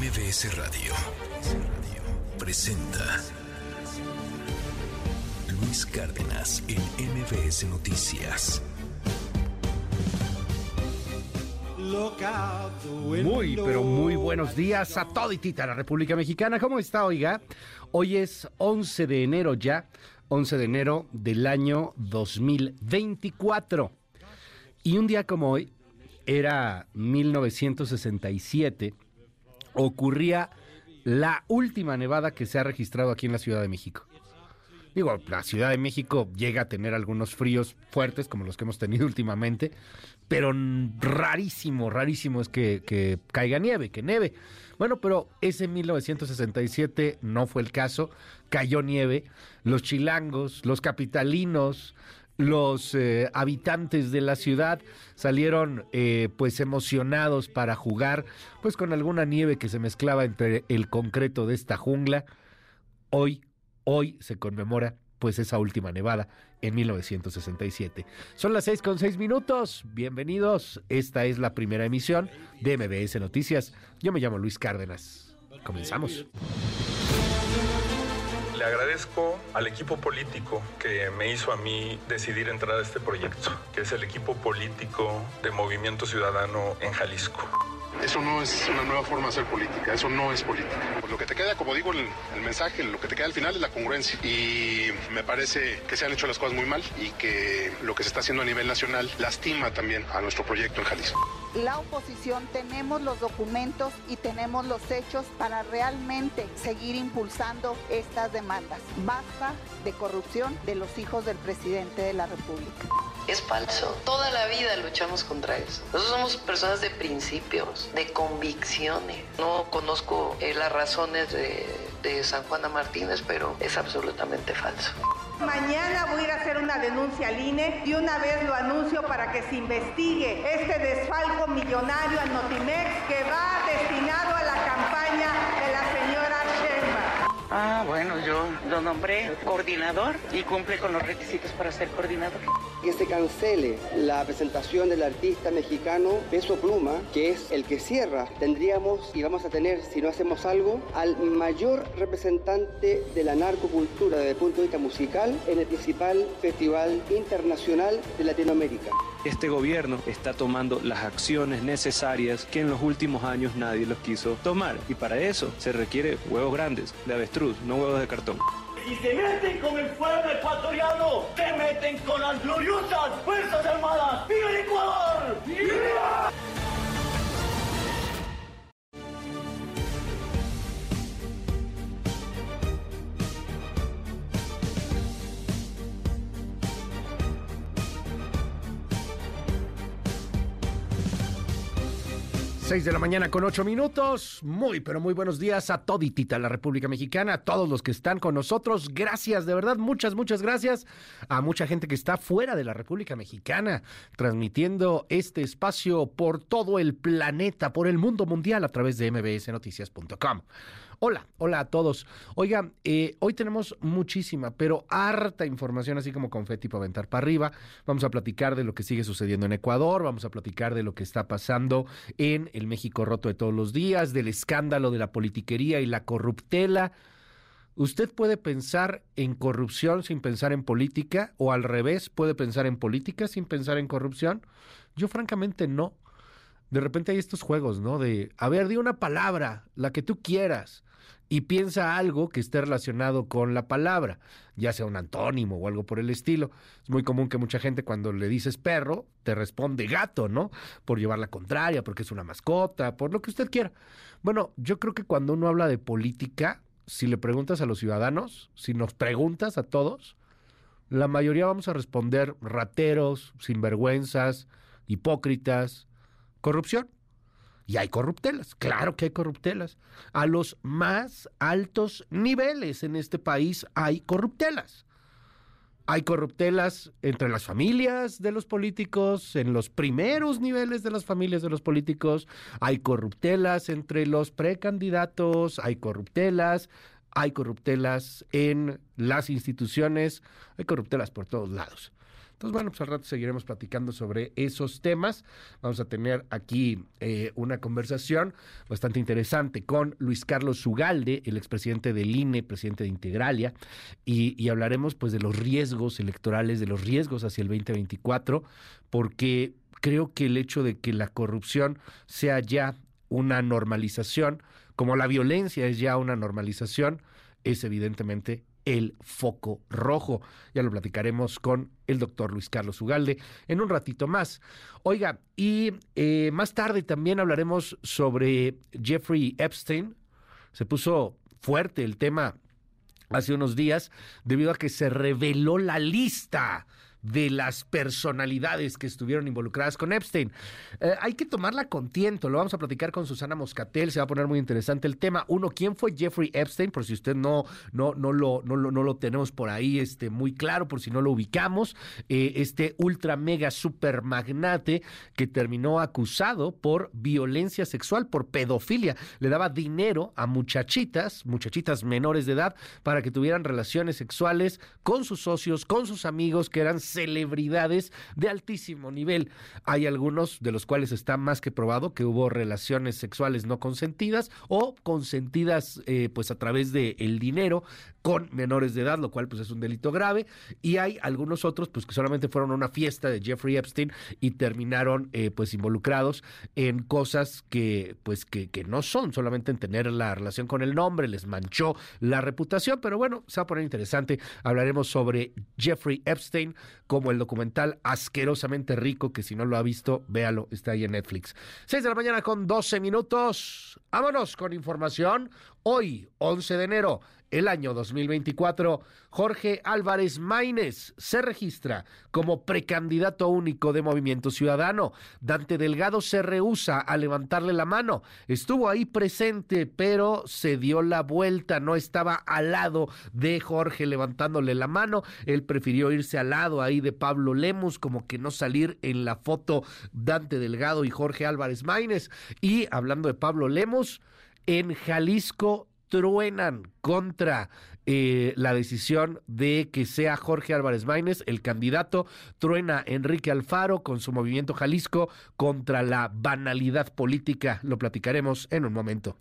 MBS Radio presenta Luis Cárdenas en MBS Noticias. Muy, pero muy buenos días a toditita la República Mexicana. ¿Cómo está, oiga? Hoy es 11 de enero ya, 11 de enero del año 2024. Y un día como hoy, era 1967, ocurría la última nevada que se ha registrado aquí en la Ciudad de México. Digo, la Ciudad de México llega a tener algunos fríos fuertes como los que hemos tenido últimamente, pero rarísimo, rarísimo es que, que caiga nieve, que nieve. Bueno, pero ese 1967 no fue el caso, cayó nieve, los chilangos, los capitalinos, los eh, habitantes de la ciudad salieron eh, pues emocionados para jugar pues con alguna nieve que se mezclaba entre el concreto de esta jungla. Hoy, hoy se conmemora pues esa última nevada en 1967. Son las seis con seis minutos. Bienvenidos. Esta es la primera emisión de MBS Noticias. Yo me llamo Luis Cárdenas. Comenzamos. Le agradezco al equipo político que me hizo a mí decidir entrar a este proyecto, que es el equipo político de Movimiento Ciudadano en Jalisco. Eso no es una nueva forma de hacer política, eso no es política. Pues lo que te queda, como digo el, el, mensaje, lo que te queda al final es la congruencia. Y me parece que se han hecho las cosas muy mal y que lo que se está haciendo a nivel nacional lastima también a nuestro proyecto en Jalisco. La oposición tenemos los documentos y tenemos los hechos para realmente seguir impulsando estas demandas. Basta de corrupción de los hijos del presidente de la República. Es falso. Toda la vida luchamos contra eso. Nosotros somos personas de principios, de convicciones. No conozco eh, las razones de, de San Juana Martínez, pero es absolutamente falso. Mañana voy a ir a hacer una denuncia al INE y una vez lo anuncio para que se investigue este desfalco millonario al Notimex que va destinado a la campaña Ah, bueno, yo lo nombré coordinador y cumple con los requisitos para ser coordinador. Que se cancele la presentación del artista mexicano Peso Pluma, que es el que cierra. Tendríamos y vamos a tener, si no hacemos algo, al mayor representante de la narcocultura desde el punto de vista musical en el principal festival internacional de Latinoamérica. Este gobierno está tomando las acciones necesarias que en los últimos años nadie los quiso tomar. Y para eso se requiere huevos grandes de avestruz, no huevos de cartón. Si se meten con el pueblo ecuatoriano, se meten con las gloriosas Fuerzas Armadas. ¡Viva el Ecuador! ¡Viva! Seis de la mañana con ocho minutos. Muy, pero muy buenos días a toditita la República Mexicana, a todos los que están con nosotros. Gracias, de verdad, muchas, muchas gracias a mucha gente que está fuera de la República Mexicana, transmitiendo este espacio por todo el planeta, por el mundo mundial a través de mbsnoticias.com. Hola, hola a todos. Oiga, eh, hoy tenemos muchísima, pero harta información, así como confeti para aventar para arriba. Vamos a platicar de lo que sigue sucediendo en Ecuador, vamos a platicar de lo que está pasando en el México roto de todos los días, del escándalo de la politiquería y la corruptela. ¿Usted puede pensar en corrupción sin pensar en política? ¿O al revés, puede pensar en política sin pensar en corrupción? Yo francamente no. De repente hay estos juegos, ¿no? De, a ver, di una palabra, la que tú quieras y piensa algo que esté relacionado con la palabra, ya sea un antónimo o algo por el estilo. Es muy común que mucha gente cuando le dices perro te responde gato, ¿no? Por llevar la contraria, porque es una mascota, por lo que usted quiera. Bueno, yo creo que cuando uno habla de política, si le preguntas a los ciudadanos, si nos preguntas a todos, la mayoría vamos a responder rateros, sinvergüenzas, hipócritas, corrupción. Y hay corruptelas, claro que hay corruptelas. A los más altos niveles en este país hay corruptelas. Hay corruptelas entre las familias de los políticos, en los primeros niveles de las familias de los políticos, hay corruptelas entre los precandidatos, hay corruptelas, hay corruptelas en las instituciones, hay corruptelas por todos lados. Entonces, bueno, pues al rato seguiremos platicando sobre esos temas. Vamos a tener aquí eh, una conversación bastante interesante con Luis Carlos Ugalde, el expresidente del INE, presidente de Integralia, y, y hablaremos pues de los riesgos electorales, de los riesgos hacia el 2024, porque creo que el hecho de que la corrupción sea ya una normalización, como la violencia es ya una normalización, es evidentemente el foco rojo. Ya lo platicaremos con el doctor Luis Carlos Ugalde en un ratito más. Oiga, y eh, más tarde también hablaremos sobre Jeffrey Epstein. Se puso fuerte el tema hace unos días debido a que se reveló la lista de las personalidades que estuvieron involucradas con Epstein. Eh, hay que tomarla con tiento, lo vamos a platicar con Susana Moscatel, se va a poner muy interesante el tema. Uno, ¿quién fue Jeffrey Epstein? Por si usted no, no, no, lo, no, no lo tenemos por ahí este, muy claro, por si no lo ubicamos, eh, este ultra mega super magnate que terminó acusado por violencia sexual, por pedofilia. Le daba dinero a muchachitas, muchachitas menores de edad, para que tuvieran relaciones sexuales con sus socios, con sus amigos que eran celebridades de altísimo nivel. Hay algunos de los cuales está más que probado que hubo relaciones sexuales no consentidas o consentidas eh, pues a través de el dinero con menores de edad, lo cual pues es un delito grave. Y hay algunos otros pues que solamente fueron a una fiesta de Jeffrey Epstein y terminaron eh, pues involucrados en cosas que pues que, que no son, solamente en tener la relación con el nombre, les manchó la reputación, pero bueno, se va a poner interesante. Hablaremos sobre Jeffrey Epstein, como el documental Asquerosamente Rico, que si no lo ha visto, véalo, está ahí en Netflix. 6 de la mañana con 12 minutos. Vámonos con información. Hoy, 11 de enero, el año 2024, Jorge Álvarez Maínez se registra como precandidato único de Movimiento Ciudadano. Dante Delgado se rehúsa a levantarle la mano. Estuvo ahí presente, pero se dio la vuelta. No estaba al lado de Jorge levantándole la mano. Él prefirió irse al lado ahí de Pablo Lemus, como que no salir en la foto Dante Delgado y Jorge Álvarez Maínez. Y hablando de Pablo Lemus, en Jalisco truenan contra eh, la decisión de que sea Jorge Álvarez Maínez el candidato. Truena Enrique Alfaro con su movimiento Jalisco contra la banalidad política. Lo platicaremos en un momento.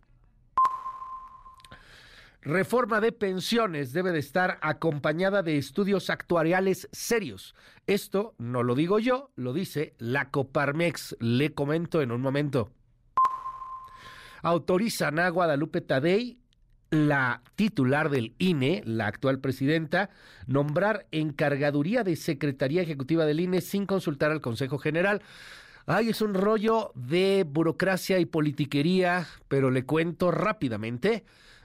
Reforma de pensiones debe de estar acompañada de estudios actuariales serios. Esto no lo digo yo, lo dice la Coparmex. Le comento en un momento. Autorizan a Guadalupe Tadei la titular del INE, la actual presidenta, nombrar encargaduría de Secretaría Ejecutiva del INE sin consultar al Consejo General. Ay, es un rollo de burocracia y politiquería, pero le cuento rápidamente.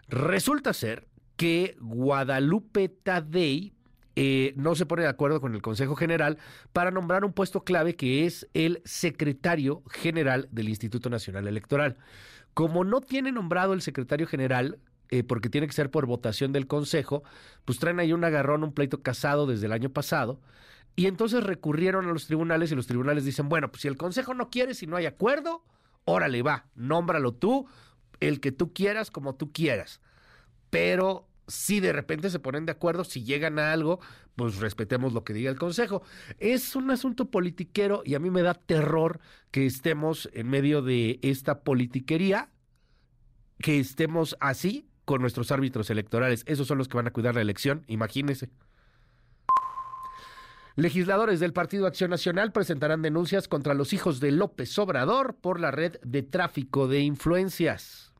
Resulta ser que Guadalupe Tadei eh, no se pone de acuerdo con el Consejo General para nombrar un puesto clave que es el secretario general del Instituto Nacional Electoral. Como no tiene nombrado el secretario general, eh, porque tiene que ser por votación del Consejo, pues traen ahí un agarrón, un pleito casado desde el año pasado. Y entonces recurrieron a los tribunales y los tribunales dicen, bueno, pues si el Consejo no quiere, si no hay acuerdo, órale, va, nómbralo tú, el que tú quieras, como tú quieras. Pero si de repente se ponen de acuerdo, si llegan a algo, pues respetemos lo que diga el Consejo. Es un asunto politiquero y a mí me da terror que estemos en medio de esta politiquería, que estemos así con nuestros árbitros electorales. Esos son los que van a cuidar la elección, imagínense. Legisladores del Partido Acción Nacional presentarán denuncias contra los hijos de López Obrador por la red de tráfico de influencias.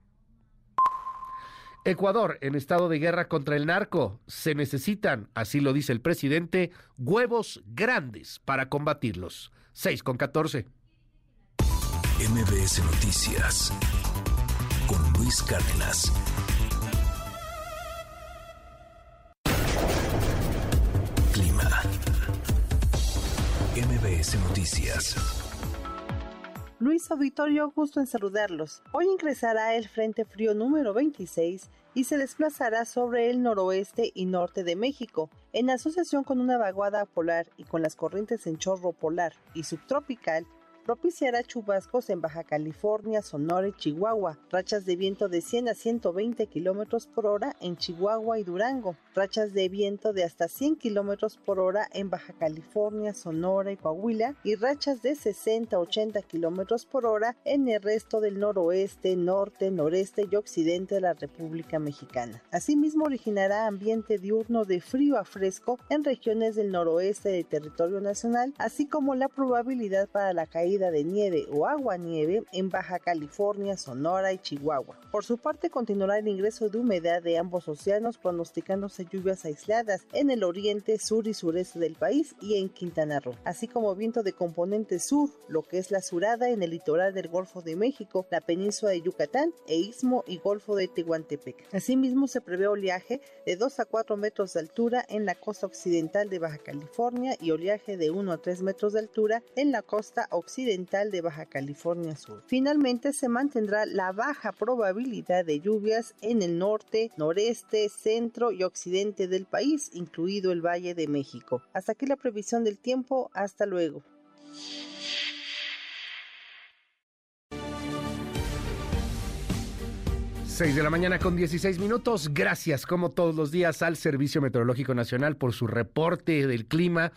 Ecuador en estado de guerra contra el narco. Se necesitan, así lo dice el presidente, huevos grandes para combatirlos. 6 con 14. MBS Noticias con Luis Cárdenas. MBS Noticias. Luis Auditorio, gusto en saludarlos. Hoy ingresará el Frente Frío número 26 y se desplazará sobre el noroeste y norte de México. En asociación con una vaguada polar y con las corrientes en chorro polar y subtropical, propiciará chubascos en Baja California, Sonora y Chihuahua, rachas de viento de 100 a 120 kilómetros por hora en Chihuahua y Durango, rachas de viento de hasta 100 kilómetros por hora en Baja California, Sonora y Coahuila, y rachas de 60 a 80 kilómetros por hora en el resto del noroeste, norte, noreste y occidente de la República Mexicana. Asimismo, originará ambiente diurno de frío a fresco en regiones del noroeste del territorio nacional, así como la probabilidad para la caída de nieve o agua nieve en Baja California, Sonora y Chihuahua. Por su parte, continuará el ingreso de humedad de ambos océanos, pronosticándose lluvias aisladas en el oriente, sur y sureste del país y en Quintana Roo, así como viento de componente sur, lo que es la surada en el litoral del Golfo de México, la península de Yucatán e Istmo y Golfo de Tehuantepec. Asimismo, se prevé oleaje de 2 a 4 metros de altura en la costa occidental de Baja California y oleaje de 1 a 3 metros de altura en la costa occidental de Baja California Sur. Finalmente, se mantendrá la baja probabilidad de lluvias en el norte, noreste, centro y occidente del país, incluido el Valle de México. Hasta aquí la previsión del tiempo. Hasta luego. 6 de la mañana con 16 minutos. Gracias, como todos los días, al Servicio Meteorológico Nacional por su reporte del clima.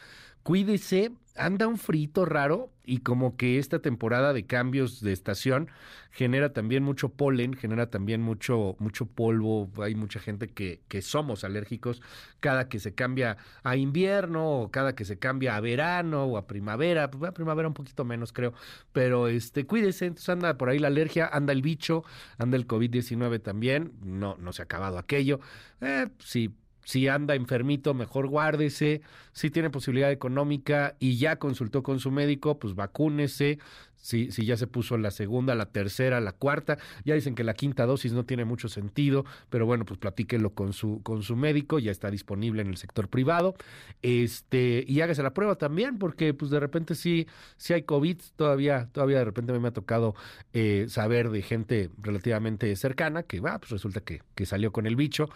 Cuídese, anda un frito raro y como que esta temporada de cambios de estación genera también mucho polen, genera también mucho, mucho polvo. Hay mucha gente que, que somos alérgicos cada que se cambia a invierno o cada que se cambia a verano o a primavera. Pues a primavera un poquito menos, creo. Pero este, cuídese, entonces anda por ahí la alergia, anda el bicho, anda el COVID-19 también. No, no se ha acabado aquello. Eh, sí si anda enfermito, mejor guárdese. Si tiene posibilidad económica y ya consultó con su médico, pues vacúnese. Si, si ya se puso la segunda, la tercera, la cuarta, ya dicen que la quinta dosis no tiene mucho sentido, pero bueno, pues platíquelo con su, con su médico, ya está disponible en el sector privado, este, y hágase la prueba también, porque pues de repente sí, sí hay COVID, todavía, todavía de repente me ha tocado eh, saber de gente relativamente cercana que va, pues resulta que, que salió con el bicho,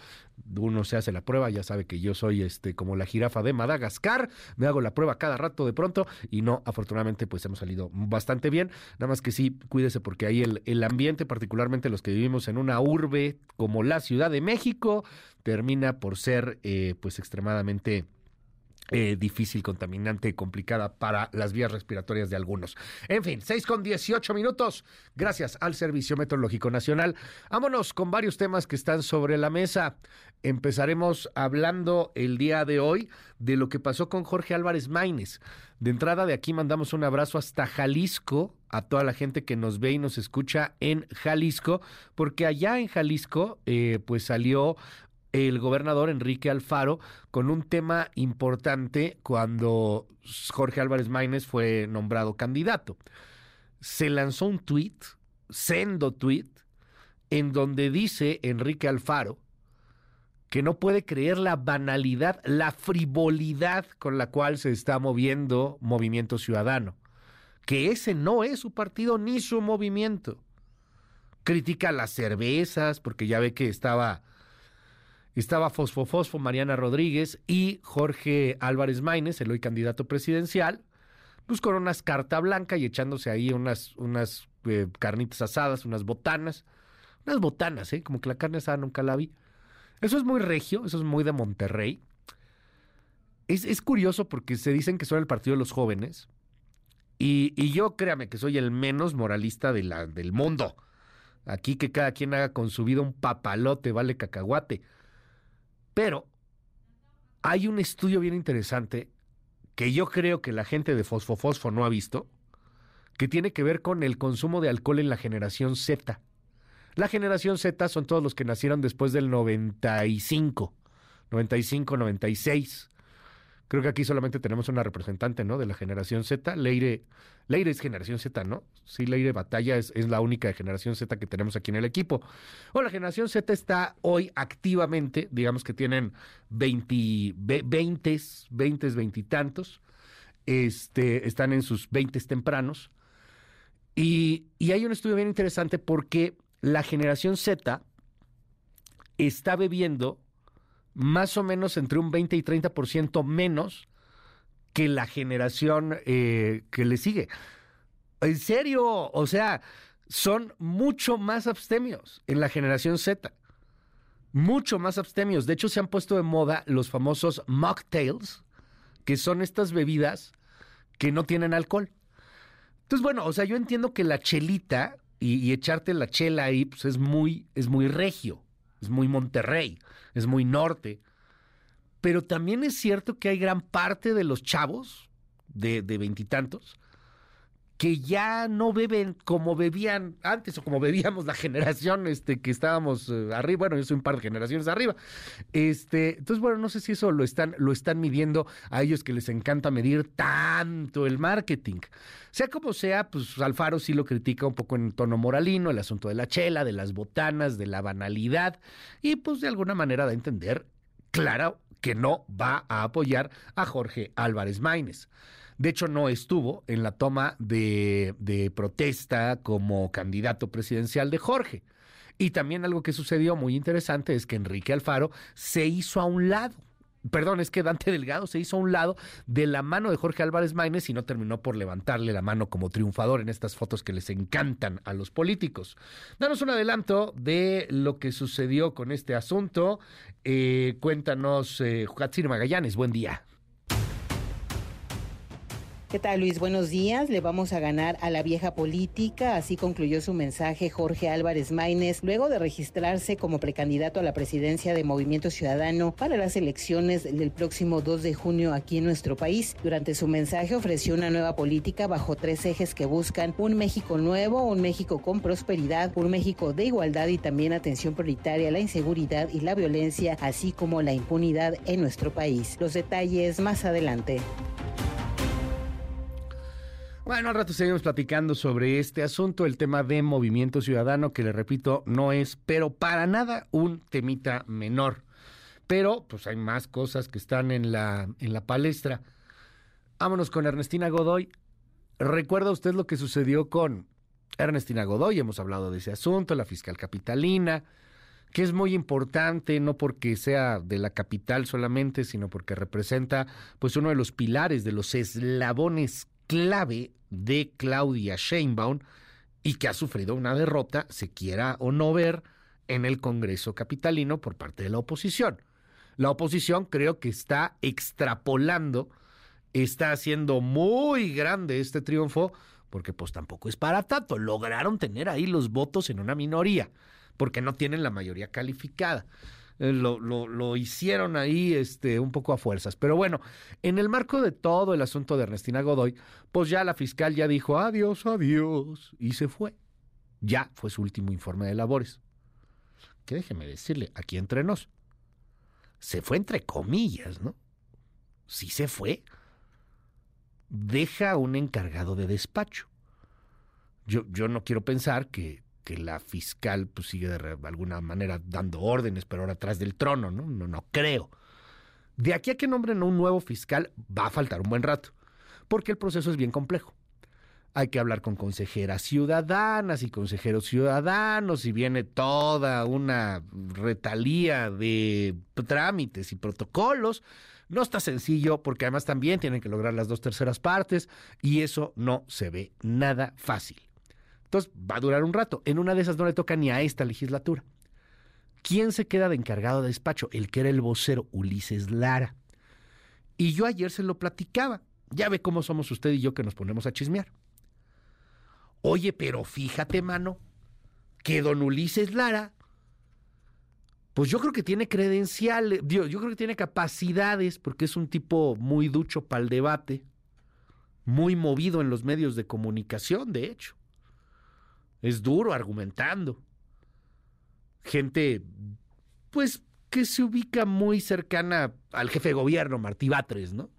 uno se hace la prueba, ya sabe que yo soy este como la jirafa de Madagascar, me hago la prueba cada rato de pronto, y no, afortunadamente, pues hemos salido bastante bien nada más que sí, cuídese porque ahí el, el ambiente, particularmente los que vivimos en una urbe como la Ciudad de México, termina por ser eh, pues extremadamente eh, difícil, contaminante, complicada para las vías respiratorias de algunos. En fin, 6 con 18 minutos. Gracias al Servicio Meteorológico Nacional. Vámonos con varios temas que están sobre la mesa. Empezaremos hablando el día de hoy de lo que pasó con Jorge Álvarez Maínez. De entrada de aquí mandamos un abrazo hasta Jalisco, a toda la gente que nos ve y nos escucha en Jalisco, porque allá en Jalisco eh, pues salió el gobernador Enrique Alfaro con un tema importante cuando Jorge Álvarez Maínez fue nombrado candidato. Se lanzó un tuit, sendo tuit, en donde dice Enrique Alfaro que no puede creer la banalidad, la frivolidad con la cual se está moviendo Movimiento Ciudadano, que ese no es su partido ni su movimiento. Critica las cervezas, porque ya ve que estaba estaba Fosfo Fosfo, Mariana Rodríguez y Jorge Álvarez Maínez, el hoy candidato presidencial, pues con unas carta blanca y echándose ahí unas, unas eh, carnitas asadas, unas botanas, unas botanas, ¿eh? Como que la carne asada nunca la vi. Eso es muy regio, eso es muy de Monterrey. Es, es curioso porque se dicen que son el partido de los jóvenes. Y, y yo créame que soy el menos moralista del mundo. Aquí que cada quien haga con su vida un papalote, vale cacahuate. Pero hay un estudio bien interesante que yo creo que la gente de Fosfofosfo no ha visto, que tiene que ver con el consumo de alcohol en la generación Z. La generación Z son todos los que nacieron después del 95, 95, 96. Creo que aquí solamente tenemos una representante, ¿no? De la generación Z. Leire, Leire es generación Z, ¿no? Sí, Leire Batalla es, la única generación Z que tenemos aquí en el equipo. O la generación Z está hoy activamente, digamos que tienen 20, 20, 20, 20 y tantos. Este, están en sus 20 tempranos. Y hay un estudio bien interesante porque la generación Z está bebiendo más o menos entre un 20 y 30% menos que la generación eh, que le sigue. En serio, o sea, son mucho más abstemios en la generación Z. Mucho más abstemios. De hecho, se han puesto de moda los famosos mocktails, que son estas bebidas que no tienen alcohol. Entonces, bueno, o sea, yo entiendo que la chelita y, echarte la chela ahí, pues es muy, es muy regio, es muy Monterrey, es muy norte. Pero también es cierto que hay gran parte de los chavos de veintitantos que ya no beben como bebían antes o como bebíamos la generación este, que estábamos eh, arriba. Bueno, yo soy un par de generaciones arriba. Este, entonces, bueno, no sé si eso lo están, lo están midiendo a ellos que les encanta medir tanto el marketing. Sea como sea, pues Alfaro sí lo critica un poco en tono moralino, el asunto de la chela, de las botanas, de la banalidad, y pues de alguna manera da a entender, claro, que no va a apoyar a Jorge Álvarez Maínez. De hecho, no estuvo en la toma de, protesta como candidato presidencial de Jorge. Y también algo que sucedió muy interesante es que Enrique Alfaro se hizo a un lado. Perdón, es que Dante Delgado se hizo a un lado de la mano de Jorge Álvarez Maínez y no terminó por levantarle la mano como triunfador en estas fotos que les encantan a los políticos. Danos un adelanto de lo que sucedió con este asunto. Eh, cuéntanos, eh, Magallanes, buen día. ¿Qué tal Luis? Buenos días. Le vamos a ganar a la vieja política. Así concluyó su mensaje Jorge Álvarez Maínez luego de registrarse como precandidato a la presidencia de Movimiento Ciudadano para las elecciones del próximo 2 de junio aquí en nuestro país. Durante su mensaje ofreció una nueva política bajo tres ejes que buscan un México nuevo, un México con prosperidad, un México de igualdad y también atención prioritaria a la inseguridad y la violencia, así como la impunidad en nuestro país. Los detalles más adelante. Bueno, al rato seguimos platicando sobre este asunto, el tema de movimiento ciudadano, que le repito, no es, pero para nada un temita menor. Pero, pues hay más cosas que están en la, en la palestra. Vámonos con Ernestina Godoy. ¿Recuerda usted lo que sucedió con Ernestina Godoy? Hemos hablado de ese asunto, la fiscal capitalina, que es muy importante, no porque sea de la capital solamente, sino porque representa pues uno de los pilares, de los eslabones clave de Claudia Sheinbaum y que ha sufrido una derrota, se quiera o no ver, en el Congreso Capitalino por parte de la oposición. La oposición creo que está extrapolando, está haciendo muy grande este triunfo, porque pues tampoco es para tanto. Lograron tener ahí los votos en una minoría, porque no tienen la mayoría calificada. Eh, lo, lo, hicieron ahí este, un poco a fuerzas. Pero bueno, en el marco de todo el asunto de Ernestina Godoy, pues ya la fiscal ya dijo adiós, adiós, y se fue. Ya fue su último informe de labores. Que déjeme decirle, aquí entre nos, se fue entre comillas, ¿no? Sí se fue. Deja un encargado de despacho. Yo, yo no quiero pensar que que la fiscal pues sigue de alguna manera dando órdenes, pero ahora atrás del trono, ¿no? No, no creo. De aquí a que nombren a un nuevo fiscal va a faltar un buen rato, porque el proceso es bien complejo. Hay que hablar con consejeras ciudadanas y consejeros ciudadanos y viene toda una retalía de trámites y protocolos. No está sencillo porque además también tienen que lograr las dos terceras partes y eso no se ve nada fácil. Entonces va a durar un rato. En una de esas no le toca ni a esta legislatura. ¿Quién se queda de encargado de despacho? El que era el vocero, Ulises Lara. Y yo ayer se lo platicaba. Ya ve cómo somos usted y yo que nos ponemos a chismear. Oye, pero fíjate, mano, que don Ulises Lara, pues yo creo que tiene credenciales, yo, yo creo que tiene capacidades, porque es un tipo muy ducho para el debate, muy movido en los medios de comunicación, de hecho es duro argumentando. Gente, pues, que se ubica muy cercana al jefe de gobierno, Martí Batres, ¿no?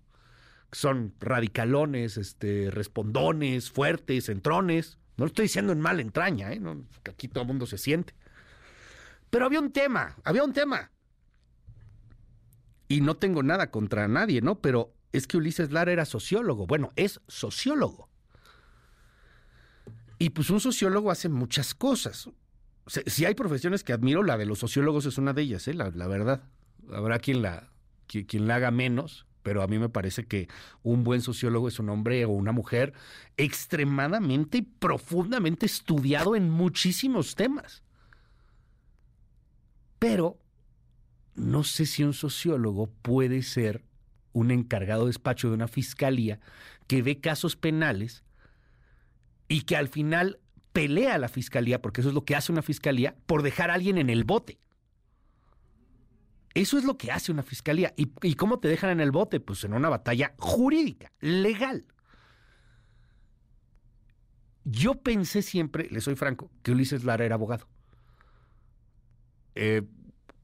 Son radicalones, este, respondones, fuertes, entrones. No lo estoy diciendo en mala entraña, ¿eh? que aquí todo el mundo se siente. Pero había un tema, había un tema. Y no tengo nada contra nadie, ¿no? Pero es que Ulises Lara era sociólogo. Bueno, es sociólogo. Y pues un sociólogo hace muchas cosas. Si hay profesiones que admiro, la de los sociólogos es una de ellas, ¿eh? la, verdad. Habrá quien la, quien, la haga menos, pero a mí me parece que un buen sociólogo es un hombre o una mujer extremadamente y profundamente estudiado en muchísimos temas. Pero no sé si un sociólogo puede ser un encargado de despacho de una fiscalía que ve casos penales y que al final pelea a la fiscalía, porque eso es lo que hace una fiscalía, por dejar a alguien en el bote. Eso es lo que hace una fiscalía. ¿Y, cómo te dejan en el bote? Pues en una batalla jurídica, legal. Yo pensé siempre, le soy franco, que Ulises Lara era abogado. Eh,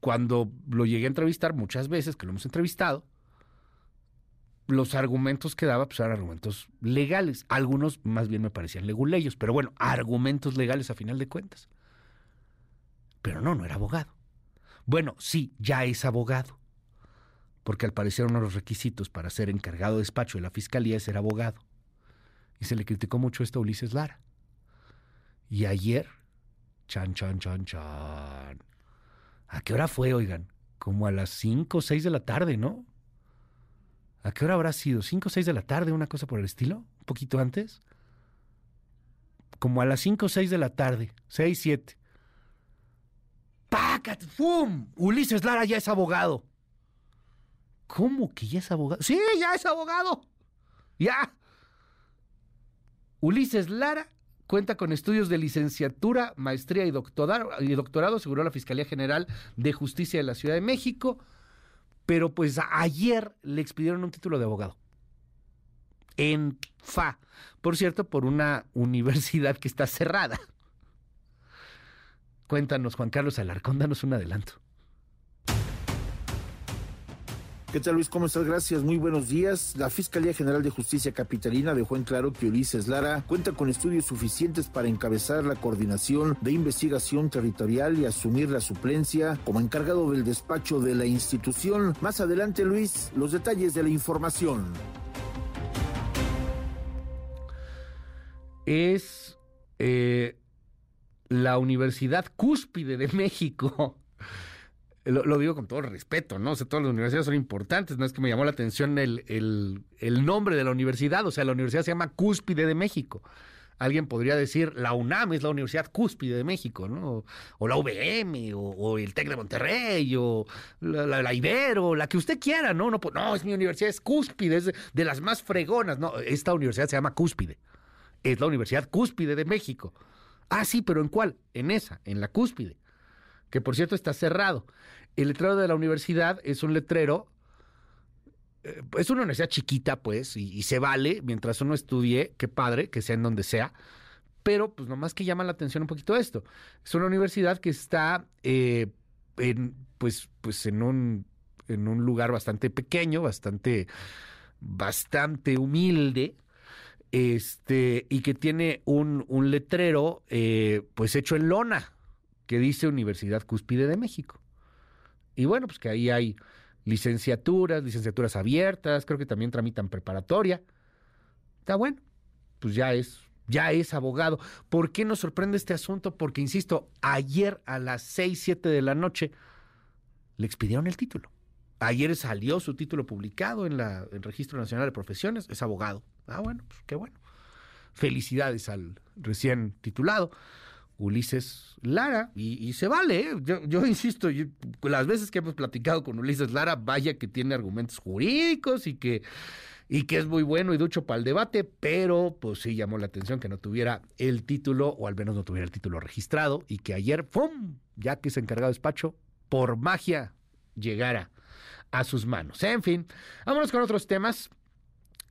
cuando lo llegué a entrevistar muchas veces, que lo hemos entrevistado, los argumentos que daba pues eran argumentos legales. Algunos más bien me parecían leguleyos, pero bueno, argumentos legales a final de cuentas. Pero no, no era abogado. Bueno, sí, ya es abogado. Porque al parecer uno de los requisitos para ser encargado de despacho de la fiscalía es ser abogado. Y se le criticó mucho esto a Ulises Lara. Y ayer, chan, chan, chan, chan. ¿A qué hora fue, oigan? Como a las 5 o 6 de la tarde, ¿no? ¿A qué hora habrá sido? ¿Cinco o seis de la tarde? ¿Una cosa por el estilo? ¿Un poquito antes? Como a las cinco o seis de la tarde. Seis, siete. ¡Pácat! ¡Fum! Ulises Lara ya es abogado. ¿Cómo que ya es abogado? Sí, ya es abogado. Ya. Ulises Lara cuenta con estudios de licenciatura, maestría y doctorado, y doctorado, aseguró la Fiscalía General de Justicia de la Ciudad de México pero pues ayer le expidieron un título de abogado. En FA. Por cierto, por una universidad que está cerrada. Cuéntanos, Juan Carlos Alarcón, danos un adelanto. ¿Qué tal Luis? ¿Cómo estás? Gracias, muy buenos días. La Fiscalía General de Justicia Capitalina dejó en claro que Ulises Lara cuenta con estudios suficientes para encabezar la coordinación de investigación territorial y asumir la suplencia como encargado del despacho de la institución. Más adelante, Luis, los detalles de la información. Es eh, la Universidad Cúspide de México lo, digo con todo respeto, ¿no? O sea, todas las universidades son importantes, no es que me llamó la atención el, el, nombre de la universidad, o sea, la universidad se llama Cúspide de México. Alguien podría decir, la UNAM es la Universidad Cúspide de México, ¿no? O, la UVM, o, el TEC de Monterrey, o la, Ibero, la que usted quiera, ¿no? No, no, es mi universidad, es Cúspide, es de, de las más fregonas, ¿no? Esta universidad se llama Cúspide. Es la Universidad Cúspide de México. Ah, sí, pero ¿en cuál? En esa, en la Cúspide que por cierto está cerrado. El letrero de la universidad es un letrero, eh, es una universidad chiquita, pues, y, se vale mientras uno estudie, qué padre, que sea en donde sea, pero pues nomás que llama la atención un poquito esto. Es una universidad que está eh, en, pues, pues en un, en un lugar bastante pequeño, bastante, bastante humilde, este, y que tiene un, un letrero, eh, pues hecho en lona, que dice Universidad Cúspide de México. Y bueno, pues que ahí hay licenciaturas, licenciaturas abiertas, creo que también tramitan preparatoria. Está bueno, pues ya es, ya es abogado. ¿Por qué nos sorprende este asunto? Porque, insisto, ayer a las 6, 7 de la noche le expidieron el título. Ayer salió su título publicado en la, el Registro Nacional de Profesiones, es abogado. Ah, bueno, pues qué bueno. Felicidades al recién titulado. Ulises Lara, y, se vale, ¿eh? yo, insisto, las veces que hemos platicado con Ulises Lara, vaya que tiene argumentos jurídicos y que, y que es muy bueno y ducho para el debate, pero pues sí llamó la atención que no tuviera el título, o al menos no tuviera el título registrado, y que ayer, ¡pum!, ya que se encargado despacho, por magia llegara a sus manos. En fin, vámonos con otros temas.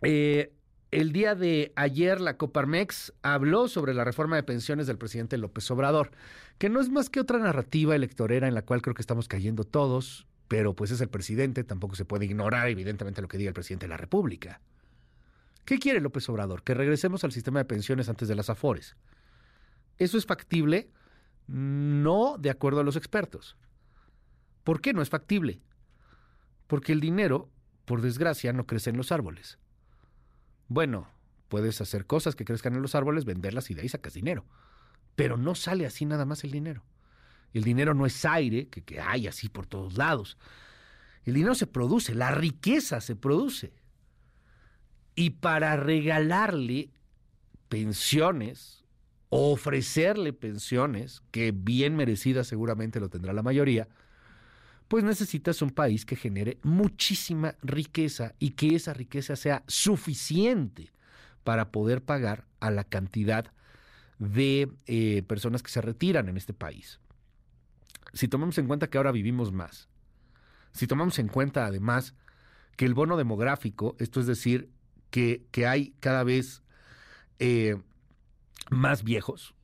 Eh, el día de ayer la Coparmex habló sobre la reforma de pensiones del presidente López Obrador, que no es más que otra narrativa electorera en la cual creo que estamos cayendo todos, pero pues es el presidente, tampoco se puede ignorar evidentemente lo que diga el presidente de la República. ¿Qué quiere López Obrador? Que regresemos al sistema de pensiones antes de las afores. ¿Eso es factible? No de acuerdo a los expertos. ¿Por qué no es factible? Porque el dinero, por desgracia, no crece en los árboles. Bueno, puedes hacer cosas que crezcan en los árboles, venderlas y de ahí sacas dinero. Pero no sale así nada más el dinero. El dinero no es aire que, hay así por todos lados. El dinero se produce, la riqueza se produce. Y para regalarle pensiones, ofrecerle pensiones, que bien merecidas seguramente lo tendrá la mayoría, pues necesitas un país que genere muchísima riqueza y que esa riqueza sea suficiente para poder pagar a la cantidad de eh, personas que se retiran en este país. Si tomamos en cuenta que ahora vivimos más, si tomamos en cuenta además que el bono demográfico, esto es decir, que, que hay cada vez eh, más viejos,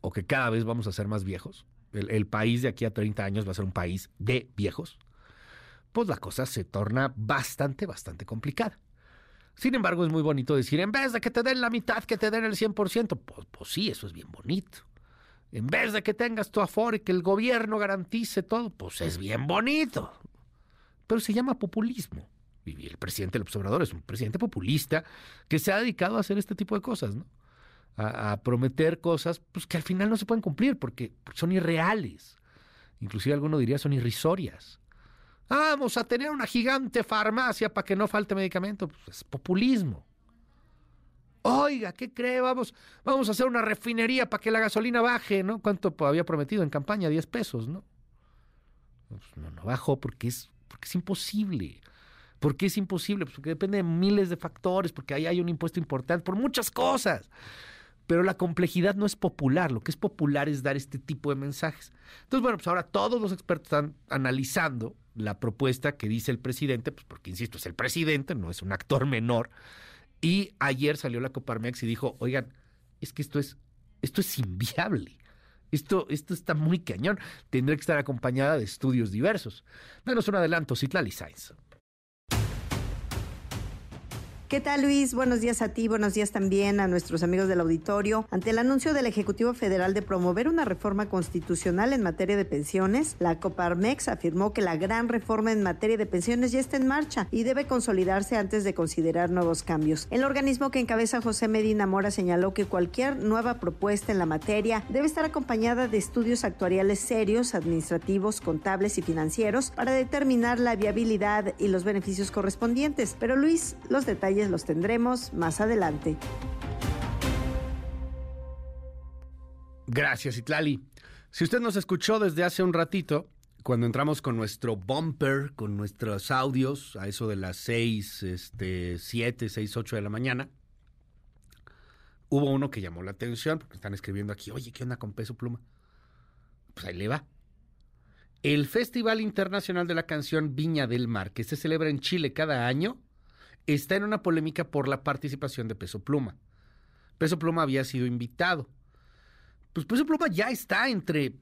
o que cada vez vamos a ser más viejos, el, país de aquí a 30 años va a ser un país de viejos, pues la cosa se torna bastante, bastante complicada. Sin embargo, es muy bonito decir, en vez de que te den la mitad, que te den el 100%, pues, pues sí, eso es bien bonito. En vez de que tengas tu aforo y que el gobierno garantice todo, pues es bien bonito. Pero se llama populismo. Y el presidente del observador es un presidente populista que se ha dedicado a hacer este tipo de cosas, ¿no? A, prometer cosas pues, que al final no se pueden cumplir porque son irreales. Inclusive alguno diría son irrisorias. Vamos a tener una gigante farmacia para que no falte medicamento. Pues es populismo. Oiga, ¿qué cree? Vamos, vamos a hacer una refinería para que la gasolina baje, ¿no? ¿Cuánto había prometido en campaña? 10 pesos, ¿no? Pues no, no bajó porque es, porque es imposible. ¿Por qué es imposible? Pues porque depende de miles de factores, porque ahí hay un impuesto importante, por muchas cosas pero la complejidad no es popular, lo que es popular es dar este tipo de mensajes. Entonces, bueno, pues ahora todos los expertos están analizando la propuesta que dice el presidente, pues porque, insisto, es el presidente, no es un actor menor, y ayer salió la Coparmex y dijo, oigan, es que esto es, esto es inviable. Esto, esto está muy cañón. Tendrá que estar acompañada de estudios diversos. Danos un adelanto, Citlali Sainz. ¿Qué tal Luis? Buenos días a ti, buenos días también a nuestros amigos del auditorio. Ante el anuncio del Ejecutivo Federal de promover una reforma constitucional en materia de pensiones, la Coparmex afirmó que la gran reforma en materia de pensiones ya está en marcha y debe consolidarse antes de considerar nuevos cambios. El organismo que encabeza José Medina Mora señaló que cualquier nueva propuesta en la materia debe estar acompañada de estudios actuariales serios, administrativos, contables y financieros para determinar la viabilidad y los beneficios correspondientes. Pero Luis, los detalles los tendremos más adelante. Gracias, Itlali. Si usted nos escuchó desde hace un ratito, cuando entramos con nuestro bumper, con nuestros audios, a eso de las 6, este, 7, 6, 8 de la mañana, hubo uno que llamó la atención, porque están escribiendo aquí, oye, ¿qué onda con peso pluma? Pues ahí le va. El Festival Internacional de la Canción Viña del Mar, que se celebra en Chile cada año, está en una polémica por la participación de Peso Pluma. Peso Pluma había sido invitado. Pues Peso Pluma ya está entre,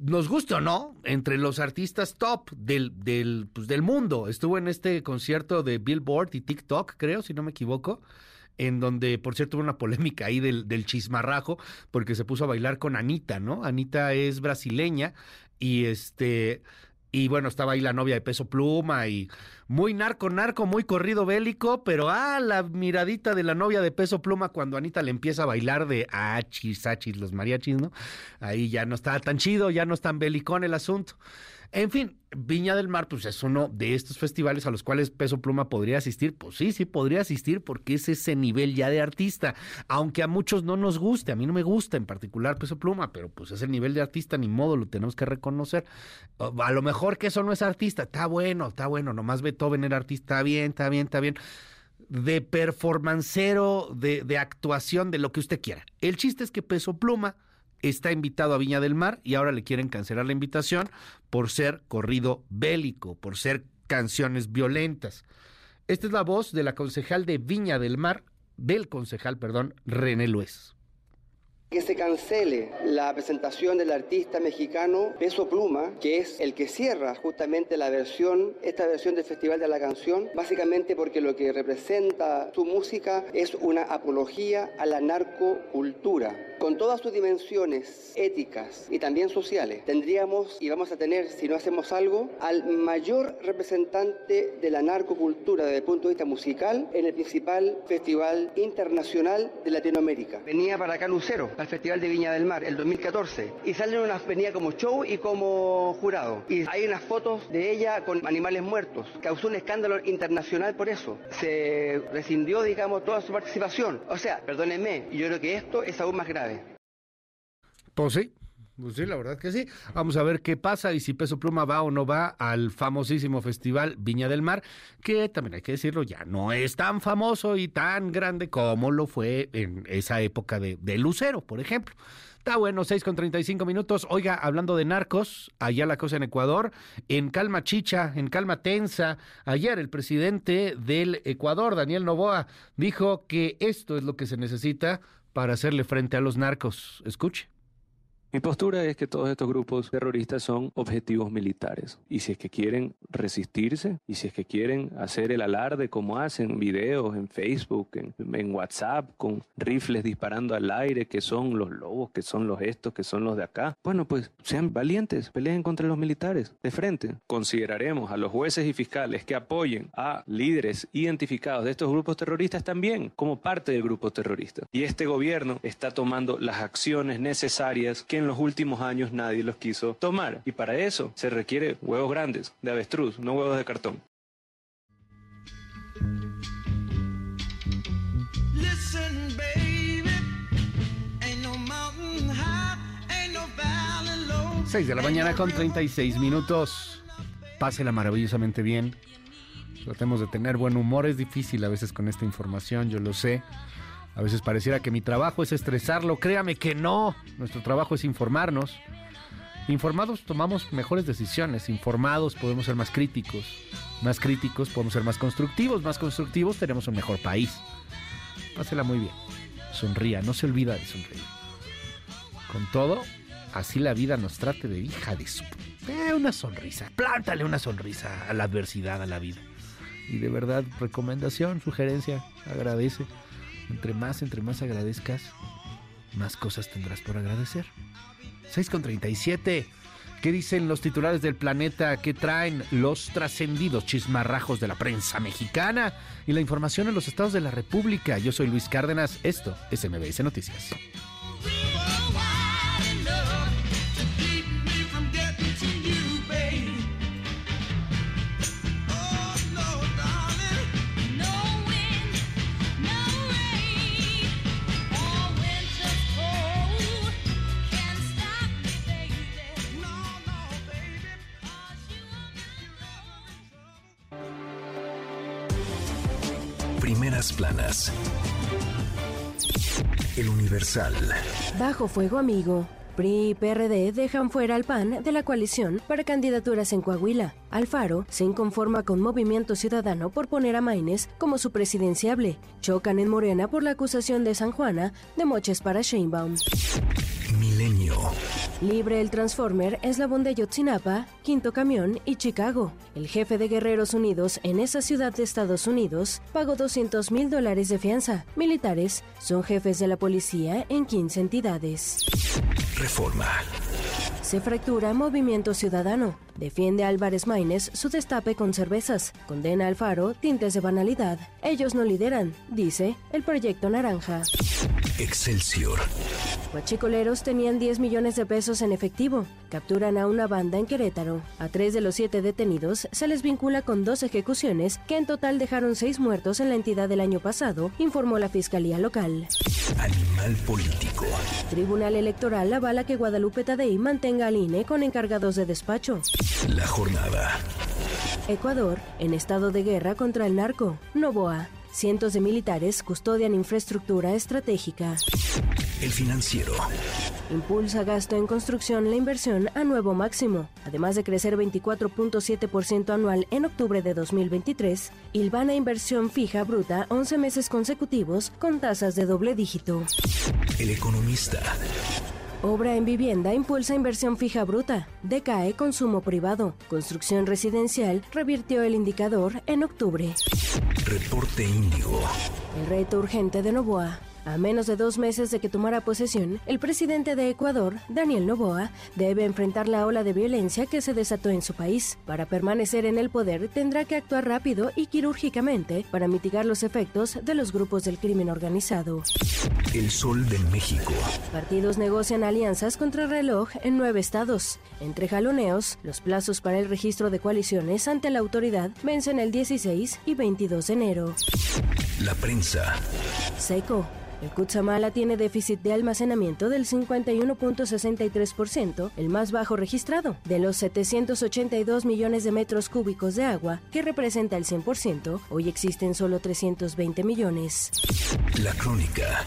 nos guste o no, entre los artistas top del, del, pues del mundo. Estuvo en este concierto de Billboard y TikTok, creo, si no me equivoco en donde, por cierto, hubo una polémica ahí del, del, chismarrajo, porque se puso a bailar con Anita, ¿no? Anita es brasileña y este y bueno, estaba ahí la novia de peso pluma y muy narco, narco, muy corrido bélico, pero ah, la miradita de la novia de peso pluma cuando Anita le empieza a bailar de achis, achis, los mariachis, ¿no? Ahí ya no está tan chido, ya no es tan belicón el asunto. En fin, Viña del Mar, pues es uno de estos festivales a los cuales Peso Pluma podría asistir. Pues sí, sí podría asistir porque es ese nivel ya de artista. Aunque a muchos no nos guste, a mí no me gusta en particular Peso Pluma, pero pues es el nivel de artista, ni modo, lo tenemos que reconocer. A lo mejor que eso no es artista, está bueno, está bueno, nomás Beethoven era artista, está bien, está bien, está bien de performancero, de, de, actuación, de lo que usted quiera. El chiste es que Peso Pluma está invitado a Viña del Mar y ahora le quieren cancelar la invitación por ser corrido bélico, por ser canciones violentas. Esta es la voz de la concejal de Viña del Mar, del concejal, perdón, René Luez que se cancele la presentación del artista mexicano Peso Pluma, que es el que cierra justamente la versión, esta versión del Festival de la Canción, básicamente porque lo que representa su música es una apología a la narcocultura. Con todas sus dimensiones éticas y también sociales, tendríamos y vamos a tener, si no hacemos algo, al mayor representante de la narcocultura desde el punto de vista musical en el principal festival internacional de Latinoamérica. Venía para acá Lucero al Festival de Viña del Mar, el 2014, y sale en una venía como show y como jurado. Y hay unas fotos de ella con animales muertos. Causó un escándalo internacional por eso. Se rescindió, digamos, toda su participación. O sea, perdónenme, yo creo que esto es aún más grave. Sí, pues sí, la verdad que sí. Vamos a ver qué pasa y si Peso Pluma va o no va al famosísimo festival Viña del Mar, que también hay que decirlo, ya no es tan famoso y tan grande como lo fue en esa época de, Lucero, por ejemplo. Está bueno, 6 con 35 minutos. Oiga, hablando de narcos, allá la cosa en Ecuador, en calma chicha, en calma tensa. Ayer el presidente del Ecuador, Daniel Novoa, dijo que esto es lo que se necesita para hacerle frente a los narcos. Escuche. Mi postura es que todos estos grupos terroristas son objetivos militares. Y si es que quieren resistirse, y si es que quieren hacer el alarde como hacen videos en Facebook, en, en, WhatsApp, con rifles disparando al aire, que son los lobos, que son los estos, que son los de acá, bueno, pues sean valientes, peleen contra los militares de frente. Consideraremos a los jueces y fiscales que apoyen a líderes identificados de estos grupos terroristas también como parte del grupo terrorista. Y este gobierno está tomando las acciones necesarias que en los últimos años nadie los quiso tomar. Y para eso se requiere huevos grandes, de avestruz, no huevos de cartón. Listen, baby, ain't no mountain high, ain't no valley low. 6 de la mañana con 36 minutos. Pásela maravillosamente bien. Tratemos de tener buen humor. Es difícil a veces con esta información, yo lo sé. A veces pareciera que mi trabajo es estresarlo. Créame que no. Nuestro trabajo es informarnos. Informados tomamos mejores decisiones. Informados podemos ser más críticos. Más críticos podemos ser más constructivos. Más constructivos tenemos un mejor país. Pásela muy bien. Sonría. No se olvida de sonreír. Con todo, así la vida nos trate de hija de su... Eh, una sonrisa. Plántale una sonrisa a la adversidad, a la vida. Y de verdad, recomendación, sugerencia, agradece. Entre más, entre más agradezcas, más cosas tendrás por agradecer. 6 con 37. ¿Qué dicen los titulares del planeta? ¿Qué traen los trascendidos chismarrajos de la prensa mexicana? Y la información en los estados de la República. Yo soy Luis Cárdenas. Esto es MBS Noticias. Universal. Bajo fuego amigo. PRI y PRD dejan fuera al PAN de la coalición para candidaturas en Coahuila. Alfaro se inconforma con Movimiento Ciudadano por poner a Maines como su presidenciable. Chocan en Morena por la acusación de San Juana de moches para Sheinbaum. Milenio. Libre el Transformer, Eslabón de Yotzinapa, Quinto Camión y Chicago. El jefe de Guerreros Unidos en esa ciudad de Estados Unidos pagó 200 mil dólares de fianza. Militares son jefes de la policía en 15 entidades. Reforma. Se fractura Movimiento Ciudadano. Defiende a Álvarez Maínez su destape con cervezas. Condena al Faro tintes de banalidad. Ellos no lideran, dice el Proyecto Naranja. Excelsior. Huachicoleros tenían 10 millones de pesos en efectivo. Capturan a una banda en Querétaro. A tres de los siete detenidos se les vincula con dos ejecuciones que en total dejaron seis muertos en la entidad del año pasado, informó la Fiscalía Local. Animal político. Tribunal Electoral avala que Guadalupe Tadei mantenga al INE con encargados de despacho. La jornada. Ecuador, en estado de guerra contra el narco. Novoa. Cientos de militares custodian infraestructura estratégica. El financiero. Impulsa gasto en construcción la inversión a nuevo máximo. Además de crecer 24.7% anual en octubre de 2023, Ilvana inversión fija bruta 11 meses consecutivos con tasas de doble dígito. El economista. Obra en vivienda impulsa inversión fija bruta. Decae consumo privado. Construcción residencial revirtió el indicador en octubre. Reporte Índigo. El reto urgente de Novoa. A menos de dos meses de que tomara posesión, el presidente de Ecuador, Daniel Noboa, debe enfrentar la ola de violencia que se desató en su país. Para permanecer en el poder, tendrá que actuar rápido y quirúrgicamente para mitigar los efectos de los grupos del crimen organizado. El sol de México. Partidos negocian alianzas contra el reloj en nueve estados. Entre jaloneos, los plazos para el registro de coaliciones ante la autoridad vencen el 16 y 22 de enero. La prensa. Seco. El Cutzamala tiene déficit de almacenamiento del 51.63%, el más bajo registrado. De los 782 millones de metros cúbicos de agua, que representa el 100%, hoy existen solo 320 millones. La crónica.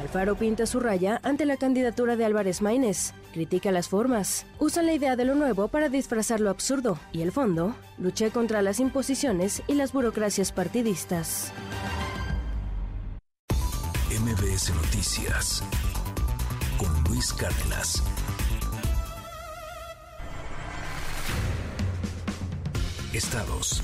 Alfaro pinta su raya ante la candidatura de Álvarez Maínez. Critica las formas. Usa la idea de lo nuevo para disfrazar lo absurdo. Y el fondo, luché contra las imposiciones y las burocracias partidistas. MBS Noticias. Con Luis Cárdenas. Estados.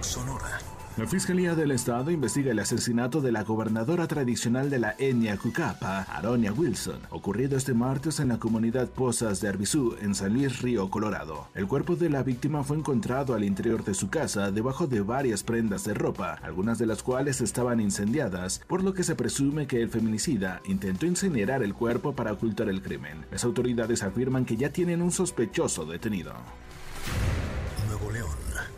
Sonora. La Fiscalía del Estado investiga el asesinato de la gobernadora tradicional de la etnia Cucapa, Aronia Wilson, ocurrido este martes en la comunidad Pozas de Arbizú, en San Luis Río, Colorado. El cuerpo de la víctima fue encontrado al interior de su casa debajo de varias prendas de ropa, algunas de las cuales estaban incendiadas, por lo que se presume que el feminicida intentó incinerar el cuerpo para ocultar el crimen. Las autoridades afirman que ya tienen un sospechoso detenido.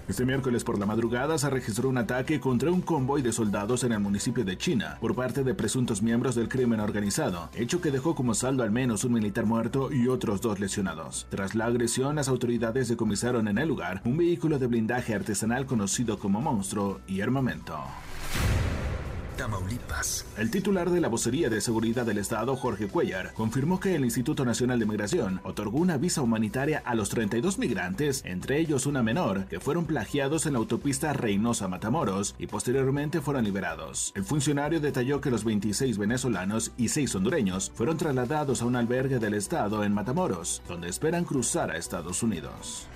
Este miércoles por la madrugada se registró un ataque contra un convoy de soldados en el municipio de China por parte de presuntos miembros del crimen organizado, hecho que dejó como saldo al menos un militar muerto y otros dos lesionados. Tras la agresión, las autoridades decomisaron en el lugar un vehículo de blindaje artesanal conocido como Monstruo y armamento. Tamaulipas. El titular de la vocería de seguridad del Estado, Jorge Cuellar, confirmó que el Instituto Nacional de Migración otorgó una visa humanitaria a los 32 migrantes, entre ellos una menor, que fueron plagiados en la autopista Reynosa-Matamoros y posteriormente fueron liberados. El funcionario detalló que los 26 venezolanos y 6 hondureños fueron trasladados a un albergue del Estado en Matamoros, donde esperan cruzar a Estados Unidos.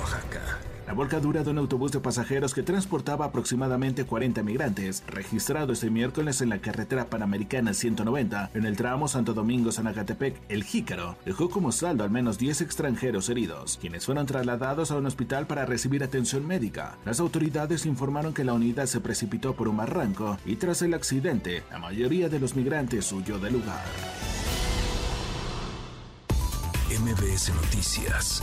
Oaxaca. La volcadura de un autobús de pasajeros que transportaba aproximadamente 40 migrantes, registrado este miércoles en la carretera panamericana 190, en el tramo Santo Domingo-Sanacatepec, El Jícaro, dejó como saldo al menos 10 extranjeros heridos, quienes fueron trasladados a un hospital para recibir atención médica. Las autoridades informaron que la unidad se precipitó por un barranco y tras el accidente, la mayoría de los migrantes huyó del lugar. MBS Noticias.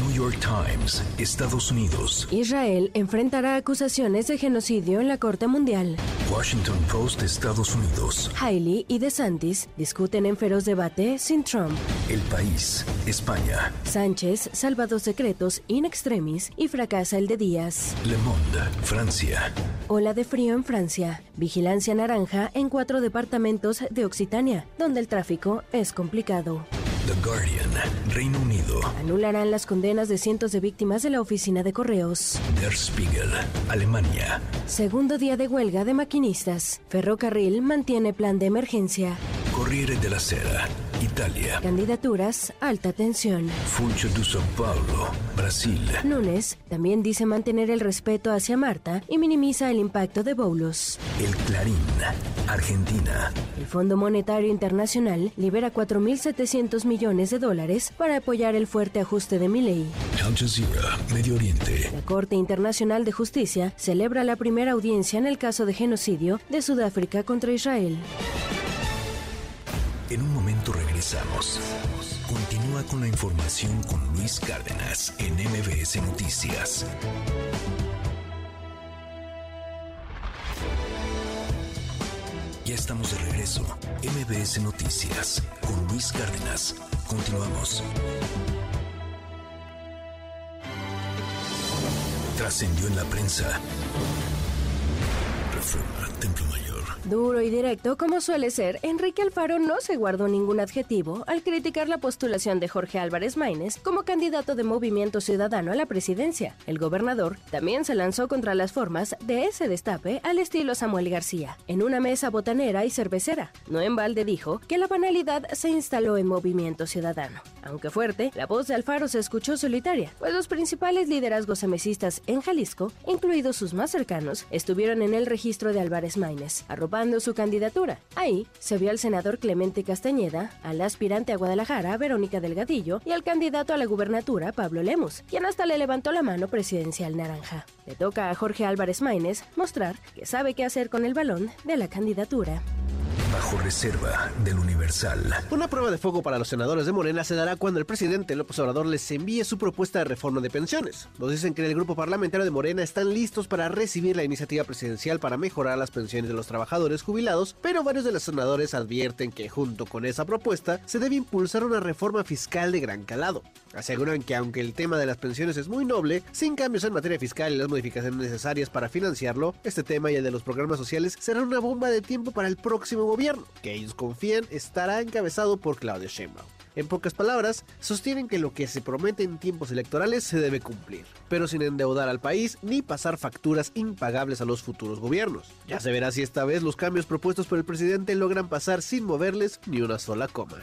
New York Times, Estados Unidos. Israel enfrentará acusaciones de genocidio en la Corte Mundial. Washington Post, Estados Unidos. Haley y DeSantis discuten en feroz debate sin Trump. El País, España. Sánchez salva dos secretos in extremis y fracasa el de Díaz. Le Monde, Francia. Ola de frío en Francia. Vigilancia naranja en cuatro departamentos de Occitania, donde el tráfico es complicado. The Guardian, Reino Unido. Anularán las condenas de cientos de víctimas de la oficina de correos. Der Spiegel, Alemania. Segundo día de huelga de maquinistas. Ferrocarril mantiene plan de emergencia. Corriere della Sera, Italia. Candidaturas, alta tensión. Funcho de São Paulo, Brasil. Nunes también dice mantener el respeto hacia Marta y minimiza el impacto de Boulos. El Clarín, Argentina. El Fondo Monetario Internacional libera 4.700 millones de dólares para apoyar el fuerte ajuste de Milei. Al Jazeera, Medio Oriente. La Corte Internacional de Justicia celebra la primera audiencia en el caso de genocidio de Sudáfrica contra Israel. Continúa con la información con Luis Cárdenas en MBS Noticias. Ya estamos de regreso. MBS Noticias con Luis Cárdenas. Continuamos. Trascendió en la prensa. Reforma. Duro y directo, como suele ser, Enrique Alfaro no se guardó ningún adjetivo al criticar la postulación de Jorge Álvarez Maínez como candidato de Movimiento Ciudadano a la presidencia. El gobernador también se lanzó contra las formas de ese destape al estilo Samuel García, en una mesa botanera y cervecera. No en balde dijo que la banalidad se instaló en Movimiento Ciudadano. Aunque fuerte, la voz de Alfaro se escuchó solitaria, pues los principales liderazgos semesistas en Jalisco, incluidos sus más cercanos, estuvieron en el registro de Álvarez Maínez, su candidatura. Ahí se vio al senador Clemente Castañeda, al aspirante a Guadalajara, Verónica Delgadillo, y al candidato a la gubernatura, Pablo Lemus, quien hasta le levantó la mano presidencial naranja. Le toca a Jorge Álvarez Maínez mostrar que sabe qué hacer con el balón de la candidatura. Bajo reserva del Universal. Una prueba de fuego para los senadores de Morena se dará cuando el presidente López Obrador les envíe su propuesta de reforma de pensiones. Nos dicen que en el grupo parlamentario de Morena están listos para recibir la iniciativa presidencial para mejorar las pensiones de los trabajadores jubilados, pero varios de los senadores advierten que junto con esa propuesta se debe impulsar una reforma fiscal de gran calado. Aseguran que aunque el tema de las pensiones es muy noble, sin cambios en materia fiscal y las modificaciones necesarias para financiarlo, este tema y el de los programas sociales serán una bomba de tiempo para el próximo gobierno, que ellos confían estará encabezado por Claudia Sheinbaum. En pocas palabras, sostienen que lo que se promete en tiempos electorales se debe cumplir, pero sin endeudar al país ni pasar facturas impagables a los futuros gobiernos. Ya se verá si esta vez los cambios propuestos por el presidente logran pasar sin moverles ni una sola coma.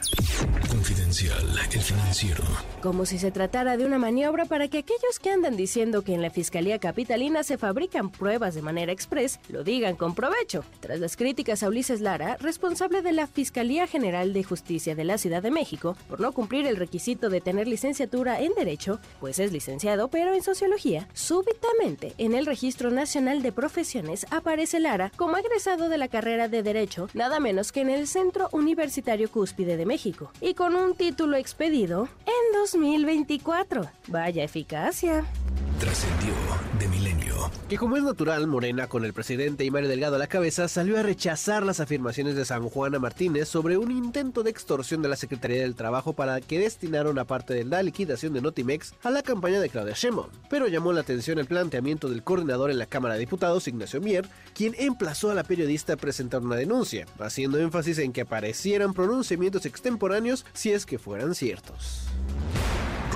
Confidencial, el financiero. Como si se tratara de una maniobra para que aquellos que andan diciendo que en la Fiscalía Capitalina se fabrican pruebas de manera express lo digan con provecho. Tras las críticas a Ulises Lara, responsable de la Fiscalía General de Justicia de la Ciudad de México, por no cumplir el requisito de tener licenciatura en Derecho, pues es licenciado pero en Sociología, súbitamente en el Registro Nacional de Profesiones aparece Lara como egresado de la carrera de Derecho, nada menos que en el Centro Universitario Cúspide de México, y con un título expedido en 2024. Vaya eficacia. Trascendió de milenio. Que como es natural, Morena, con el presidente y Mario Delgado a la cabeza, salió a rechazar las afirmaciones de San Juana Martínez sobre un intento de extorsión de la Secretaría del Trabajo para que destinara una parte de la liquidación de Notimex a la campaña de Claudia Sheinbaum. Pero llamó la atención el planteamiento del coordinador en la Cámara de Diputados, Ignacio Mier, quien emplazó a la periodista a presentar una denuncia, haciendo énfasis en que aparecieran pronunciamientos extemporáneos si es que fueran ciertos.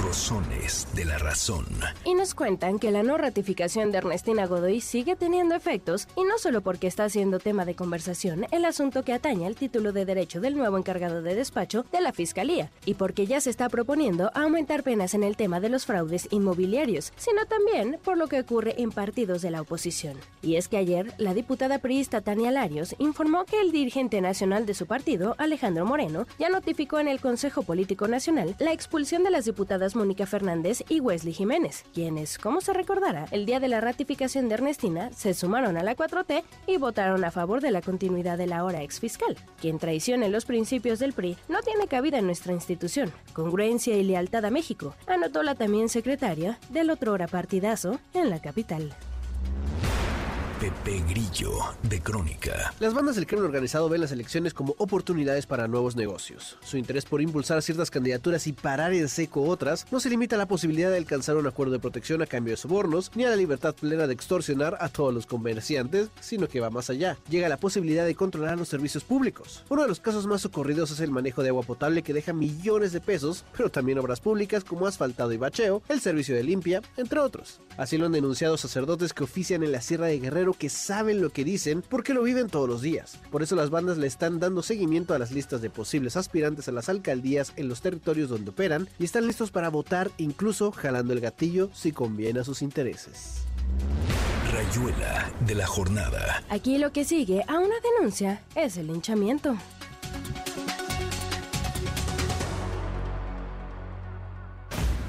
Rosones de la razón. Y nos cuentan que la no ratificación de Ernestina Godoy sigue teniendo efectos y no solo porque está siendo tema de conversación el asunto que atañe al título de derecho del nuevo encargado de despacho de la Fiscalía y porque ya se está proponiendo aumentar penas en el tema de los fraudes inmobiliarios, sino también por lo que ocurre en partidos de la oposición. Y es que ayer la diputada priista Tania Larios informó que el dirigente nacional de su partido, Alejandro Moreno, ya notificó en el Consejo Político Nacional la expulsión de las diputadas Mónica Fernández y Wesley Jiménez, quienes, como se recordará, el día de la ratificación de Ernestina se sumaron a la 4T y votaron a favor de la continuidad de la ahora ex fiscal. Quien traicione los principios del PRI no tiene cabida en nuestra institución. Congruencia y lealtad a México, anotó la también secretaria del otrora partidazo en la capital. Pepe Grillo, de Crónica. Las bandas del crimen organizado ven las elecciones como oportunidades para nuevos negocios. Su interés por impulsar ciertas candidaturas y parar en seco otras no se limita a la posibilidad de alcanzar un acuerdo de protección a cambio de sobornos, ni a la libertad plena de extorsionar a todos los comerciantes, sino que va más allá. Llega la posibilidad de controlar los servicios públicos. Uno de los casos más ocurridos es el manejo de agua potable que deja millones de pesos, pero también obras públicas como asfaltado y bacheo, el servicio de limpia, entre otros. Así lo han denunciado sacerdotes que ofician en la Sierra de Guerrero que saben lo que dicen porque lo viven todos los días. Por eso las bandas le están dando seguimiento a las listas de posibles aspirantes a las alcaldías en los territorios donde operan y están listos para votar incluso jalando el gatillo si conviene a sus intereses. Rayuela de la jornada. Aquí lo que sigue a una denuncia es el linchamiento.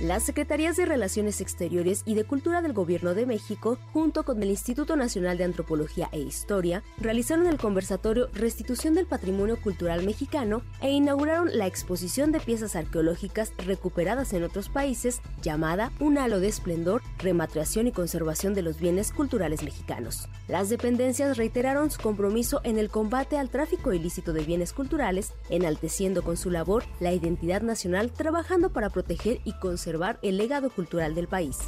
Las Secretarías de Relaciones Exteriores y de Cultura del Gobierno de México, junto con el Instituto Nacional de Antropología e Historia, realizaron el conversatorio Restitución del Patrimonio Cultural Mexicano e inauguraron la exposición de piezas arqueológicas recuperadas en otros países llamada Un halo de esplendor, rematriación y conservación de los bienes culturales mexicanos. Las dependencias reiteraron su compromiso en el combate al tráfico ilícito de bienes culturales, enalteciendo con su labor la identidad nacional, trabajando para proteger y conservar el legado cultural del país.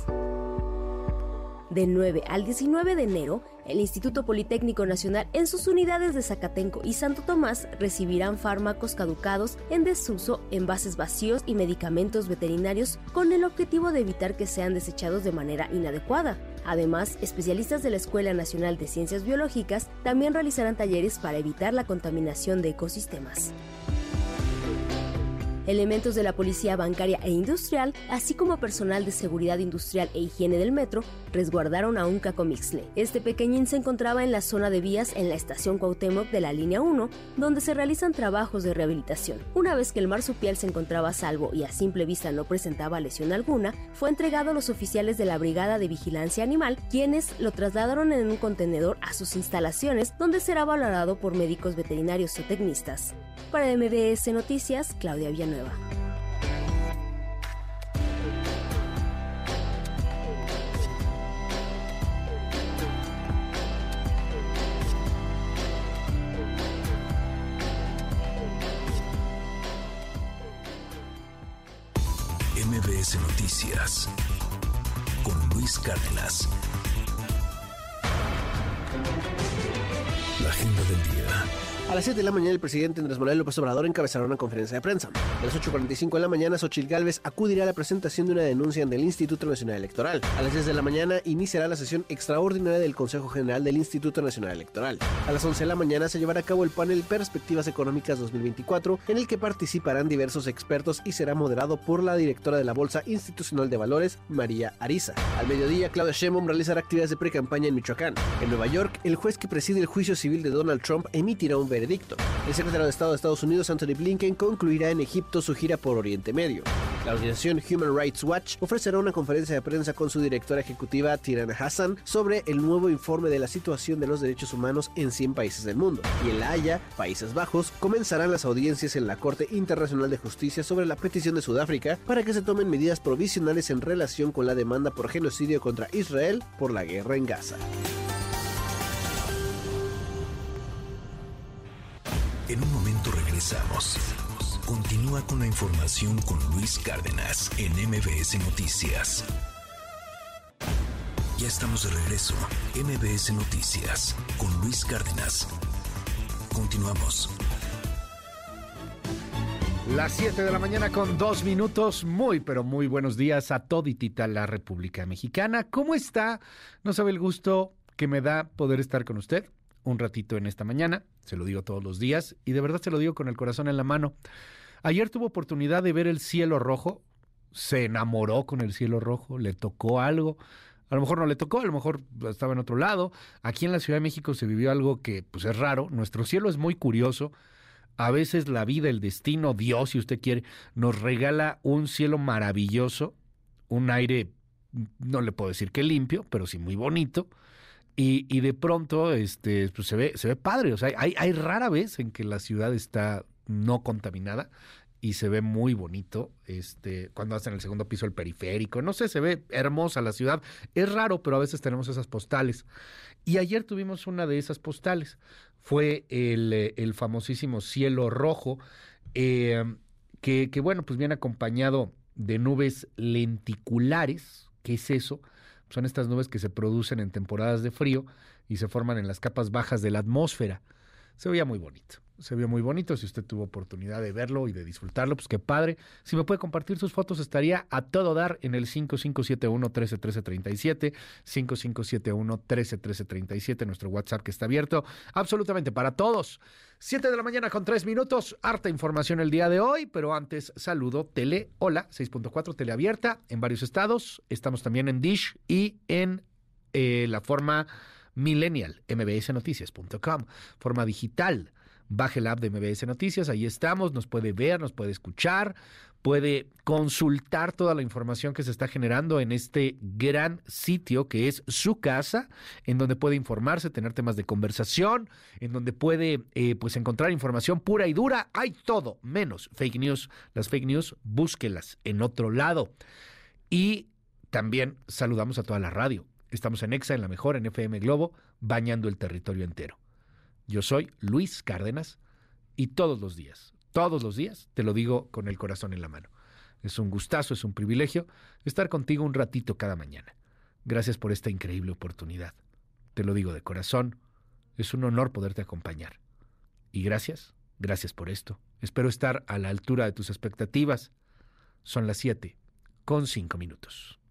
Del 9 al 19 de enero, el Instituto Politécnico Nacional en sus unidades de Zacatenco y Santo Tomás recibirán fármacos caducados en desuso, envases vacíos y medicamentos veterinarios con el objetivo de evitar que sean desechados de manera inadecuada. Además, especialistas de la Escuela Nacional de Ciencias Biológicas también realizarán talleres para evitar la contaminación de ecosistemas. Elementos de la Policía Bancaria e Industrial, así como personal de seguridad industrial e higiene del metro, resguardaron a un cacomixle. Este pequeñín se encontraba en la zona de vías en la estación Cuauhtémoc de la línea 1, donde se realizan trabajos de rehabilitación. Una vez que el marsupial se encontraba a salvo y a simple vista no presentaba lesión alguna, fue entregado a los oficiales de la Brigada de Vigilancia Animal, quienes lo trasladaron en un contenedor a sus instalaciones, donde será valorado por médicos veterinarios o tecnistas. Para MBS Noticias, Claudia Villanueva. MBS Noticias con Luis Cárdenas. La agenda del día. A las 7 de la mañana, el presidente Andrés Manuel López Obrador encabezará una conferencia de prensa. A las 8.45 de la mañana, Xochitl Gálvez acudirá a la presentación de una denuncia ante el Instituto Nacional Electoral. A las 10 de la mañana, iniciará la sesión extraordinaria del Consejo General del Instituto Nacional Electoral. A las 11 de la mañana se llevará a cabo el panel Perspectivas Económicas 2024, en el que participarán diversos expertos y será moderado por la directora de la Bolsa Institucional de Valores, María Ariza. Al mediodía, Claudia Sheinbaum realizará actividades de pre-campaña en Michoacán. En Nueva York, el juez que preside el juicio civil de Donald Trump emitirá un veredicto. El secretario de Estado de Estados Unidos, Anthony Blinken, concluirá en Egipto su gira por Oriente Medio. La organización Human Rights Watch ofrecerá una conferencia de prensa con su directora ejecutiva, Tirana Hassan, sobre el nuevo informe de la situación de los derechos humanos en 100 países del mundo. Y en La Haya, Países Bajos, comenzarán las audiencias en la Corte Internacional de Justicia sobre la petición de Sudáfrica para que se tomen medidas provisionales en relación con la demanda por genocidio contra Israel por la guerra en Gaza. En un momento regresamos. Continúa con la información con Luis Cárdenas en MBS Noticias. Ya estamos de regreso. MBS Noticias con Luis Cárdenas. Continuamos. Las 7 de la mañana con dos minutos. Muy, pero muy buenos días a toditita la República Mexicana. ¿Cómo está? No sabe el gusto que me da poder estar con usted un ratito en esta mañana. Se lo digo todos los días y de verdad se lo digo con el corazón en la mano. Ayer tuvo oportunidad de ver el cielo rojo. Se enamoró con el cielo rojo. Le tocó algo. A lo mejor no le tocó, a lo mejor estaba en otro lado. Aquí en la Ciudad de México se vivió algo que pues es raro. Nuestro cielo es muy curioso. A veces la vida, el destino, Dios, si usted quiere, nos regala un cielo maravilloso, un aire, no le puedo decir que limpio, pero sí muy bonito. Y, y de pronto este, pues se, ve, se ve padre. O sea, hay, hay rara vez en que la ciudad está no contaminada y se ve muy bonito este cuando hacen el segundo piso el periférico no sé se ve hermosa la ciudad es raro pero a veces tenemos esas postales y ayer tuvimos una de esas postales fue el, el famosísimo cielo rojo eh, que, que bueno pues viene acompañado de nubes lenticulares ¿qué es eso? Son estas nubes que se producen en temporadas de frío y se forman en las capas bajas de la atmósfera se veía muy bonito se vio muy bonito. Si usted tuvo oportunidad de verlo y de disfrutarlo, pues qué padre. Si me puede compartir sus fotos, estaría a todo dar en el 5571-131337, 5571-131337, nuestro WhatsApp que está abierto absolutamente para todos. 7 de la mañana con 3 minutos, harta información el día de hoy, pero antes saludo Tele, hola, 6.4 Tele abierta en varios estados. Estamos también en Dish y en eh, la forma millennial, mbsnoticias.com, forma digital baje la app de MBS Noticias, ahí estamos, nos puede ver, nos puede escuchar, puede consultar toda la información que se está generando en este gran sitio que es su casa, en donde puede informarse, tener temas de conversación, en donde puede eh, pues encontrar información pura y dura. Hay todo, menos fake news. Las fake news, búsquelas en otro lado. Y también saludamos a toda la radio. Estamos en EXA, en la mejor, en FM Globo, bañando el territorio entero. Yo soy Luis Cárdenas y todos los días, todos los días, te lo digo con el corazón en la mano. Es un gustazo, es un privilegio estar contigo un ratito cada mañana. Gracias por esta increíble oportunidad. Te lo digo de corazón, es un honor poderte acompañar. Y gracias, gracias por esto. Espero estar a la altura de tus expectativas. Son las 7 con 5 minutos.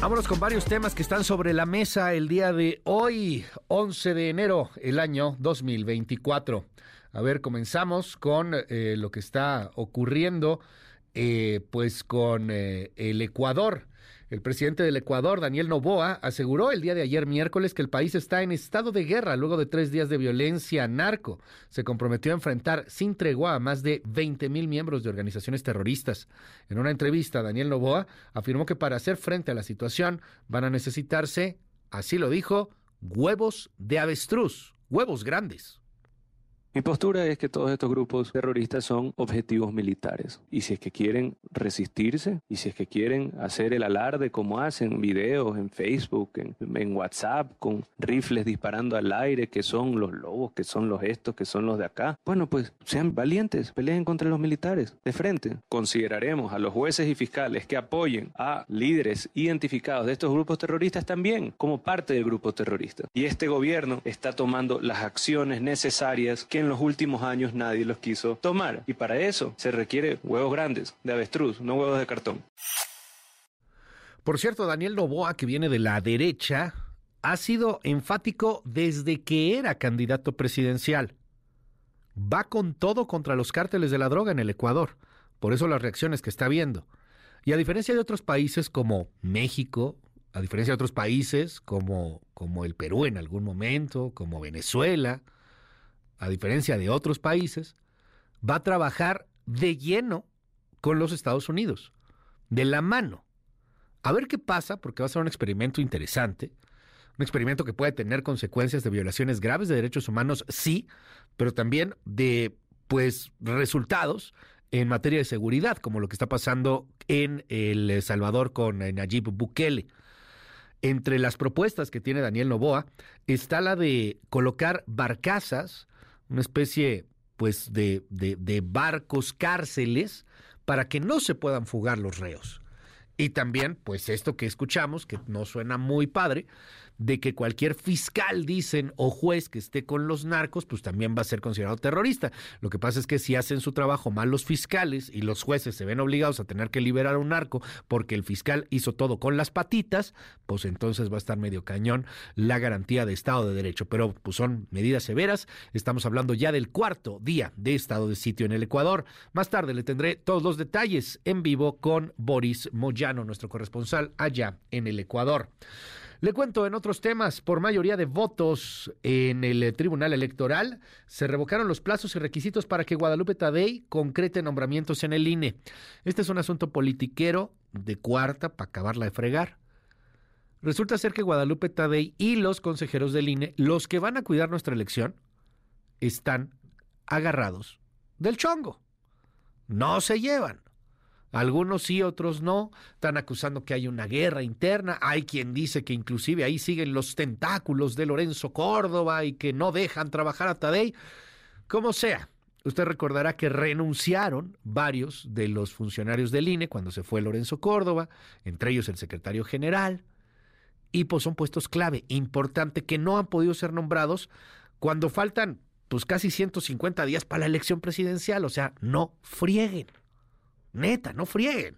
Vámonos con varios temas que están sobre la mesa el día de hoy, 11 de enero, el año 2024. A ver, comenzamos con eh, lo que está ocurriendo, eh, pues con eh, el Ecuador. El presidente del Ecuador, Daniel Noboa, aseguró el día de ayer miércoles que el país está en estado de guerra luego de tres días de violencia narco. Se comprometió a enfrentar sin tregua a más de 20 mil miembros de organizaciones terroristas. En una entrevista, Daniel Noboa afirmó que para hacer frente a la situación van a necesitarse, así lo dijo, huevos de avestruz, huevos grandes. Mi postura es que todos estos grupos terroristas son objetivos militares. Y si es que quieren resistirse, y si es que quieren hacer el alarde como hacen videos en Facebook, en, en, WhatsApp, con rifles disparando al aire, que son los lobos, que son los estos, que son los de acá, bueno, pues sean valientes, peleen contra los militares de frente. Consideraremos a los jueces y fiscales que apoyen a líderes identificados de estos grupos terroristas también como parte del grupo terrorista. Y este gobierno está tomando las acciones necesarias que en los últimos años nadie los quiso tomar. Y para eso se requiere huevos grandes, de avestruz, no huevos de cartón. Por cierto, Daniel Novoa, que viene de la derecha, ha sido enfático desde que era candidato presidencial. Va con todo contra los cárteles de la droga en el Ecuador. Por eso las reacciones que está viendo. Y a diferencia de otros países como México, a diferencia de otros países como, como el Perú en algún momento, como Venezuela, a diferencia de otros países, va a trabajar de lleno con los Estados Unidos, de la mano. A ver qué pasa, porque va a ser un experimento interesante, un experimento que puede tener consecuencias de violaciones graves de derechos humanos, sí, pero también de pues resultados en materia de seguridad, como lo que está pasando en El Salvador con Nayib Bukele. Entre las propuestas que tiene Daniel Novoa está la de colocar barcazas una especie pues de, de, de, barcos cárceles para que no se puedan fugar los reos. Y también, pues esto que escuchamos, que no suena muy padre, de que cualquier fiscal, dicen, o juez que esté con los narcos, pues también va a ser considerado terrorista. Lo que pasa es que si hacen su trabajo mal los fiscales y los jueces se ven obligados a tener que liberar a un narco porque el fiscal hizo todo con las patitas, pues entonces va a estar medio cañón la garantía de Estado de Derecho. Pero pues son medidas severas. Estamos hablando ya del cuarto día de estado de sitio en el Ecuador. Más tarde le tendré todos los detalles en vivo con Boris Moyano, nuestro corresponsal allá en el Ecuador. Le cuento en otros temas, por mayoría de votos en el eh, Tribunal Electoral, se revocaron los plazos y requisitos para que Guadalupe Tadei concrete nombramientos en el INE. Este es un asunto politiquero de cuarta para acabarla de fregar. Resulta ser que Guadalupe Tadei y los consejeros del INE, los que van a cuidar nuestra elección, están agarrados del chongo. No se llevan. Algunos sí, otros no. Están acusando que hay una guerra interna. Hay quien dice que inclusive ahí siguen los tentáculos de Lorenzo Córdoba y que no dejan trabajar a Tadei. Como sea, usted recordará que renunciaron varios de los funcionarios del INE cuando se fue Lorenzo Córdoba, entre ellos el secretario general. Y pues son puestos clave, importante, que no han podido ser nombrados cuando faltan pues casi 150 días para la elección presidencial. O sea, no frieguen. Neta, no frieguen.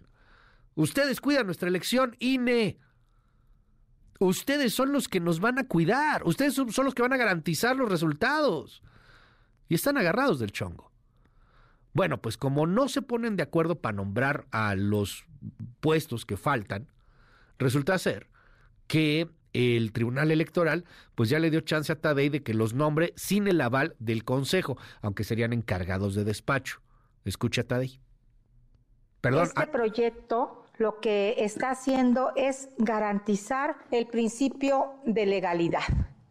Ustedes cuidan nuestra elección, INE. Ustedes son los que nos van a cuidar. Ustedes son los que van a garantizar los resultados. Y están agarrados del chongo. Bueno, pues como no se ponen de acuerdo para nombrar a los puestos que faltan, resulta ser que el Tribunal Electoral pues ya le dio chance a Tadei de que los nombre sin el aval del Consejo, aunque serían encargados de despacho. Escucha Tadei. Perdón. Este proyecto lo que está haciendo es garantizar el principio de legalidad.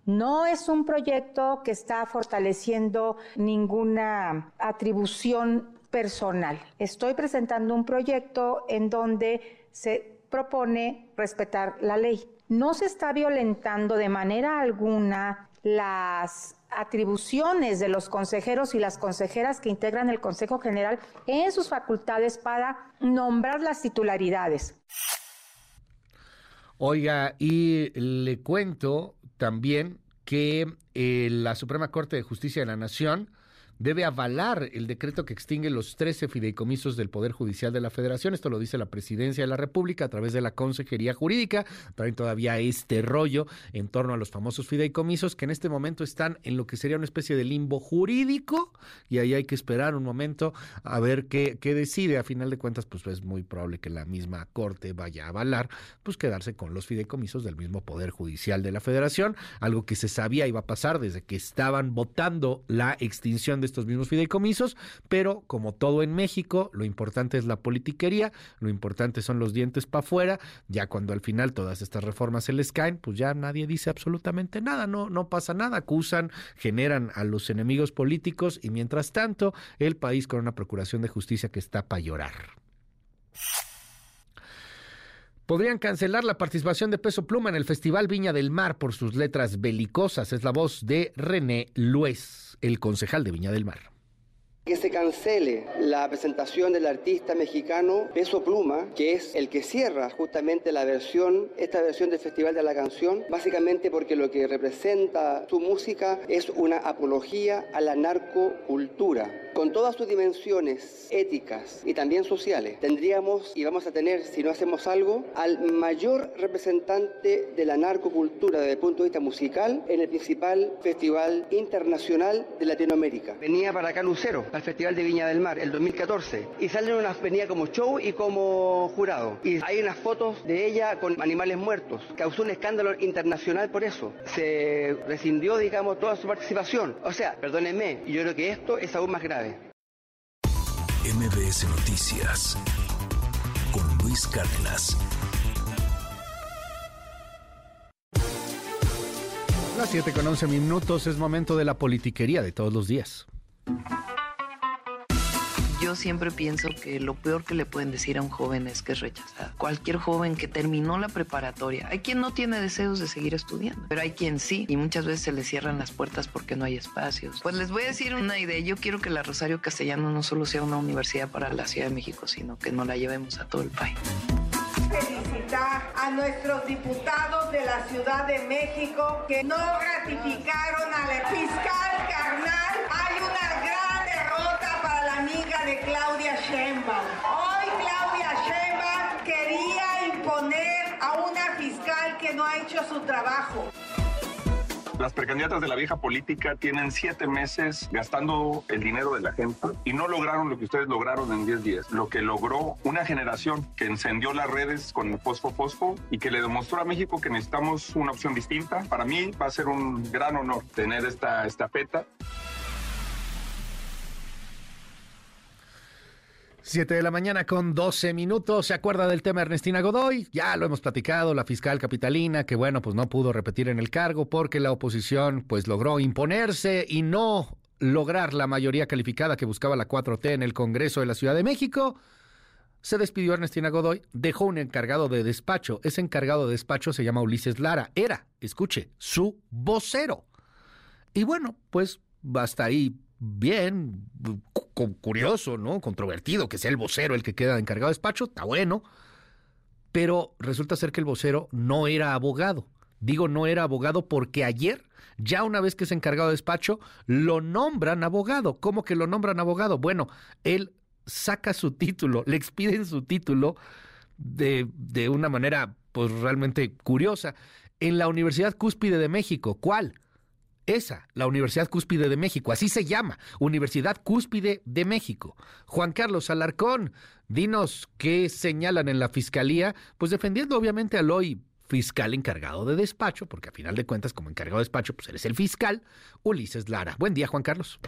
No es un proyecto que está fortaleciendo ninguna atribución personal. Estoy presentando un proyecto en donde se propone respetar la ley. No se está violentando de manera alguna las atribuciones de los consejeros y las consejeras que integran el Consejo General en sus facultades para nombrar las titularidades. Oiga, y le cuento también que eh, la Suprema Corte de Justicia de la Nación debe avalar el decreto que extingue los 13 fideicomisos del Poder Judicial de la Federación. Esto lo dice la Presidencia de la República a través de la Consejería Jurídica. Traen todavía este rollo en torno a los famosos fideicomisos que en este momento están en lo que sería una especie de limbo jurídico y ahí hay que esperar un momento a ver qué, qué decide. A final de cuentas, pues es muy probable que la misma Corte vaya a avalar, pues quedarse con los fideicomisos del mismo Poder Judicial de la Federación, algo que se sabía iba a pasar desde que estaban votando la extinción de estos mismos fideicomisos, pero como todo en México, lo importante es la politiquería, lo importante son los dientes para afuera, ya cuando al final todas estas reformas se les caen, pues ya nadie dice absolutamente nada, no, no pasa nada, acusan, generan a los enemigos políticos y mientras tanto el país con una procuración de justicia que está para llorar. Podrían cancelar la participación de Peso Pluma en el Festival Viña del Mar por sus letras belicosas. Es la voz de René Luez, el concejal de Viña del Mar. Que se cancele la presentación del artista mexicano Peso Pluma, que es el que cierra justamente la versión, esta versión del Festival de la Canción, básicamente porque lo que representa su música es una apología a la narcocultura. Con todas sus dimensiones éticas y también sociales, tendríamos y vamos a tener, si no hacemos algo, al mayor representante de la narcocultura desde el punto de vista musical en el principal festival internacional de Latinoamérica. Venía para acá Lucero, al Festival de Viña del Mar, el 2014, y salen unas, venía como show y como jurado. Y hay unas fotos de ella con animales muertos. Causó un escándalo internacional por eso. Se rescindió, digamos, toda su participación. O sea, perdónenme, yo creo que esto es aún más grave. MBS Noticias con Luis Cárdenas. Las 7 con 11 minutos es momento de la politiquería de todos los días. Yo siempre pienso que lo peor que le pueden decir a un joven es que es rechazado. Cualquier joven que terminó la preparatoria, hay quien no tiene deseos de seguir estudiando, pero hay quien sí, y muchas veces se le cierran las puertas porque no hay espacios. Pues les voy a decir una idea, yo quiero que la Rosario Castellano no solo sea una universidad para la Ciudad de México, sino que nos la llevemos a todo el país. Felicitar a nuestros diputados de la Ciudad de México que no ratificaron al fiscal carnal. Claudia Sheinbaum. Hoy Claudia Sheinbaum quería imponer a una fiscal que no ha hecho su trabajo. Las precandidatas de la vieja política tienen siete meses gastando el dinero de la gente y no lograron lo que ustedes lograron en 10 días. Lo que logró una generación que encendió las redes con el fosfo fosfo y que le demostró a México que necesitamos una opción distinta. Para mí va a ser un gran honor tener esta estafeta. 7 de la mañana con 12 minutos. ¿Se acuerda del tema Ernestina Godoy? Ya lo hemos platicado, la fiscal capitalina, que bueno, pues no pudo repetir en el cargo porque la oposición pues logró imponerse y no lograr la mayoría calificada que buscaba la 4T en el Congreso de la Ciudad de México. Se despidió Ernestina Godoy, dejó un encargado de despacho. Ese encargado de despacho se llama Ulises Lara. Era, escuche, su vocero. Y bueno, pues hasta ahí bien, cu- curioso, ¿no? Controvertido que sea el vocero el que queda encargado de despacho, está bueno. Pero resulta ser que el vocero no era abogado. Digo no era abogado porque ayer, ya una vez que es encargado de despacho, lo nombran abogado. ¿Cómo que lo nombran abogado? Bueno, él saca su título, le expiden su título de, de una manera pues realmente curiosa en la Universidad Cúspide de México. ¿Cuál? Esa, la Universidad Cúspide de México, así se llama, Universidad Cúspide de México. Juan Carlos Alarcón, dinos qué señalan en la Fiscalía, pues defendiendo obviamente al hoy fiscal encargado de despacho, porque a final de cuentas, como encargado de despacho, pues eres el fiscal, Ulises Lara. Buen día, Juan Carlos.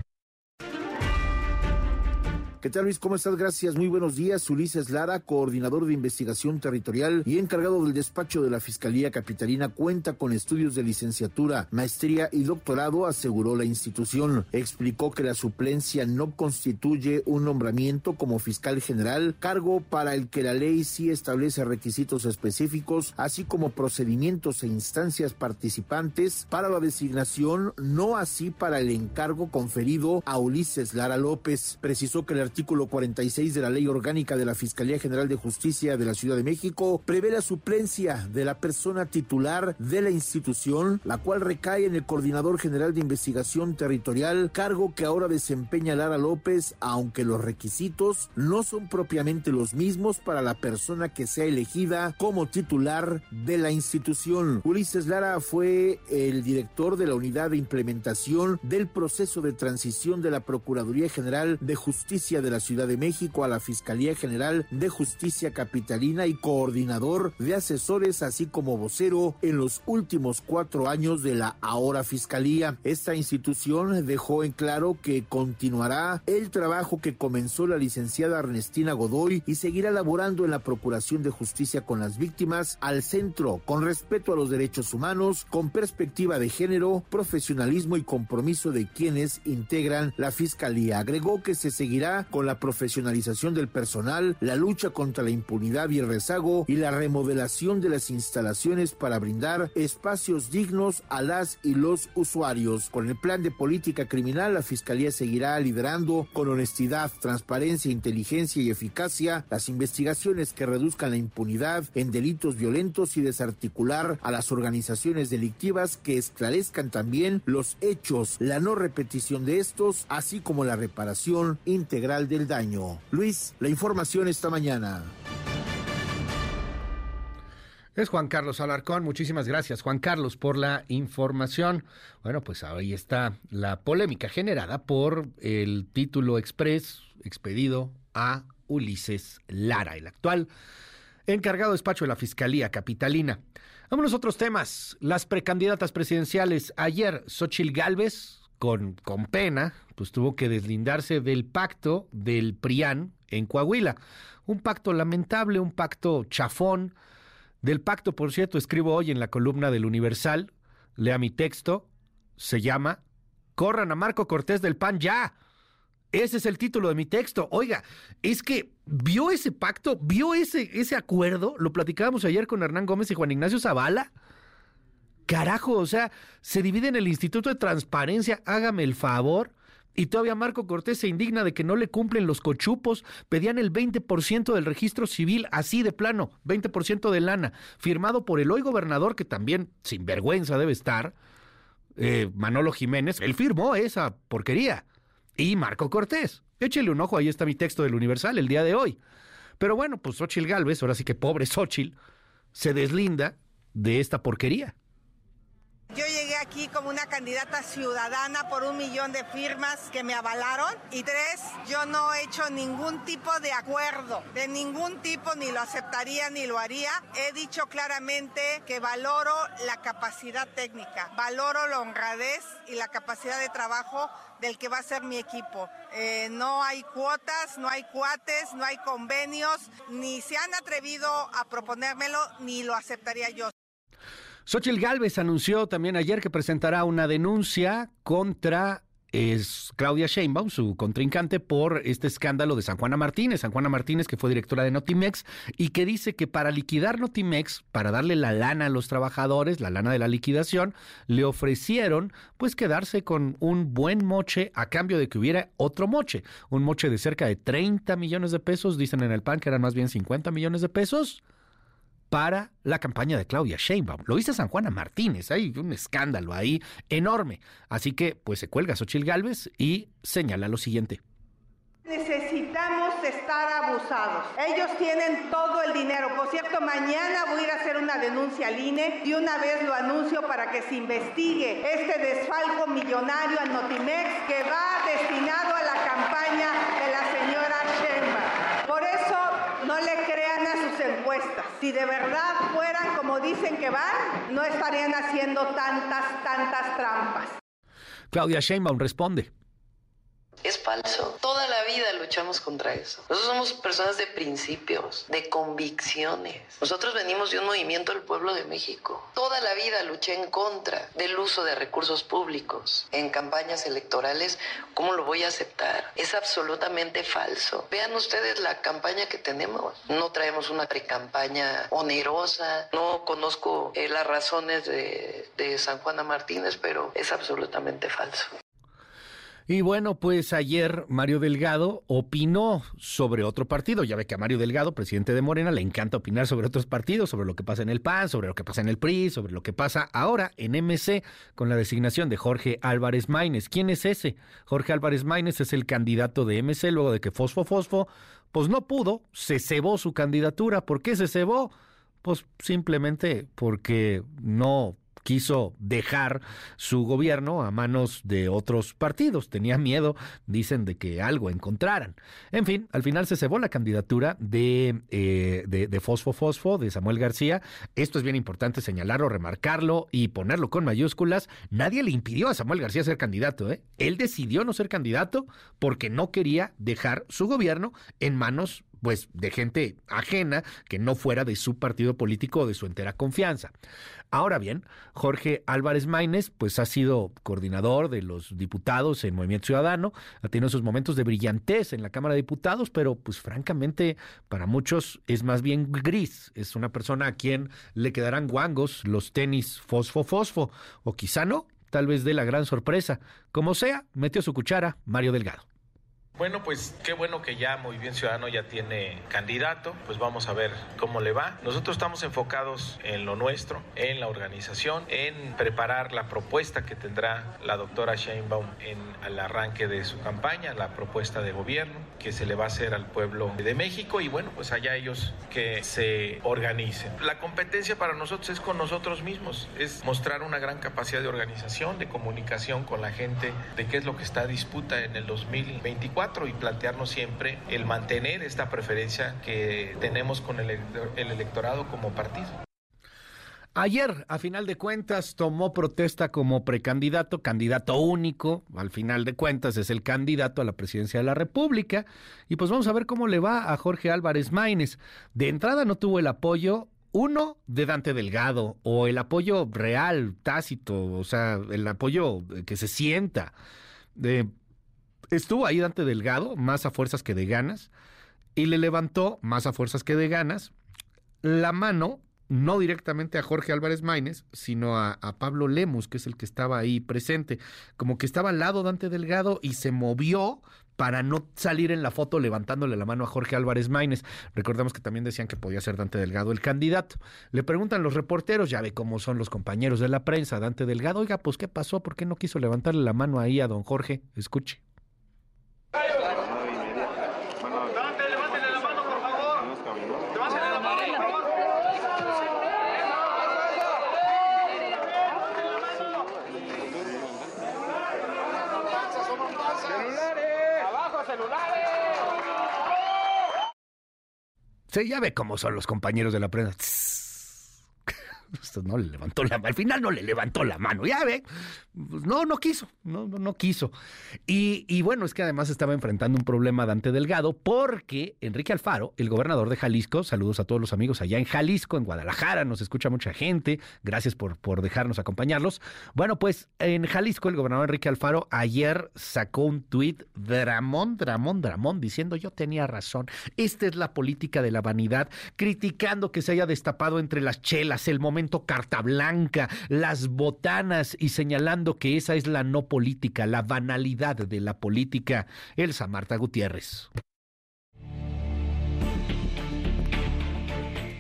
¿Qué tal Luis? ¿Cómo estás? Gracias. Muy buenos días. Ulises Lara, coordinador de investigación territorial y encargado del despacho de la Fiscalía Capitalina, cuenta con estudios de licenciatura, maestría y doctorado, aseguró la institución. Explicó que la suplencia no constituye un nombramiento como fiscal general, cargo para el que la ley sí establece requisitos específicos, así como procedimientos e instancias participantes para la designación, no así para el encargo conferido a Ulises Lara López. Precisó que el artículo 46 de la Ley Orgánica de la Fiscalía General de Justicia de la Ciudad de México prevé la suplencia de la persona titular de la institución, la cual recae en el Coordinador General de Investigación Territorial, cargo que ahora desempeña Lara López, aunque los requisitos no son propiamente los mismos para la persona que sea elegida como titular de la institución. Ulises Lara fue el director de la unidad de implementación del proceso de transición de la Procuraduría General de Justicia de la Ciudad de México a la Fiscalía General de Justicia Capitalina y coordinador de asesores, así como vocero en los últimos cuatro años de la ahora Fiscalía. Esta institución dejó en claro que continuará el trabajo que comenzó la licenciada Ernestina Godoy y seguirá laborando en la Procuración de Justicia con las víctimas al centro, con respeto a los derechos humanos, con perspectiva de género, profesionalismo y compromiso de quienes integran la Fiscalía. Agregó que se seguirá con la profesionalización del personal, la lucha contra la impunidad y el rezago y la remodelación de las instalaciones para brindar espacios dignos a las y los usuarios. Con el plan de política criminal, la Fiscalía seguirá liderando con honestidad, transparencia, inteligencia y eficacia las investigaciones que reduzcan la impunidad en delitos violentos y desarticular a las organizaciones delictivas que esclarezcan también los hechos, la no repetición de estos, así como la reparación integral del daño. Luis, la información esta mañana. Es Juan Carlos Alarcón. Muchísimas gracias, Juan Carlos, por la información. Bueno, pues ahí está la polémica generada por el título express expedido a Ulises Lara, el actual encargado de despacho de la Fiscalía Capitalina. Vámonos a otros temas. Las precandidatas presidenciales. Ayer, Xochil Gálvez, con, con pena, pues tuvo que deslindarse del pacto del PRIAN en Coahuila. Un pacto lamentable, un pacto chafón. Del pacto, por cierto, escribo hoy en la columna del Universal. Lea mi texto. Se llama Corran a Marco Cortés del PAN ya. Ese es el título de mi texto. Oiga, es que vio ese pacto, vio ese, ese acuerdo. Lo platicábamos ayer con Hernán Gómez y Juan Ignacio Zavala. Carajo, o sea, se divide en el Instituto de Transparencia, hágame el favor. Y todavía Marco Cortés se indigna de que no le cumplen los cochupos. Pedían el 20% del registro civil, así de plano, 20% de lana, firmado por el hoy gobernador, que también sin vergüenza debe estar, eh, Manolo Jiménez. Él firmó esa porquería. Y Marco Cortés. Échele un ojo, ahí está mi texto del Universal el día de hoy. Pero bueno, pues Xochil Gálvez, ahora sí que pobre Xochil, se deslinda de esta porquería. Yo llegué aquí como una candidata ciudadana por un millón de firmas que me avalaron. Y tres, yo no he hecho ningún tipo de acuerdo, de ningún tipo, ni lo aceptaría ni lo haría. He dicho claramente que valoro la capacidad técnica, valoro la honradez y la capacidad de trabajo del que va a ser mi equipo. Eh, no hay cuotas, no hay cuates, no hay convenios, ni se han atrevido a proponérmelo, ni lo aceptaría yo. Xochitl Gálvez anunció también ayer que presentará una denuncia contra es Claudia Sheinbaum, su contrincante, por este escándalo de San Juana Martínez. San Juana Martínez, que fue directora de Notimex, y que dice que para liquidar Notimex, para darle la lana a los trabajadores, la lana de la liquidación, le ofrecieron pues quedarse con un buen moche a cambio de que hubiera otro moche. Un moche de cerca de 30 millones de pesos, dicen en el PAN que eran más bien 50 millones de pesos para la campaña de Claudia Sheinbaum. Lo hizo San Juana Martínez, hay un escándalo ahí enorme. Así que pues se cuelga Xochil Gálvez y señala lo siguiente. Necesitamos estar abusados. Ellos tienen todo el dinero. Por cierto, mañana voy a a hacer una denuncia al INE y una vez lo anuncio para que se investigue este desfalco millonario a Notimex que va destinado a la campaña de la señora Sheinbaum. Por eso no le crean a sus encuestas. Si de verdad fueran como dicen que van, no estarían haciendo tantas, tantas trampas. Claudia Sheinbaum responde. Es falso. Toda la vida luchamos contra eso. Nosotros somos personas de principios, de convicciones. Nosotros venimos de un movimiento del pueblo de México. Toda la vida luché en contra del uso de recursos públicos en campañas electorales. ¿Cómo lo voy a aceptar? Es absolutamente falso. Vean ustedes la campaña que tenemos. No traemos una precampaña onerosa. No conozco eh, las razones de, de San Juana Martínez, pero es absolutamente falso. Y bueno, pues ayer Mario Delgado opinó sobre otro partido. Ya ve que a Mario Delgado, presidente de Morena, le encanta opinar sobre otros partidos, sobre lo que pasa en el PAN, sobre lo que pasa en el PRI, sobre lo que pasa ahora en MC con la designación de Jorge Álvarez Maínez. ¿Quién es ese? Jorge Álvarez Maínez es el candidato de MC luego de que Fosfo Fosfo, pues no pudo, se cebó su candidatura. ¿Por qué se cebó? Pues simplemente porque no quiso dejar su gobierno a manos de otros partidos. Tenía miedo, dicen, de que algo encontraran. En fin, al final se cebó la candidatura de, eh, de, de, Fosfo Fosfo, de Samuel García. Esto es bien importante señalarlo, remarcarlo y ponerlo con mayúsculas. Nadie le impidió a Samuel García ser candidato. ¿eh? Él decidió no ser candidato porque no quería dejar su gobierno en manos pues de gente ajena que no fuera de su partido político o de su entera confianza. Ahora bien, Jorge Álvarez Maínez, pues ha sido coordinador de los diputados en Movimiento Ciudadano, ha tenido sus momentos de brillantez en la Cámara de Diputados, pero pues francamente para muchos es más bien gris. Es una persona a quien le quedarán guangos los tenis fosfo fosfo, o quizá no, tal vez de la gran sorpresa. Como sea, metió su cuchara Mario Delgado. Bueno, pues qué bueno que ya Movimiento Ciudadano ya tiene candidato, pues vamos a ver cómo le va. Nosotros estamos enfocados en lo nuestro, en la organización, en preparar la propuesta que tendrá la doctora Sheinbaum en el arranque de su campaña, la propuesta de gobierno que se le va a hacer al pueblo de México y bueno, pues allá ellos que se organicen. La competencia para nosotros es con nosotros mismos, es mostrar una gran capacidad de organización, de comunicación con la gente, de qué es lo que está a disputa en el 2024 y plantearnos siempre el mantener esta preferencia que tenemos con el, el electorado como partido. Ayer, a final de cuentas, tomó protesta como precandidato, candidato único, al final de cuentas es el candidato a la presidencia de la República, y pues vamos a ver cómo le va a Jorge Álvarez Maínez. De entrada no tuvo el apoyo uno de Dante Delgado o el apoyo real, tácito, o sea, el apoyo que se sienta. De, estuvo ahí Dante Delgado, más a fuerzas que de ganas, y le levantó, más a fuerzas que de ganas, la mano, no directamente a Jorge Álvarez Maínez, sino a, Pablo Lemus, que es el que estaba ahí presente. Como que estaba al lado Dante Delgado y se movió para no salir en la foto levantándole la mano a Jorge Álvarez Maínez. Recordemos que también decían que podía ser Dante Delgado el candidato. Le preguntan los reporteros, ya ve cómo son los compañeros de la prensa, Dante Delgado, oiga, pues ¿qué pasó? ¿Por qué no quiso levantarle la mano ahí a don Jorge? Escuche. Sí, ya ve cómo son los compañeros de la prensa. Esto no le levantó la mano. Al final no le levantó la mano. Ya ve. Pues no, no quiso. No, no, no quiso. Y, y, bueno, es que además estaba enfrentando un problema Dante Delgado porque Enrique Alfaro, el gobernador de Jalisco, saludos a todos los amigos allá en Jalisco, en Guadalajara, nos escucha mucha gente. Gracias por, por dejarnos acompañarlos. Bueno, pues en Jalisco, el gobernador Enrique Alfaro ayer sacó un tuit dramón, dramón, dramón, diciendo yo tenía razón. Esta es la política de la vanidad, criticando que se haya destapado entre las chelas el momento carta blanca, las botanas y señalando que esa es la no política, la banalidad de la política. Elsa Marta Gutiérrez.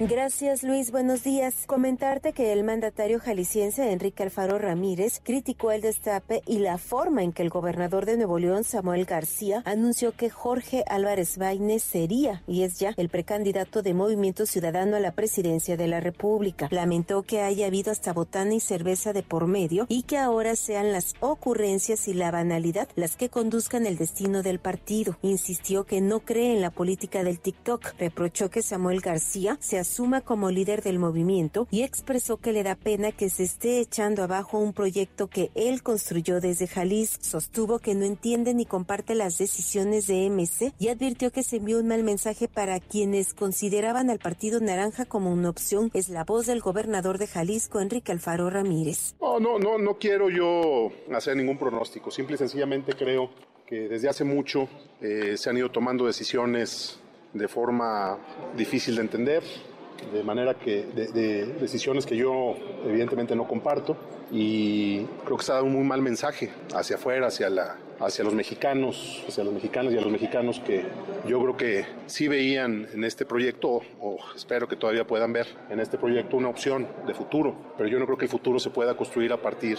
Gracias Luis, buenos días. Comentarte que el mandatario jalisciense Enrique Alfaro Ramírez criticó el destape y la forma en que el gobernador de Nuevo León Samuel García anunció que Jorge Álvarez Baines sería y es ya el precandidato de Movimiento Ciudadano a la presidencia de la República. Lamentó que haya habido hasta botana y cerveza de por medio y que ahora sean las ocurrencias y la banalidad las que conduzcan el destino del partido. Insistió que no cree en la política del TikTok. Reprochó que Samuel García se suma como líder del movimiento y expresó que le da pena que se esté echando abajo un proyecto que él construyó desde Jalisco. Sostuvo que no entiende ni comparte las decisiones de MC y advirtió que se envió un mal mensaje para quienes consideraban al Partido Naranja como una opción. Es la voz del gobernador de Jalisco, Enrique Alfaro Ramírez. No, no, no, no quiero yo hacer ningún pronóstico. Simple y sencillamente creo que desde hace mucho eh, se han ido tomando decisiones de forma difícil de entender, de manera que de, de decisiones que yo evidentemente no comparto y creo que ha dado un muy mal mensaje hacia afuera, hacia la hacia los mexicanos, hacia los mexicanos y a los mexicanos que yo creo que sí veían en este proyecto, o espero que todavía puedan ver en este proyecto una opción de futuro, pero yo no creo que el futuro se pueda construir a partir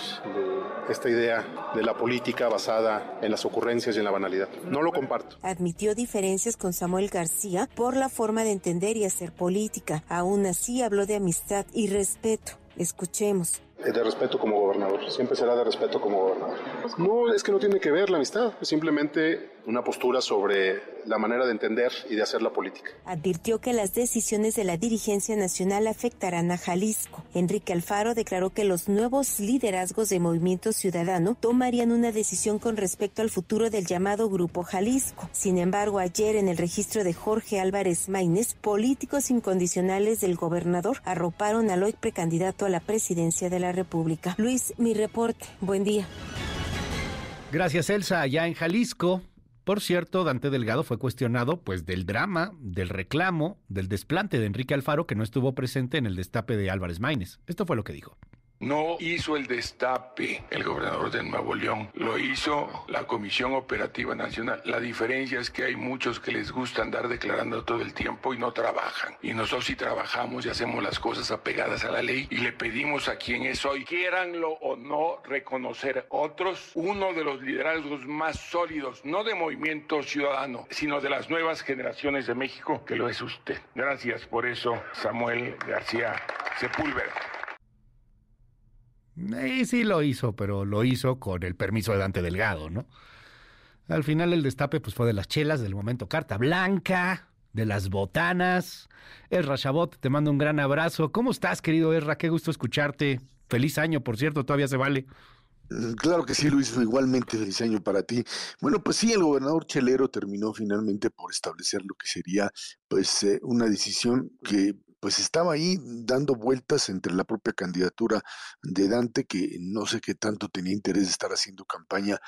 de esta idea de la política basada en las ocurrencias y en la banalidad. No lo comparto. Admitió diferencias con Samuel García por la forma de entender y hacer política. Aún así habló de amistad y respeto. Escuchemos de respeto como gobernador, siempre será de respeto como gobernador. No, es que no tiene que ver la amistad, simplemente una postura sobre la manera de entender y de hacer la política. Advirtió que las decisiones de la dirigencia nacional afectarán a Jalisco. Enrique Alfaro declaró que los nuevos liderazgos de Movimiento Ciudadano tomarían una decisión con respecto al futuro del llamado Grupo Jalisco. Sin embargo, ayer en el registro de Jorge Álvarez Maínez, políticos incondicionales del gobernador arroparon al hoy precandidato a la presidencia de la República. Luis, mi reporte. Buen día. Gracias, Elsa. Allá en Jalisco, por cierto, Dante Delgado fue cuestionado pues del drama, del reclamo, del desplante de Enrique Alfaro que no estuvo presente en el destape de Álvarez Maínez. Esto fue lo que dijo. No hizo el destape el gobernador de Nuevo León, lo hizo la Comisión Operativa Nacional. La diferencia es que hay muchos que les gusta andar declarando todo el tiempo y no trabajan. Y nosotros sí trabajamos y hacemos las cosas apegadas a la ley y le pedimos a quien es hoy, quieranlo o no, reconocer otros, uno de los liderazgos más sólidos, no de movimiento ciudadano, sino de las nuevas generaciones de México, que lo es usted. Gracias por eso, Samuel García Sepúlveda. Eh, sí lo hizo, pero lo hizo con el permiso de Dante Delgado, ¿no? Al final el destape pues fue de las chelas, del momento carta blanca, de las botanas. Erra Chabot, te mando un gran abrazo. ¿Cómo estás, querido Erra? Qué gusto escucharte. Feliz año, por cierto, todavía se vale. Claro que sí, Luis, igualmente feliz año para ti. Bueno, pues sí, el gobernador Chelero terminó finalmente por establecer lo que sería pues eh, una decisión que pues estaba ahí dando vueltas entre la propia candidatura de Dante, que no sé qué tanto tenía interés de estar haciendo campaña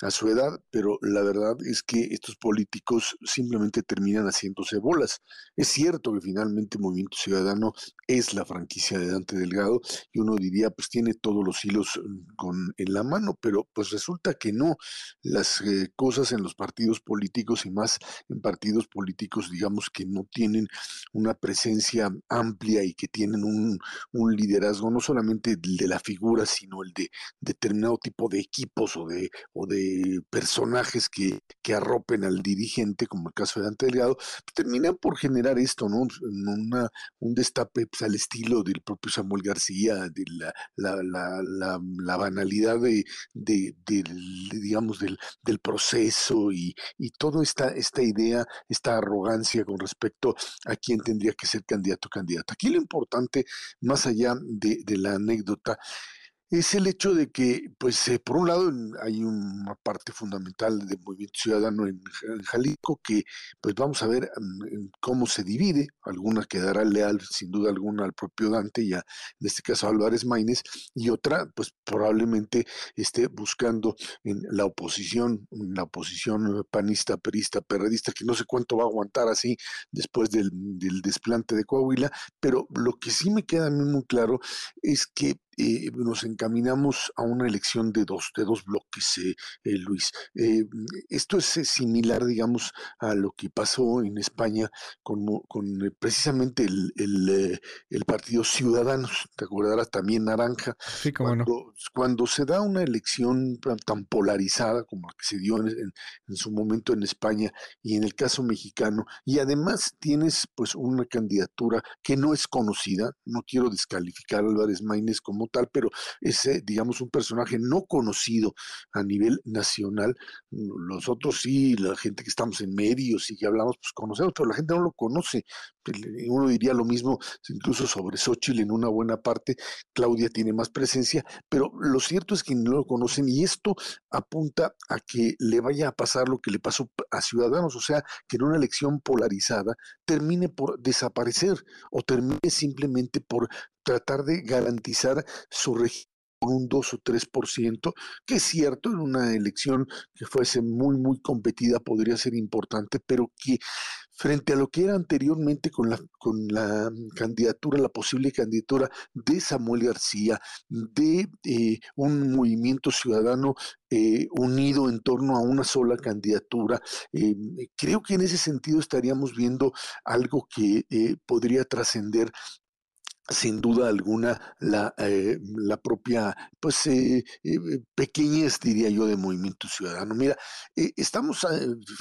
a su edad, pero la verdad es que estos políticos simplemente terminan haciéndose bolas. Es cierto que finalmente Movimiento Ciudadano es la franquicia de Dante Delgado y uno diría, pues tiene todos los hilos mm, con, en la mano, pero pues resulta que no. Las eh, cosas en los partidos políticos y más en partidos políticos, digamos, que no tienen una presencia amplia y que tienen un, un, liderazgo no solamente de la figura, sino el de determinado tipo de equipos o de, o de personajes que, que arropen al dirigente, como el caso de Dante Delgado, terminan por generar esto, ¿no? Una, un destape pues, al estilo del propio Samuel García, de la, la, la, la, la banalidad de, de, de, digamos, del, del proceso y, y toda esta, esta idea, esta arrogancia con respecto a quién tendría que ser candidato candidato. Aquí lo importante, más allá de, de la anécdota, es el hecho de que, pues, eh, por un lado hay una parte fundamental del movimiento ciudadano en, Jalisco que, pues, vamos a ver um, cómo se divide. Alguna quedará leal, sin duda alguna, al propio Dante, ya en este caso Álvarez Maínez, y otra, pues, probablemente esté buscando en la oposición, la oposición panista, perista, perredista, que no sé cuánto va a aguantar así después del, del desplante de Coahuila, pero lo que sí me queda a mí muy claro es que eh, nos encaminamos a una elección de dos, de dos bloques, eh, eh, Luis. esto es similar, digamos, a lo que pasó en España con, con precisamente el, el, el, partido Ciudadanos, te acordarás también Naranja. Sí, cuando, no. cuando se da una elección tan polarizada como la que se dio en, en, en su momento en España y en el caso mexicano, y además tienes pues una candidatura que no es conocida, no quiero descalificar a Álvarez Maínez como tal, pero es, digamos, un personaje no conocido a nivel nacional. Nosotros sí, la gente que estamos en medios y que hablamos, pues conocemos, pero la gente no lo conoce uno diría lo mismo incluso sobre Xochitl en una buena parte, Claudia tiene más presencia, pero lo cierto es que no lo conocen y esto apunta a que le vaya a pasar lo que le pasó a Ciudadanos, o sea, que en una elección polarizada termine por desaparecer o termine simplemente por tratar de garantizar su con un 2 o 3%, que es cierto, en una elección que fuese muy, muy competida podría ser importante, pero que frente a lo que era anteriormente con la, con la candidatura, la posible candidatura de Samuel García, de eh, un movimiento ciudadano eh, unido en torno a una sola candidatura, eh, creo que en ese sentido estaríamos viendo algo que podría trascender sin duda alguna la, eh, la propia pues eh, eh, pequeñez diría yo de movimiento ciudadano. Mira eh, estamos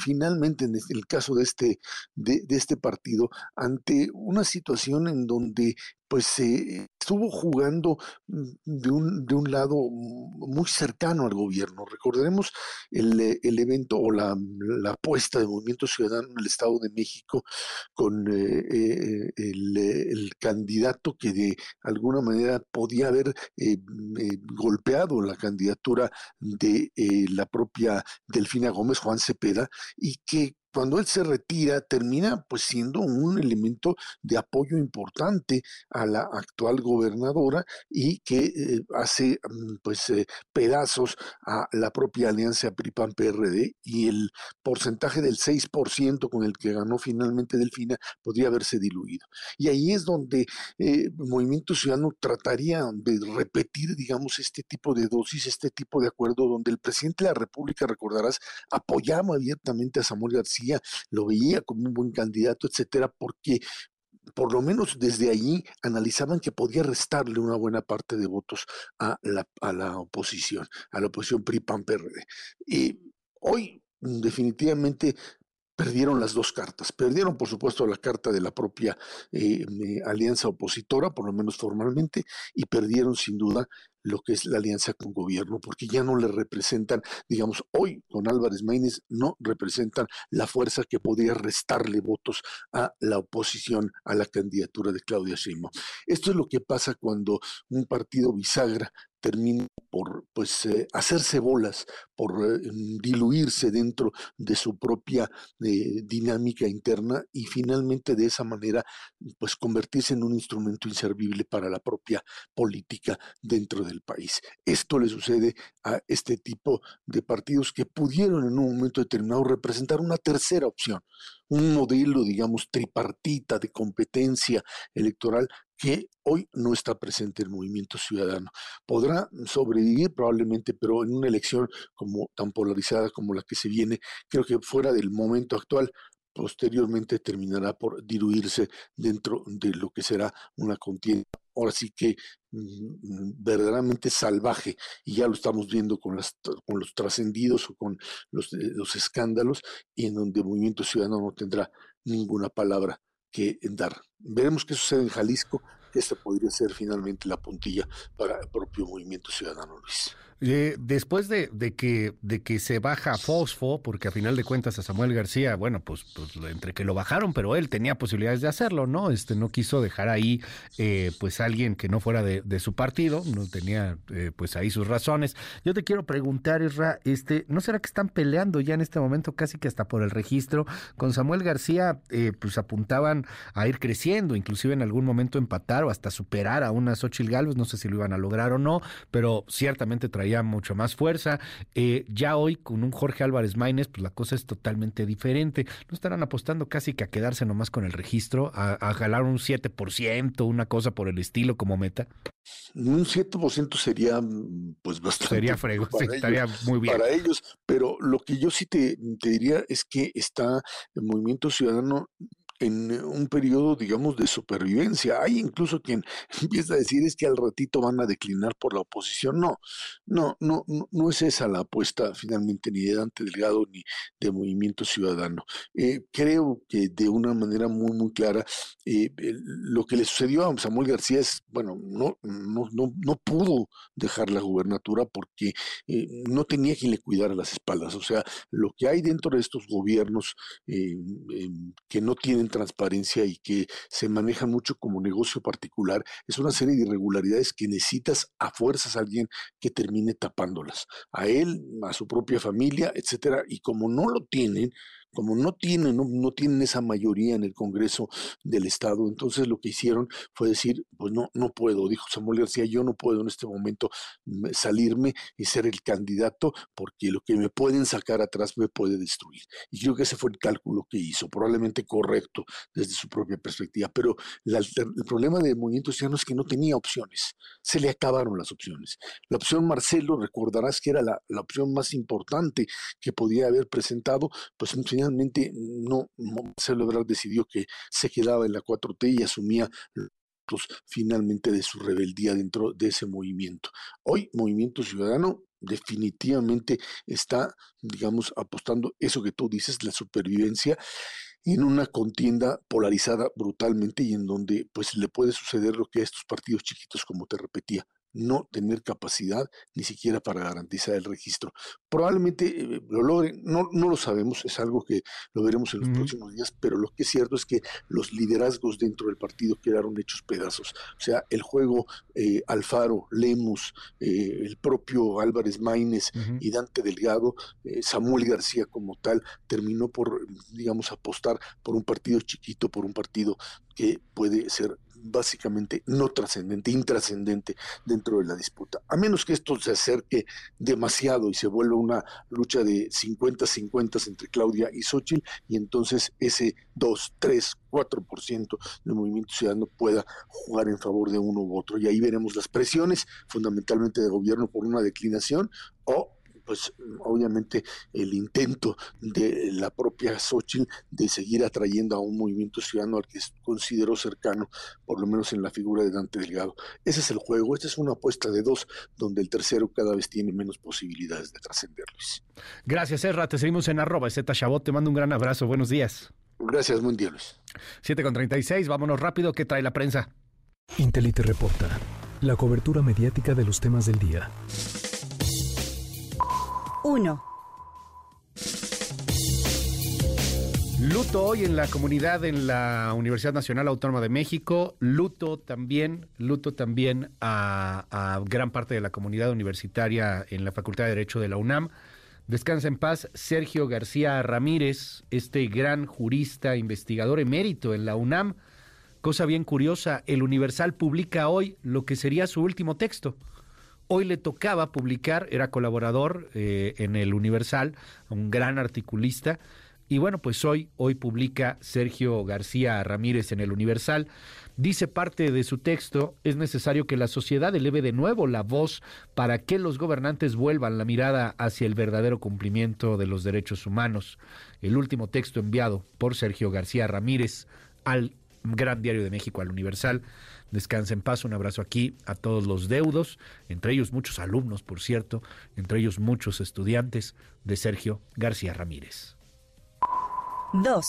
finalmente en este- el caso de este de este partido ante una situación en donde pues estuvo jugando mm, de un, de un lado muy cercano al gobierno. Recordemos el, eh, el evento o la, la apuesta de Movimiento Ciudadano en el Estado de México con eh, eh, el, el candidato que de alguna manera podía haber mm, golpeado la candidatura de la propia Delfina Gómez, Juan Cepeda, y que cuando él se retira termina pues siendo un elemento de apoyo importante a la actual gobernadora y que eh, hace mm, pues eh, pedazos a la propia alianza PRI-PAN-PRD y el porcentaje del 6% con el que ganó finalmente Delfina podría haberse diluido. Y ahí es donde eh, Movimiento Ciudadano trataría de repetir, digamos, este tipo de dosis, este tipo de acuerdo donde el presidente de la República, recordarás, apoyaba abiertamente a Samuel García, lo veía como un buen candidato, etcétera, porque por lo menos desde allí analizaban que podía restarle una buena parte de votos a la, a la oposición, a la oposición PRI-PAN-PRD. Y hoy mm, definitivamente perdieron las dos cartas. Perdieron, por supuesto, la carta de la propia eh, alianza opositora, por lo menos formalmente, y perdieron sin duda lo que es la alianza con gobierno, porque ya no le representan, digamos, hoy con Álvarez Maínez no representan la fuerza que podría restarle votos a la oposición a la candidatura de Claudia Sheinbaum. Esto es lo que pasa cuando un partido bisagra termina por pues eh, hacerse bolas, por eh, diluirse dentro de su propia eh, dinámica interna y finalmente de esa manera pues convertirse en un instrumento inservible para la propia política dentro del país. Esto le sucede a este tipo de partidos que pudieron en un momento determinado representar una tercera opción, un modelo, digamos, tripartita de competencia electoral que hoy no está presente el movimiento ciudadano. Podrá sobrevivir probablemente, pero en una elección como tan polarizada como la que se viene, creo que fuera del momento actual, posteriormente terminará por diluirse dentro de lo que será una contienda. Ahora sí que mm, verdaderamente salvaje, y ya lo estamos viendo con, las, con los trascendidos o con los, eh, los escándalos, y en donde el movimiento ciudadano no tendrá ninguna palabra que dar. Veremos qué sucede en Jalisco. Esta podría ser finalmente la puntilla para el propio movimiento ciudadano, Luis. Eh, después de, que, de que se baja Fosfo, porque a final de cuentas a Samuel García, bueno, pues, pues entre que lo bajaron, pero él tenía posibilidades de hacerlo, ¿no? Este no quiso dejar ahí eh, pues alguien que no fuera de, de su partido, no tenía eh, pues ahí sus razones. Yo te quiero preguntar, Isra, este, ¿no será que están peleando ya en este momento casi que hasta por el registro? Con Samuel García, eh, pues apuntaban a ir creciendo, inclusive en algún momento empatar o hasta superar a una Xochitl Galvez, no sé si lo iban a lograr o no, pero ciertamente traía mucho más fuerza. Eh, ya hoy con un Jorge Álvarez Maínez, pues la cosa es totalmente diferente. No estarán apostando casi que a quedarse nomás con el registro, a, a jalar un 7%, una cosa por el estilo como meta. Un 7% sería mm, pues bastante. Sería frego, sí, estaría muy bien. Para ellos, pero lo que yo sí te, te diría es que está el movimiento ciudadano en un periodo, digamos, de supervivencia. Hay incluso quien empieza a decir es que al ratito van a declinar por la oposición. No, no, no, no, es esa la apuesta finalmente ni de Dante Delgado ni de Movimiento Ciudadano. Eh, creo que de una manera muy, muy clara, eh, lo que le sucedió a Samuel García es, bueno, no, no, no, no pudo dejar la gubernatura porque eh, no tenía quien le cuidara las espaldas. O sea, lo que hay dentro de estos gobiernos eh, eh, que no tienen transparencia y que se manejan mucho como negocio particular, es una serie de irregularidades que necesitas a fuerzas a alguien que termine tapándolas, a él, a su propia familia, etcétera, y como no lo tienen, como no tienen, no, no, tienen esa mayoría en el Congreso del Estado, entonces lo que hicieron fue decir, pues no, no puedo, dijo Samuel García, yo no puedo en este momento mm, salirme y ser el candidato porque lo que me pueden sacar atrás me puede destruir. Y creo que ese fue el cálculo que hizo, probablemente correcto desde su propia perspectiva, pero el problema del movimiento ciudadano es que no tenía opciones, se le acabaron las opciones. La opción Marcelo, recordarás que era la, la opción más importante que podía haber presentado, pues finalmente no, Marcelo Ebrard decidió que se quedaba en la 4T y asumía finalmente de su rebeldía dentro de ese movimiento. Hoy Movimiento Ciudadano definitivamente está, digamos, apostando eso que tú dices, la supervivencia en una contienda polarizada brutalmente y en donde pues le puede suceder lo que a estos partidos chiquitos, como te repetía, no tener capacidad ni siquiera para garantizar el registro. Probablemente eh, lo logren, no, no lo sabemos, es algo que lo veremos en los próximos días, pero lo que es cierto es que los liderazgos dentro del partido quedaron hechos pedazos. O sea, el juego eh, Alfaro, Lemus, eh, el propio Álvarez Maínez uh -huh. y Dante Delgado, Samuel García como tal, terminó por, digamos, apostar por un partido chiquito, por un partido que puede ser básicamente no trascendente, intrascendente dentro de la disputa. A menos que esto se acerque demasiado y se vuelva una lucha de 50-50 entre Claudia y Xochitl, y entonces ese 2, 3, 4% del movimiento ciudadano pueda jugar en favor de uno u otro. Y ahí veremos las presiones, fundamentalmente de gobierno por una declinación o pues obviamente el intento de la propia Xochitl de seguir atrayendo a un movimiento ciudadano al que consideró cercano, por lo menos en la figura de Dante Delgado. Ese es el juego, esta es una apuesta de dos, donde el tercero cada vez tiene menos posibilidades de trascender, Luis. Gracias, Erra, te seguimos en arroba, Z Chabot, te mando un gran abrazo, buenos días. Gracias, buen día, Luis. 7 con 36, vámonos rápido, ¿qué trae la prensa? Intelite reporta, la cobertura mediática de los temas del día. 1. Luto hoy en la comunidad en la Universidad Nacional Autónoma de México, luto también, luto también a, a, gran parte de la comunidad universitaria en la Facultad de Derecho de la UNAM. Descansa en paz Sergio García Ramírez, este gran jurista, investigador emérito en la UNAM. Cosa bien curiosa, el Universal publica hoy lo que sería su último texto. Hoy le tocaba publicar, era colaborador eh, en el Universal, un gran articulista. Y bueno, pues hoy, hoy publica Sergio García Ramírez en el Universal. Dice parte de su texto, es necesario que la sociedad eleve de nuevo la voz para que los gobernantes vuelvan la mirada hacia el verdadero cumplimiento de los derechos humanos. El último texto enviado por Sergio García Ramírez al Gran Diario de México, al Universal. Descansa en paz, un abrazo aquí a todos los deudos, entre ellos muchos alumnos, por cierto, entre ellos muchos estudiantes de Sergio García Ramírez. 2.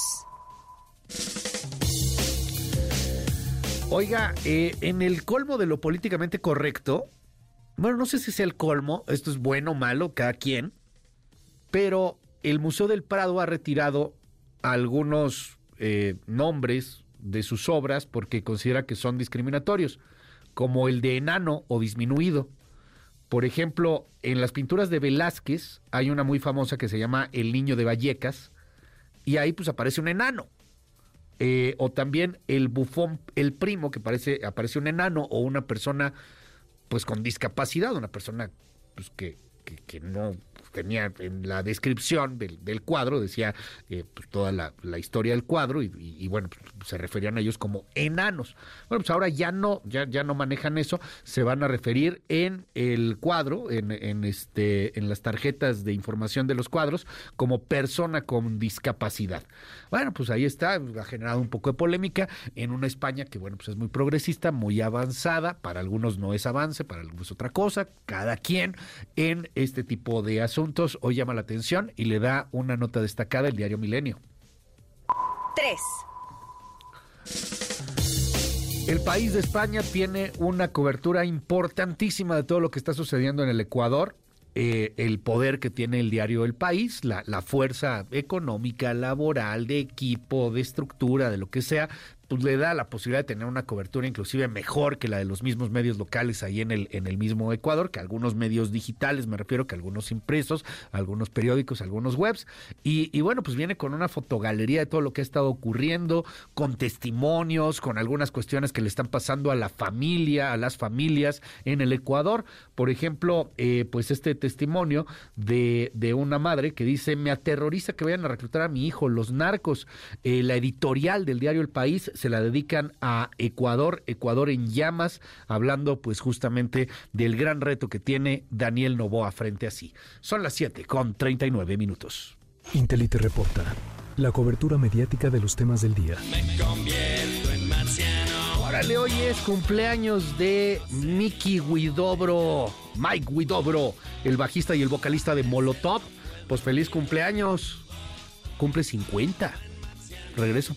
Oiga, eh, en el colmo de lo políticamente correcto, bueno, no sé si es el colmo, esto es bueno o malo, cada quien, pero el Museo del Prado ha retirado algunos eh, nombres de sus obras porque considera que son discriminatorios, como el de enano o disminuido. Por ejemplo, en las pinturas de Velázquez hay una muy famosa que se llama El Niño de Vallecas, y ahí pues aparece un enano. Eh, o también el bufón, el primo, que parece, aparece un enano o una persona pues con discapacidad, una persona pues, que, que, que no tenía en la descripción del, cuadro, decía eh, pues, toda la, historia del cuadro y, bueno, pues, se referían a ellos como enanos. Bueno, pues ahora ya no, ya, ya no manejan eso, se van a referir en el cuadro, en, en, este, en las tarjetas de información de los cuadros, como persona con discapacidad. Bueno, pues ahí está, ha generado un poco de polémica en una España que, bueno, pues es muy progresista, muy avanzada, para algunos no es avance, para algunos es otra cosa, cada quien en este tipo de asuntos asuntos hoy llama la atención y le da una nota destacada el diario Milenio. 3. El país de España tiene una cobertura importantísima de todo lo que está sucediendo en el Ecuador. eh, el poder que tiene el diario El País, la, la fuerza económica, laboral, de equipo, de estructura, de lo que sea, pues le da la posibilidad de tener una cobertura inclusive mejor que la de los mismos medios locales ahí en el, en el mismo Ecuador, que algunos medios digitales, me refiero que algunos impresos, algunos periódicos, algunos webs. Y, y bueno, pues viene con una fotogalería de todo lo que ha estado ocurriendo, con testimonios, con algunas cuestiones que le están pasando a la familia, a las familias en el Ecuador. Por ejemplo, eh, pues este testimonio de, de una madre que dice, me aterroriza que vayan a reclutar a mi hijo, los narcos. Eh, la editorial del diario El País se la dedican a Ecuador, Ecuador en llamas, hablando pues justamente del gran reto que tiene Daniel Novoa frente a sí. Son las 7 con 39 minutos. Intelite reporta la cobertura mediática de los temas del día. Órale, hoy es cumpleaños de Mickey Guidobro, Mike Guidobro, el bajista y el vocalista de Molotov. Pues feliz cumpleaños. Cumple 50. Regreso.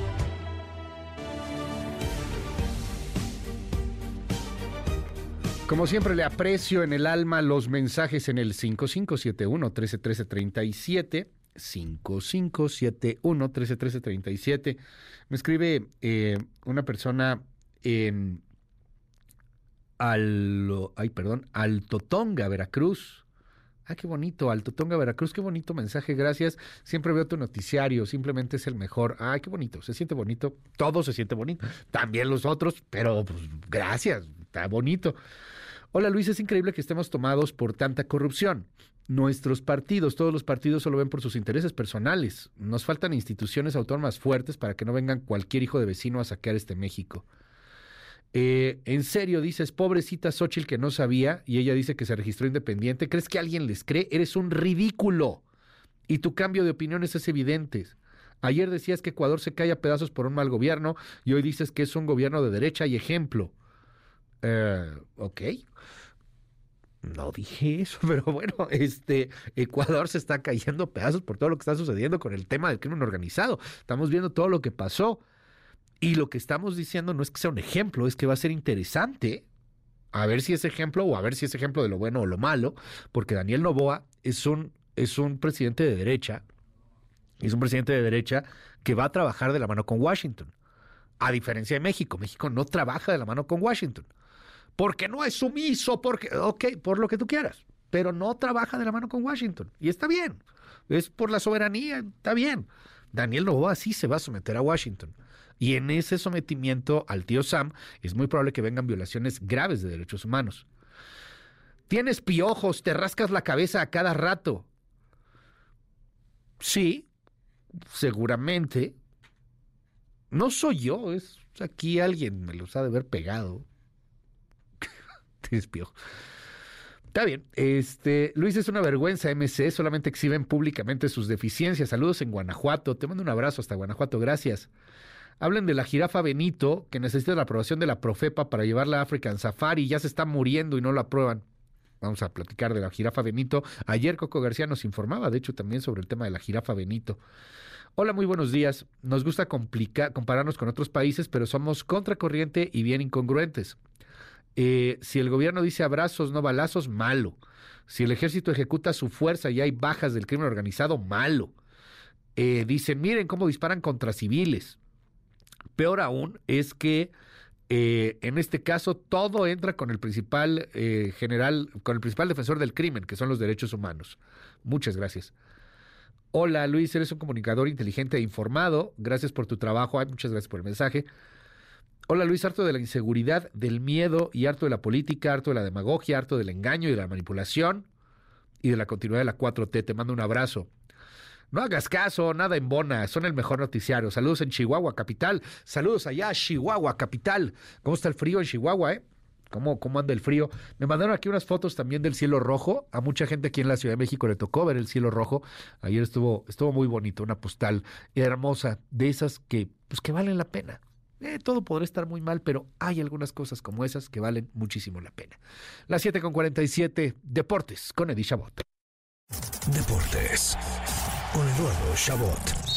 Como siempre, le aprecio en el alma los mensajes en el 5571-131337. 5571-131337. Me escribe eh, una persona en al, ay, perdón, Altotonga, Veracruz. Ah, qué bonito, Altotonga, Veracruz, qué bonito mensaje, gracias. Siempre veo tu noticiario, simplemente es el mejor. Ay, qué bonito, se siente bonito, todo se siente bonito, también los otros, pero pues, gracias, está bonito. Hola Luis, es increíble que estemos tomados por tanta corrupción. Nuestros partidos, todos los partidos solo ven por sus intereses personales. Nos faltan instituciones autónomas fuertes para que no vengan cualquier hijo de vecino a saquear este México. Eh, en serio, dices, pobrecita Xochitl que no sabía y ella dice que se registró independiente. ¿Crees que alguien les cree? Eres un ridículo. Y tu cambio de opiniones es evidente. Ayer decías que Ecuador se cae a pedazos por un mal gobierno y hoy dices que es un gobierno de derecha y ejemplo. Eh, ok. No dije eso, pero bueno, este Ecuador se está cayendo pedazos por todo lo que está sucediendo con el tema del crimen organizado. Estamos viendo todo lo que pasó. Y lo que estamos diciendo no es que sea un ejemplo, es que va a ser interesante a ver si es ejemplo o a ver si es ejemplo de lo bueno o lo malo, porque Daniel Novoa es un, es un presidente de derecha, es un presidente de derecha que va a trabajar de la mano con Washington. A diferencia de México, México no trabaja de la mano con Washington. Porque no es sumiso, porque, ok, por lo que tú quieras, pero no trabaja de la mano con Washington. Y está bien, es por la soberanía, está bien. Daniel Novoa sí se va a someter a Washington. Y en ese sometimiento al tío Sam es muy probable que vengan violaciones graves de derechos humanos. Tienes piojos, te rascas la cabeza a cada rato. Sí, seguramente. No soy yo, es aquí alguien me los ha de haber pegado. Tienes piojos. Está bien. Este, Luis es una vergüenza, MC, solamente exhiben públicamente sus deficiencias. Saludos en Guanajuato. Te mando un abrazo hasta Guanajuato, gracias. Hablen de la jirafa Benito, que necesita la aprobación de la Profepa para llevarla a African Safari. Ya se está muriendo y no la aprueban. Vamos a platicar de la jirafa Benito. Ayer Coco García nos informaba, de hecho, también sobre el tema de la jirafa Benito. Hola, muy buenos días. Nos gusta compararnos con otros países, pero somos contracorriente y bien incongruentes. Eh, si el gobierno dice abrazos, no balazos, malo. Si el ejército ejecuta su fuerza y hay bajas del crimen organizado, malo. Eh, dicen, miren cómo disparan contra civiles. Peor aún es que eh, en este caso todo entra con el principal general, con el principal defensor del crimen, que son los derechos humanos. Muchas gracias. Hola Luis, eres un comunicador inteligente e informado. Gracias por tu trabajo. Ay, muchas gracias por el mensaje. Hola Luis, harto de la inseguridad, del miedo y harto de la política, harto de la demagogia, harto del engaño y de la manipulación y de la continuidad de la 4T. Te mando un abrazo. No hagas caso, nada en Bona, son el mejor noticiario. Saludos en Chihuahua, capital. Saludos allá, Chihuahua, capital. ¿Cómo está el frío en Chihuahua, eh? ¿Cómo, ¿Cómo anda el frío? Me mandaron aquí unas fotos también del cielo rojo. A mucha gente aquí en la Ciudad de México le tocó ver el cielo rojo. Ayer estuvo, estuvo muy bonito, una postal hermosa, de esas que, pues que valen la pena. Eh, todo podrá estar muy mal, pero hay algunas cosas como esas que valen muchísimo la pena. Las 7 con 47, Deportes con Eddie Chabot. Deportes con Eduardo Chabot.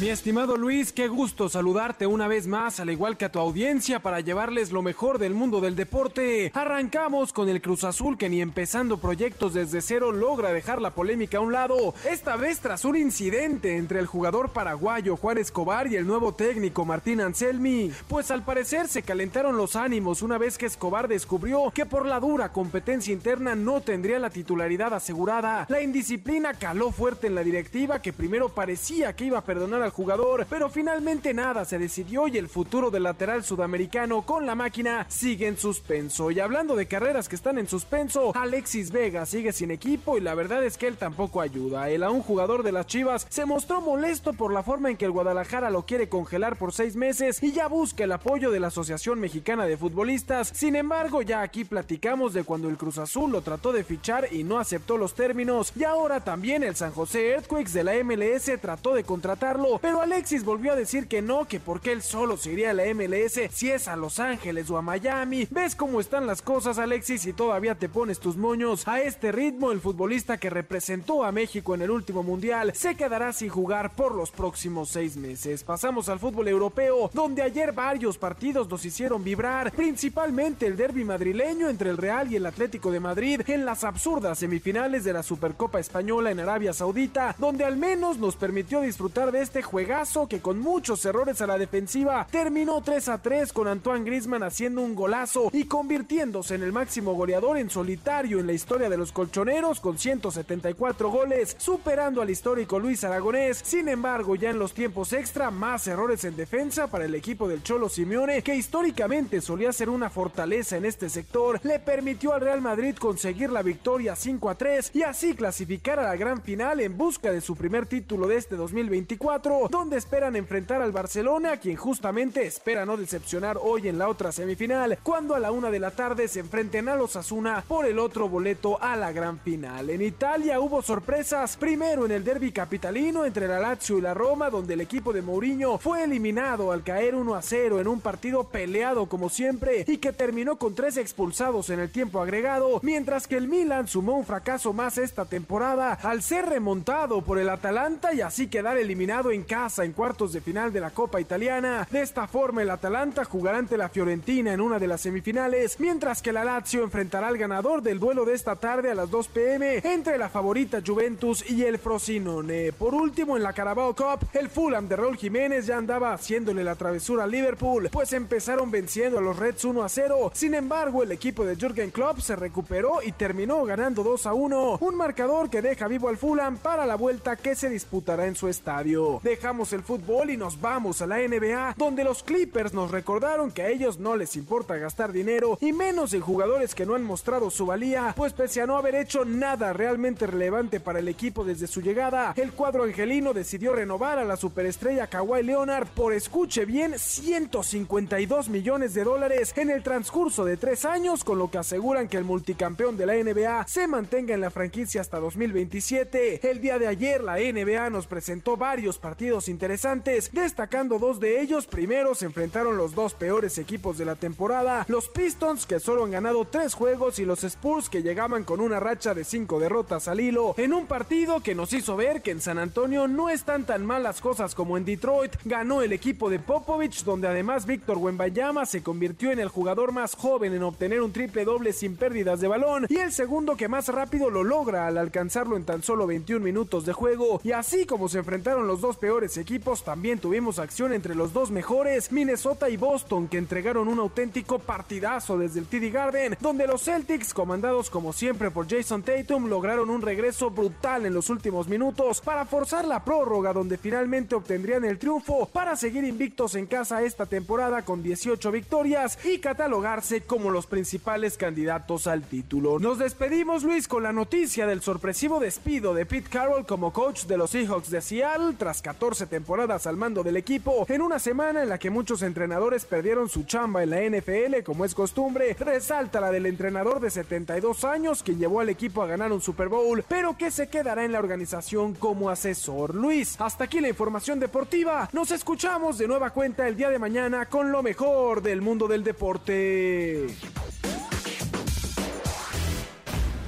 Mi estimado Luis, qué gusto saludarte una vez más, al igual que a tu audiencia, para llevarles lo mejor del mundo del deporte. Arrancamos con el Cruz Azul, que ni empezando proyectos desde cero logra dejar la polémica a un lado. Esta vez tras un incidente entre el jugador paraguayo Juan Escobar y el nuevo técnico Martín Anselmi. Pues al parecer se calentaron los ánimos una vez que Escobar descubrió que por la dura competencia interna no tendría la titularidad asegurada. La indisciplina caló fuerte en la directiva, que primero parecía que iba a perdonar al jugador, pero finalmente nada se decidió y el futuro del lateral sudamericano con la máquina sigue en suspenso. Y hablando de carreras que están en suspenso, Alexis Vega sigue sin equipo y la verdad es que él tampoco ayuda. El aún jugador de las Chivas se mostró molesto por la forma en que el Guadalajara lo quiere congelar por seis meses y ya busca el apoyo de la Asociación Mexicana de Futbolistas. Sin embargo, ya aquí platicamos de cuando el Cruz Azul lo trató de fichar y no aceptó los términos. Y ahora también el San José Earthquakes de la MLS trató de contratarlo, pero Alexis volvió a decir que no, que porque él solo se iría a la MLS si es a Los Ángeles o a Miami. ¿Ves cómo están las cosas, Alexis? Y todavía te pones tus moños. A este ritmo, el futbolista que representó a México en el último mundial se quedará sin jugar por los próximos seis meses. Pasamos al fútbol europeo, donde ayer varios partidos nos hicieron vibrar, principalmente el derby madrileño entre el Real y el Atlético de Madrid en las absurdas semifinales de la Supercopa Española en Arabia Saudita, donde al menos nos permitió disfrutar de este juegazo que con muchos errores a la defensiva terminó 3 a 3 con Antoine Grisman haciendo un golazo y convirtiéndose en el máximo goleador en solitario en la historia de los colchoneros con 174 goles, superando al histórico Luis Aragonés. Sin embargo, ya en los tiempos extra, más errores en defensa para el equipo del Cholo Simeone, que históricamente solía ser una fortaleza en este sector, le permitió al Real Madrid conseguir la victoria 5 a 3 y así clasificar a la gran final en busca de su primer título de este 2024, donde esperan enfrentar al Barcelona, quien justamente espera no decepcionar hoy en la otra semifinal, cuando a la una de la tarde se enfrenten a los Asuna por el otro boleto a la gran final. En Italia hubo sorpresas, primero en el derby capitalino entre la Lazio y la Roma, donde el equipo de Mourinho fue eliminado al caer 1 a 0 en un partido peleado como siempre y que terminó con tres expulsados en el tiempo agregado, mientras que el Milan sumó un fracaso más esta temporada al ser remontado por el Atalanta y así quedar eliminado en casa en cuartos de final de la Copa Italiana. De esta forma, el Atalanta jugará ante la Fiorentina en una de las semifinales, mientras que la Lazio enfrentará al ganador del duelo de esta tarde a las 2 pm entre la favorita Juventus y el Frosinone. Por último, en la Carabao Cup, el Fulham de Raúl Jiménez ya andaba haciéndole la travesura a Liverpool, pues empezaron venciendo a los Reds 1 a 0. Sin embargo, el equipo de Jürgen Klopp se recuperó y terminó ganando 2 a 1, un marcador que deja vivo al Fulham para la vuelta que se disputará en su estadio. Dejamos el fútbol y nos vamos a la NBA, donde los Clippers nos recordaron que a ellos no les importa gastar dinero y menos en jugadores que no han mostrado su valía, pues pese a no haber hecho nada realmente relevante para el equipo desde su llegada, el cuadro angelino decidió renovar a la superestrella Kawhi Leonard por escuche bien 152 millones de dólares en el transcurso de tres años, con lo que aseguran que el multicampeón de la NBA se mantenga en la franquicia hasta 2027. El día de ayer la NBA nos presentó varios partidos interesantes, destacando dos de ellos. Primero se enfrentaron los dos peores equipos de la temporada, los Pistons que solo han ganado tres juegos y los Spurs que llegaban con una racha de cinco derrotas al hilo, en un partido que nos hizo ver que en San Antonio no están tan mal las cosas como en Detroit. Ganó el equipo de Popovich, donde además Víctor Wembanyama se convirtió en el jugador más joven en obtener un triple doble sin pérdidas de balón y el segundo que más rápido lo logra al alcanzarlo en tan solo 21 minutos de juego. Y así como se enfrentaron los dos peores equipos, también tuvimos acción entre los dos mejores, Minnesota y Boston, que entregaron un auténtico partidazo desde el TD Garden, donde los Celtics, comandados como siempre por Jason Tatum, lograron un regreso brutal en los últimos minutos para forzar la prórroga, donde finalmente obtendrían el triunfo para seguir invictos en casa esta temporada con 18 victorias y catalogarse como los principales candidatos al título. Nos despedimos, Luis, con la noticia del sorpresivo despido de Pete Carroll como coach de los Seahawks de Seattle tras 14 14 temporadas al mando del equipo, en una semana en la que muchos entrenadores perdieron su chamba en la NFL como es costumbre, resalta la del entrenador de 72 años que llevó al equipo a ganar un Super Bowl, pero que se quedará en la organización como asesor. Luis, hasta aquí la información deportiva. Nos escuchamos de nueva cuenta el día de mañana con lo mejor del mundo del deporte.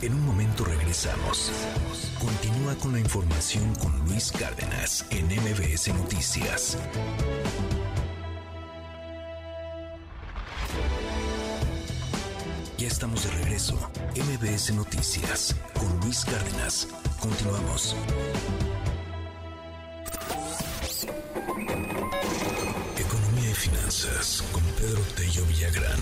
En un momento regresamos. Continúa con la información con Luis Cárdenas en MBS Noticias. Ya estamos de regreso. MBS Noticias con Luis Cárdenas. Continuamos. Economía y finanzas con Pedro Tello Villagrán.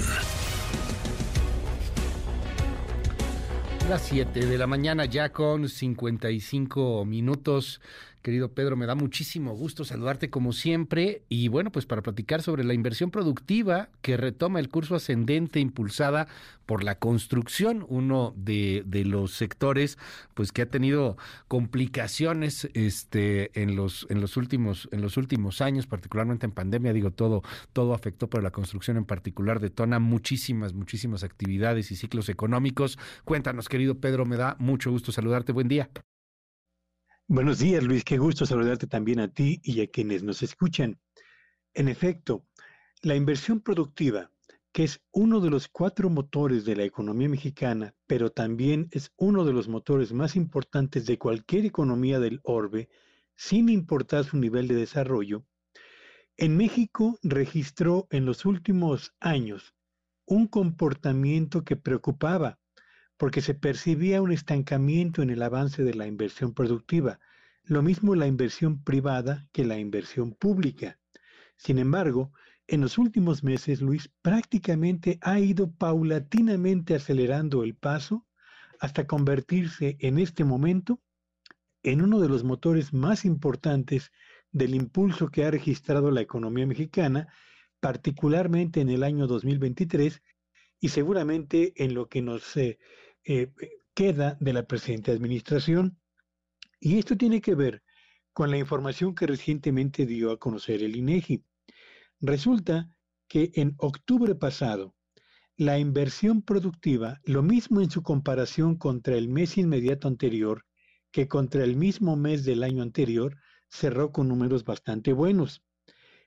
Las 7 de la mañana ya con 55 minutos. Querido Pedro, me da muchísimo gusto saludarte como siempre y bueno, pues para platicar sobre la inversión productiva que retoma el curso ascendente impulsada por la construcción, uno de, de los sectores pues que ha tenido complicaciones este en los en los últimos en los últimos años, particularmente en pandemia, digo todo todo afectó, pero la construcción en particular detona muchísimas muchísimas actividades y ciclos económicos. Cuéntanos, querido Pedro, me da mucho gusto saludarte. Buen día. Buenos días, Luis. Qué gusto saludarte también a ti y a quienes nos escuchan. En efecto, la inversión productiva, que es uno de los cuatro motores de la economía mexicana, pero también es uno de los motores más importantes de cualquier economía del orbe, sin importar su nivel de desarrollo, en México registró en los últimos años un comportamiento que preocupaba porque se percibía un estancamiento en el avance de la inversión productiva, lo mismo la inversión privada que la inversión pública. Sin embargo, en los últimos meses, Luis prácticamente ha ido paulatinamente acelerando el paso hasta convertirse en este momento en uno de los motores más importantes del impulso que ha registrado la economía mexicana, particularmente en el año 2023 y seguramente en lo que nos eh, eh, queda de la presente administración. Y esto tiene que ver con la información que recientemente dio a conocer el INEGI. Resulta que en octubre pasado, la inversión productiva, lo mismo en su comparación contra el mes inmediato anterior que contra el mismo mes del año anterior, cerró con números bastante buenos.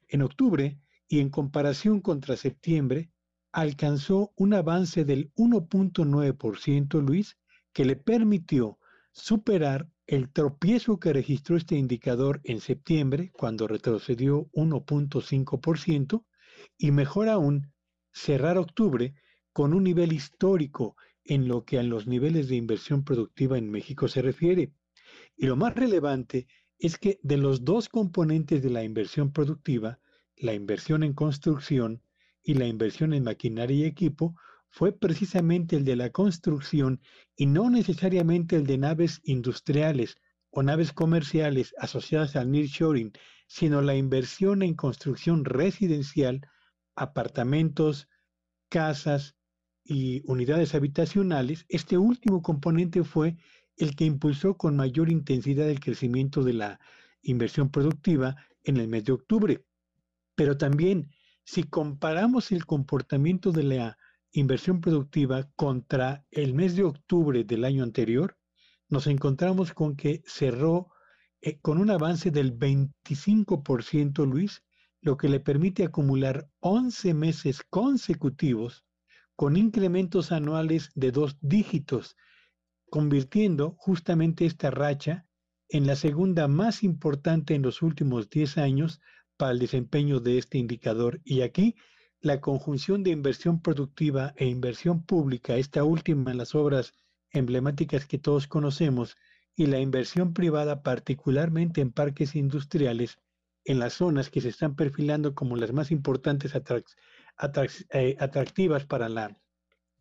En octubre, y en comparación contra septiembre, alcanzó un avance del 1.9%, Luis, que le permitió superar el tropiezo que registró este indicador en septiembre, cuando retrocedió 1.5%, y mejor aún, cerrar octubre con un nivel histórico en lo que a los niveles de inversión productiva en México se refiere. Y lo más relevante es que de los dos componentes de la inversión productiva, la inversión en construcción y la inversión en maquinaria y equipo fue precisamente el de la construcción y no necesariamente el de naves industriales o naves comerciales asociadas al nearshoring, sino la inversión en construcción residencial, apartamentos, casas y unidades habitacionales. Este último componente fue el que impulsó con mayor intensidad el crecimiento de la inversión productiva en el mes de octubre. Pero también si comparamos el comportamiento de la inversión productiva contra el mes de octubre del año anterior, nos encontramos con que cerró eh, con un avance del 25%, Luis, lo que le permite acumular 11 meses consecutivos con incrementos anuales de dos dígitos, convirtiendo justamente esta racha en la segunda más importante en los últimos 10 años para el desempeño de este indicador. Y aquí la conjunción de inversión productiva e inversión pública, esta última en las obras emblemáticas que todos conocemos, y la inversión privada, particularmente en parques industriales, en las zonas que se están perfilando como las más importantes eh, atractivas para la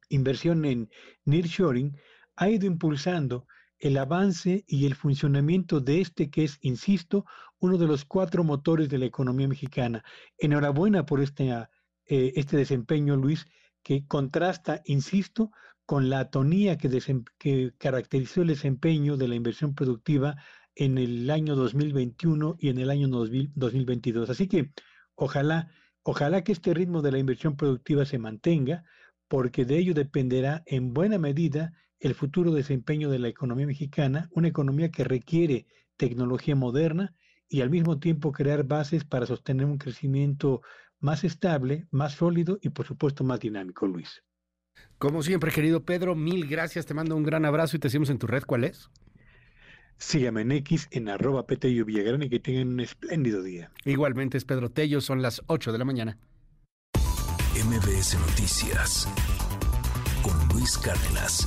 inversión en nearshoring, ha ido impulsando el avance y el funcionamiento de este que es, insisto, uno de los cuatro motores de la economía mexicana. Enhorabuena por este, este desempeño, Luis, que contrasta, insisto, con la atonía que, que, caracterizó el desempeño de la inversión productiva en el año 2021 y en el año 2022. Así que ojalá, ojalá que este ritmo de la inversión productiva se mantenga, porque de ello dependerá en buena medida el futuro desempeño de la economía mexicana, una economía que requiere tecnología moderna y al mismo tiempo crear bases para sostener un crecimiento más estable, más sólido y por supuesto más dinámico, Luis. Como siempre, querido Pedro, mil gracias, te mando un gran abrazo y te seguimos en tu red, ¿cuál es? Sígame en X en arroba Petello Villagrán y que tengan un espléndido día. Igualmente es Pedro Tello, son las 8 de la mañana. MBS Noticias con Luis Cárdenas.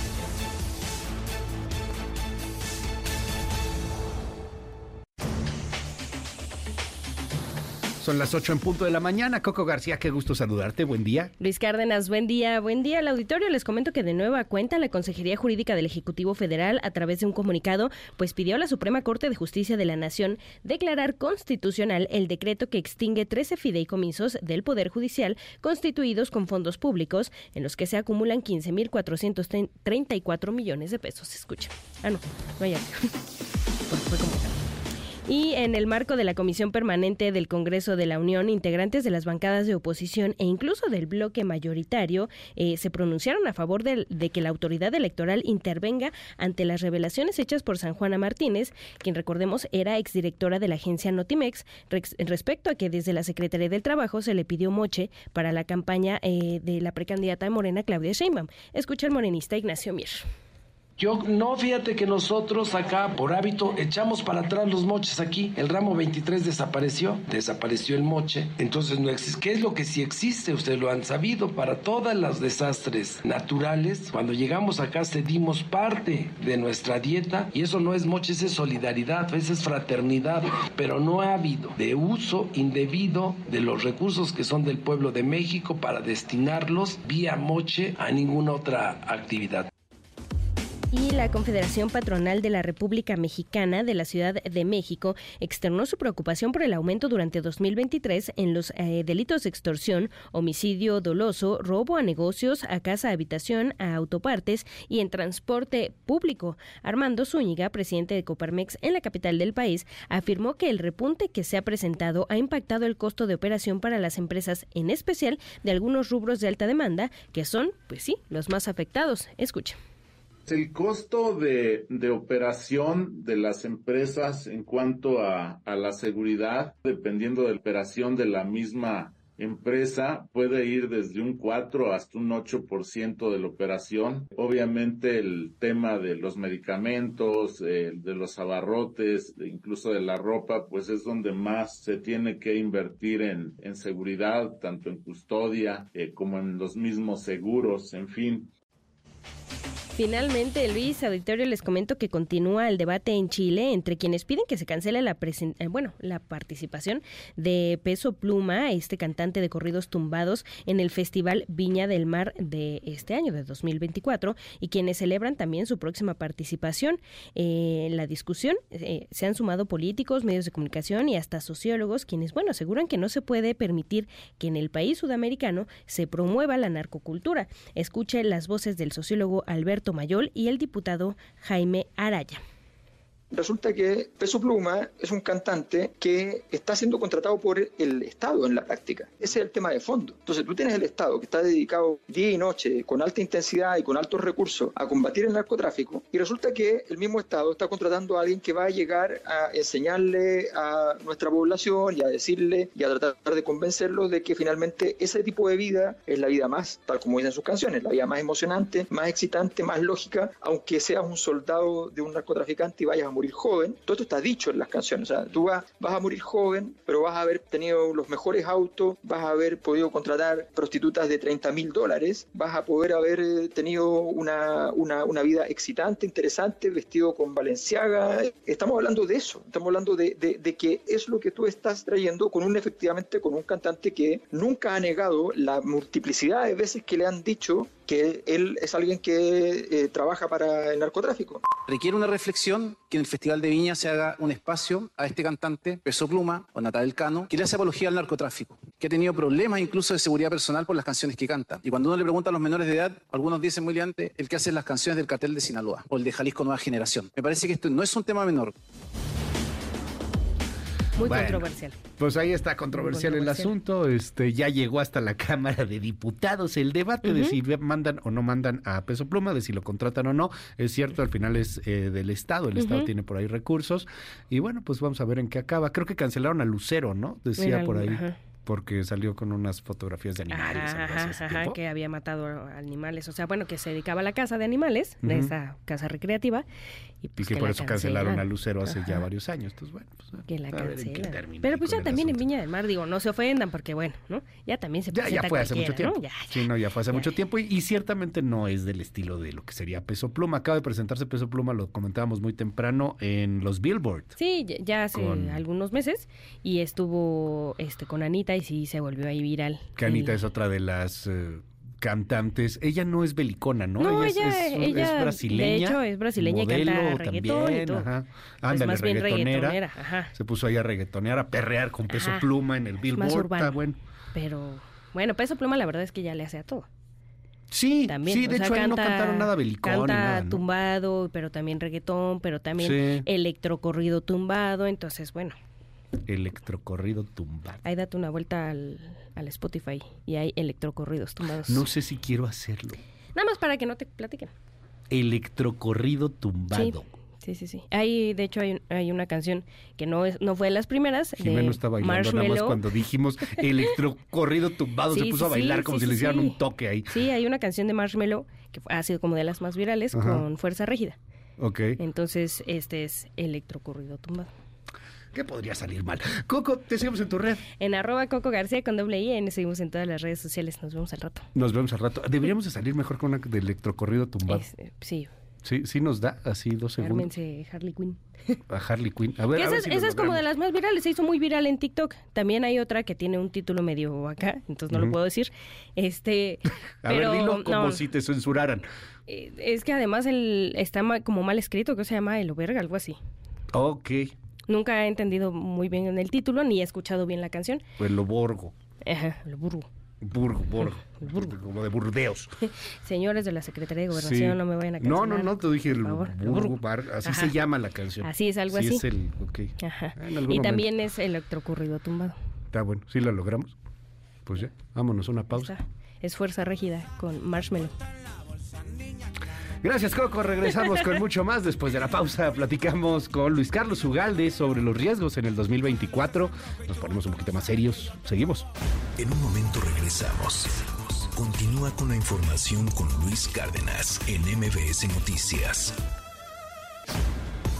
Son las 8 en punto de la mañana. Coco García, qué gusto saludarte. Buen día. Luis Cárdenas, buen día. Buen día al auditorio. Les comento que de nueva cuenta la Consejería Jurídica del Ejecutivo Federal, a través de un comunicado, pues pidió a la Suprema Corte de Justicia de la Nación declarar constitucional el decreto que extingue 13 fideicomisos del Poder Judicial constituidos con fondos públicos en los que se acumulan 15.434 millones de pesos. Escucha. Ah, no, no hay Fue como y en el marco de la Comisión Permanente del Congreso de la Unión, integrantes de las bancadas de oposición e incluso del bloque mayoritario eh, se pronunciaron a favor de, de, que la autoridad electoral intervenga ante las revelaciones hechas por San Juana Martínez, quien recordemos era exdirectora de la agencia Notimex, respecto a que desde la Secretaría del Trabajo se le pidió moche para la campaña eh, de la precandidata de Morena, Claudia Sheinbaum. Escucha el morenista Ignacio Mier. Yo no, fíjate que nosotros acá por hábito echamos para atrás los moches aquí. El ramo 23 desapareció, desapareció el moche. Entonces no existe. ¿Qué es lo que sí existe? Ustedes lo han sabido. Para todos los desastres naturales, cuando llegamos acá cedimos parte de nuestra dieta y eso no es moche, es solidaridad, es fraternidad. Pero no ha habido de uso indebido de los recursos que son del pueblo de México para destinarlos vía moche a ninguna otra actividad y la Confederación Patronal de la República Mexicana de la Ciudad de México externó su preocupación por el aumento durante 2023 en los eh, delitos de extorsión, homicidio doloso, robo a negocios, a casa, habitación, a autopartes y en transporte público. Armando Zúñiga, presidente de Coparmex en la capital del país, afirmó que el repunte que se ha presentado ha impactado el costo de operación para las empresas, en especial de algunos rubros de alta demanda, que son, pues sí, los más afectados. Escucha. El costo de, de, operación de las empresas en cuanto a, a, la seguridad, dependiendo de la operación de la misma empresa, puede ir desde un 4 hasta un 8% de la operación. Obviamente el tema de los medicamentos, eh, de los abarrotes, incluso de la ropa, pues es donde más se tiene que invertir en, en seguridad, tanto en custodia eh, como en los mismos seguros, en fin. Finalmente, Luis Auditorio, les comento que continúa el debate en Chile entre quienes piden que se cancele la eh, bueno, la participación de Peso Pluma, este cantante de corridos tumbados, en el Festival Viña del Mar de este año, de 2024, y quienes celebran también su próxima participación. Eh, en la discusión eh, se han sumado políticos, medios de comunicación y hasta sociólogos, quienes, bueno, aseguran que no se puede permitir que en el país sudamericano se promueva la narcocultura. Escuche las voces del sociólogo Alberto Mayol y el diputado Jaime Araya. Resulta que Peso Pluma es un cantante que está siendo contratado por el Estado en la práctica. Ese es el tema de fondo. Entonces tú tienes el Estado que está dedicado día y noche, con alta intensidad y con altos recursos, a combatir el narcotráfico, y resulta que el mismo Estado está contratando a alguien que va a llegar a enseñarle a nuestra población y a decirle y a tratar de convencerlo de que finalmente ese tipo de vida es la vida más, tal como dicen sus canciones, la vida más emocionante, más excitante, más lógica, aunque seas un soldado de un narcotraficante y vayas a morir morir joven. Todo esto está dicho en las canciones. O sea, tú vas, vas a morir joven, pero vas a haber tenido los mejores autos, vas a haber podido contratar prostitutas de 30 mil dólares, vas a poder haber eh, tenido una, una, una, vida excitante, interesante, vestido con Valenciaga. Estamos hablando de eso. Estamos hablando de, de, de que es lo que tú estás trayendo con un, efectivamente, con un cantante que nunca ha negado la multiplicidad de veces que le han dicho que él es alguien que eh, trabaja para el narcotráfico. Requiere una reflexión que en el Festival de Viña se haga un espacio a este cantante, Peso Pluma o Natal Cano, que le hace apología al narcotráfico, que ha tenido problemas incluso de seguridad personal por las canciones que canta. Y cuando uno le pregunta a los menores de edad, algunos dicen muy liante el que hace las canciones del cartel de Sinaloa o el de Jalisco Nueva Generación. Me parece que esto no es un tema menor. Muy Bueno, controversial. Pues ahí está controversial, el asunto. Este ya llegó hasta la Cámara de Diputados el debate de si mandan o no mandan a Peso Pluma, de si lo contratan o no. Es cierto, al final es eh, del Estado. El Estado tiene por ahí recursos. Y bueno, pues vamos a ver en qué acaba. Creo que cancelaron a Lucero, ¿no? Decía por ahí. Porque salió con unas fotografías de animales. Ajá, ajá, que había matado animales. O sea, bueno, que se dedicaba a la caza de animales, de esa casa recreativa. Y, Y pues que por eso cancelaron a. Lucero hace ya varios años. Entonces, bueno, pues, Que la a ver en qué cancelan. termina Pero pues ya también en. Viña del Mar, digo, no se ofendan porque bueno, ¿no? Ya también se Ya, ya fue hace mucho tiempo. ¿no? Ya, Sí, no, ya fue hace mucho tiempo y, y ciertamente no es del estilo de lo que sería Peso Pluma. Acaba de presentarse Peso Pluma, lo comentábamos muy temprano en los Billboard. Sí, ya- ya hace Con- algunos meses y estuvo este con Anita y sí se volvió ahí viral. Que Anita El- es otra de las eh, cantantes. Ella no es belicona, ¿no? No, es- ella, es, es brasileña. de hecho es brasileña y canta reggaetón también, y todo. Ajá. Pues Ándale, más bien reggaetonera. reggaetonera, ajá. Se puso ahí a reggaetonear, a perrear con Peso Ajá. Pluma en el Billboard. más Está urbano. bueno. Pero bueno, Peso Pluma la verdad es que ya le hace a todo. Sí, También, sí, de sea, hecho ahí no canta- cantaron nada belicón Canta nada, ¿no? tumbado, pero también reggaetón, pero también Sí. electrocorrido tumbado. Entonces, bueno, Electrocorrido tumbado. ahí date una vuelta al, al Spotify y hay electrocorridos tumbados. No sé si quiero hacerlo. Nada más para que no te platiquen. Electrocorrido tumbado. Sí, sí, sí. Hay, de hecho, hay, hay una canción que no es, no fue de las primeras. Jimeno de está bailando nada más cuando dijimos electrocorrido tumbado, se Sí, puso sí, a bailar sí, como sí, si le sí, hicieran sí. un toque ahí. Sí, hay una canción de Marshmello que ha sido como de las más virales Ajá. con Fuerza Rígida. Ok. Entonces, este es electrocorrido tumbado. ¿Qué podría salir mal? Coco, te seguimos en tu red. En arroba Coco García con doble I, nos seguimos en todas las redes sociales. Nos vemos al rato. Nos vemos al rato. Deberíamos de salir mejor con una de electrocorrido tumbado. Es- eh, sí, Sí, sí nos da así dos segundos ármense Harley Quinn. a Harley Quinn. A ver, a esa ver es, si lo esa es como de las más virales, se hizo muy viral en TikTok. También hay otra que tiene un título medio acá, entonces no lo puedo decir. Este, A pero ver, dilo como no, si te censuraran. eh, es que además el, está como mal escrito, que se llama El Oberga, algo así. Ok, Nunca he entendido muy bien en el título ni he escuchado bien la canción. pues lo borgo. Ajá, el burro. Burgo, borgo. Como de Burdeos. Señores de la Secretaría de Gobernación, Sí. no me vayan a No, cancelar. no, no, te dije el burgo, burro. bar- así Ajá. se llama la canción. Así es, algo Sí, así. es el, ok. Ajá. Algún Y momento. también es electrocurrido tumbado. Está bueno, sí la logramos. Pues ya, vámonos a una pausa. Está. Es Fuerza Rígida con Marshmallow. Gracias, Coco. Regresamos con mucho más. Después de la pausa, platicamos con Luis Carlos Ugalde sobre los riesgos en el 2024. Nos ponemos un poquito más serios. Seguimos. En un momento regresamos. Continúa con la información con Luis Cárdenas en MBS Noticias.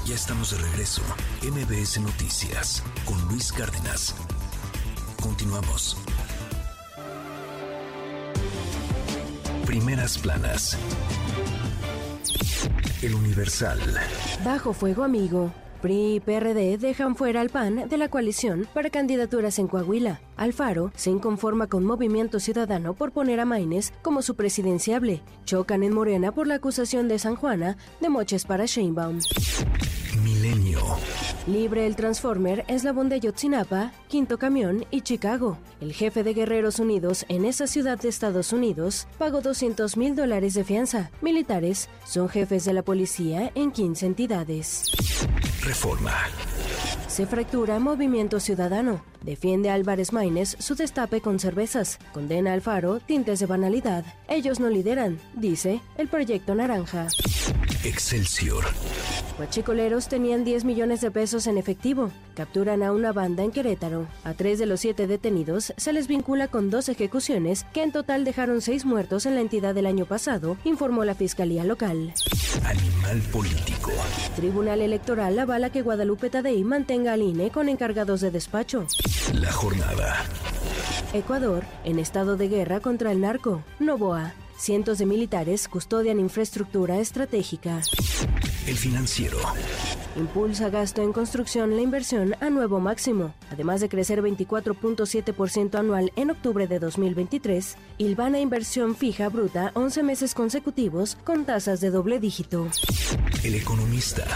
Ya estamos de regreso. MBS Noticias con Luis Cárdenas. Continuamos. Primeras planas. El Universal. Bajo fuego amigo. PRI y PRD dejan fuera al PAN de la coalición para candidaturas en Coahuila. Alfaro se inconforma con Movimiento Ciudadano por poner a Maines como su presidenciable. Chocan en Morena por la acusación de San Juana de moches para Sheinbaum. Milenio. Libre el Transformer, Eslabón de Yotzinapa, Quinto Camión y Chicago. El jefe de Guerreros Unidos en esa ciudad de Estados Unidos pagó 200 mil dólares de fianza. Militares son jefes de la policía en 15 entidades. Reforma. Se fractura Movimiento Ciudadano. Defiende a Álvarez Maínez su destape con cervezas. Condena a Alfaro tintes de banalidad. Ellos no lideran, dice el Proyecto Naranja. Excelsior. Huachicoleros tenían 10 millones de pesos en efectivo. Capturan a una banda en Querétaro. A tres de los siete detenidos se les vincula con dos ejecuciones que en total dejaron seis muertos en la entidad del año pasado, informó la Fiscalía Local. Animal político. Tribunal Electoral avala que Guadalupe Tadei mantenga al INE con encargados de despacho. La jornada. Ecuador, en estado de guerra contra el narco. Novoa. Cientos de militares custodian infraestructura estratégica. El financiero. Impulsa gasto en construcción la inversión a nuevo máximo. Además de crecer 24.7% anual en octubre de 2023, Ilvana inversión fija bruta 11 meses consecutivos con tasas de doble dígito. El economista.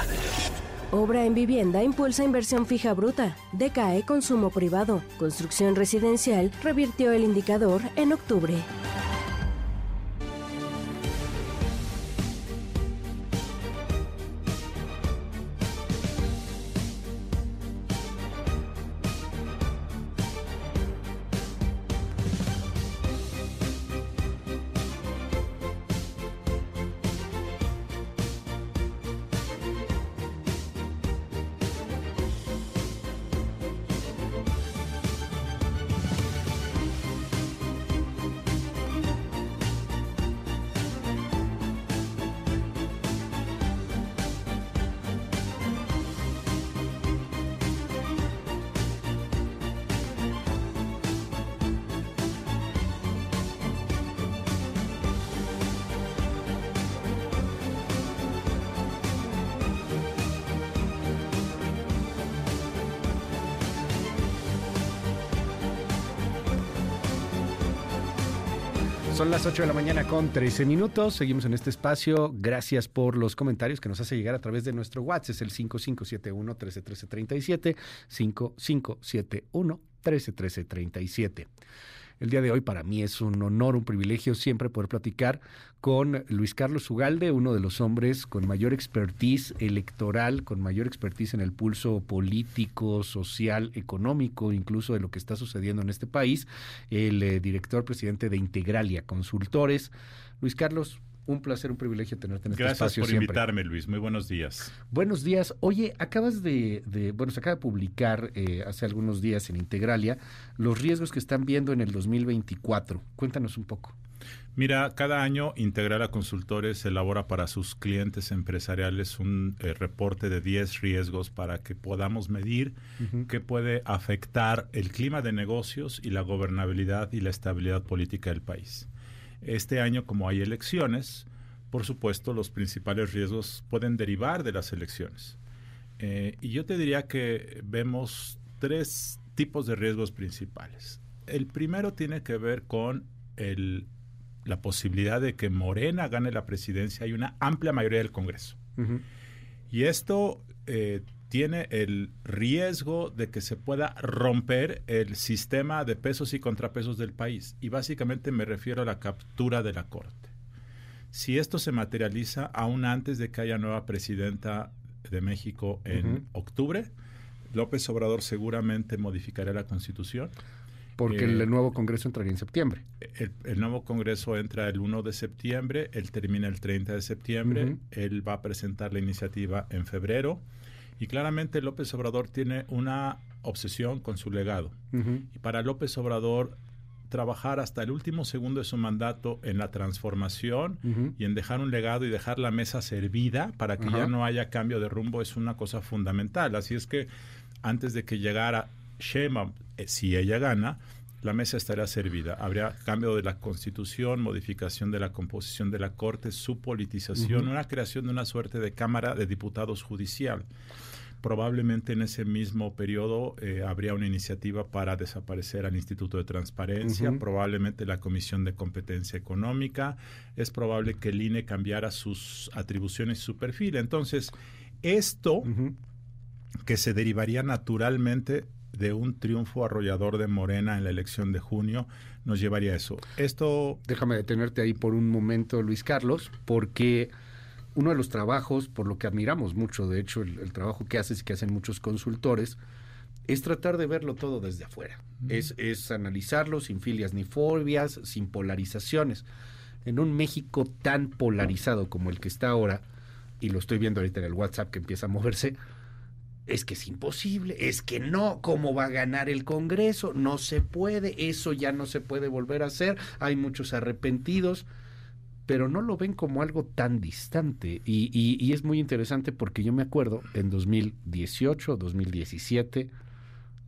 Obra en vivienda impulsa inversión fija bruta. Decae consumo privado. Construcción residencial revirtió el indicador en octubre. Las 8 de la mañana con 13 minutos. Seguimos en este espacio. Gracias por los comentarios que nos hace llegar a través de nuestro WhatsApp. Es el 5571-131337. 5571-131337. El día de hoy para mí es un honor, un privilegio siempre poder platicar con Luis Carlos Ugalde, uno de los hombres con mayor expertise electoral, con mayor expertise en el pulso político, social, económico, incluso de lo que está sucediendo en este país, el eh, director presidente de Integralia Consultores. Luis Carlos, un placer, un privilegio tenerte en este Gracias espacio. por siempre. invitarme, Luis. Muy buenos días. Buenos días. Oye, acabas de, de- bueno, se acaba de publicar eh, hace algunos días en Integralia los riesgos que están viendo en el 2024. Cuéntanos un poco. Mira, cada año Integrala Consultores elabora para sus clientes empresariales un eh, reporte de 10 riesgos para que podamos medir qué puede afectar el clima de negocios y la gobernabilidad y la estabilidad política del país. Este año, como hay elecciones, por supuesto, los principales riesgos pueden derivar de las elecciones. Eh, y yo te diría que vemos tres tipos de riesgos principales. El primero tiene que ver con el- la posibilidad de que Morena gane la presidencia y una amplia mayoría del Congreso. Y esto eh, tiene el riesgo de que se pueda romper el sistema de pesos y contrapesos del país. Y básicamente me refiero a la captura de la Corte. Si esto se materializa aún antes de que haya nueva presidenta de México en octubre, López Obrador seguramente modificará la Constitución. Porque Eh, el nuevo Congreso entraría en septiembre. el, el nuevo Congreso entra el 1 de septiembre, él termina el 30 de septiembre, él va a presentar la iniciativa en febrero y claramente López Obrador tiene una obsesión con su legado. Y para López Obrador trabajar hasta el último segundo de su mandato en la transformación y en dejar un legado y dejar la mesa servida para que ya no haya cambio de rumbo es una cosa fundamental. Así es que antes de que llegara Sheinbaum, eh, si ella gana, la mesa estará servida. Habría cambio de la constitución, modificación de la composición de la corte, su politización, una creación de una suerte de Cámara de Diputados judicial. Probablemente en ese mismo periodo eh, habría una iniciativa para desaparecer al Instituto de Transparencia, probablemente la Comisión de Competencia Económica, es probable que el INE cambiara sus atribuciones y su perfil. Entonces, esto que se derivaría naturalmente de un triunfo arrollador de Morena en la elección de junio, nos llevaría a eso. Esto... Déjame detenerte ahí por un momento, Luis Carlos, porque uno de los trabajos, por lo que admiramos mucho, de hecho, el, el trabajo que haces y que hacen muchos consultores, es tratar de verlo todo desde afuera. Es, es analizarlo sin filias ni fobias, sin polarizaciones. En un México tan polarizado como el que está ahora, y lo estoy viendo ahorita en el WhatsApp que empieza a moverse, es que es imposible, es que no, ¿cómo va a ganar el Congreso? No se puede, eso ya no se puede volver a hacer, hay muchos arrepentidos, pero no lo ven como algo tan distante. Y, y- es muy interesante porque yo me acuerdo en 2018, 2017,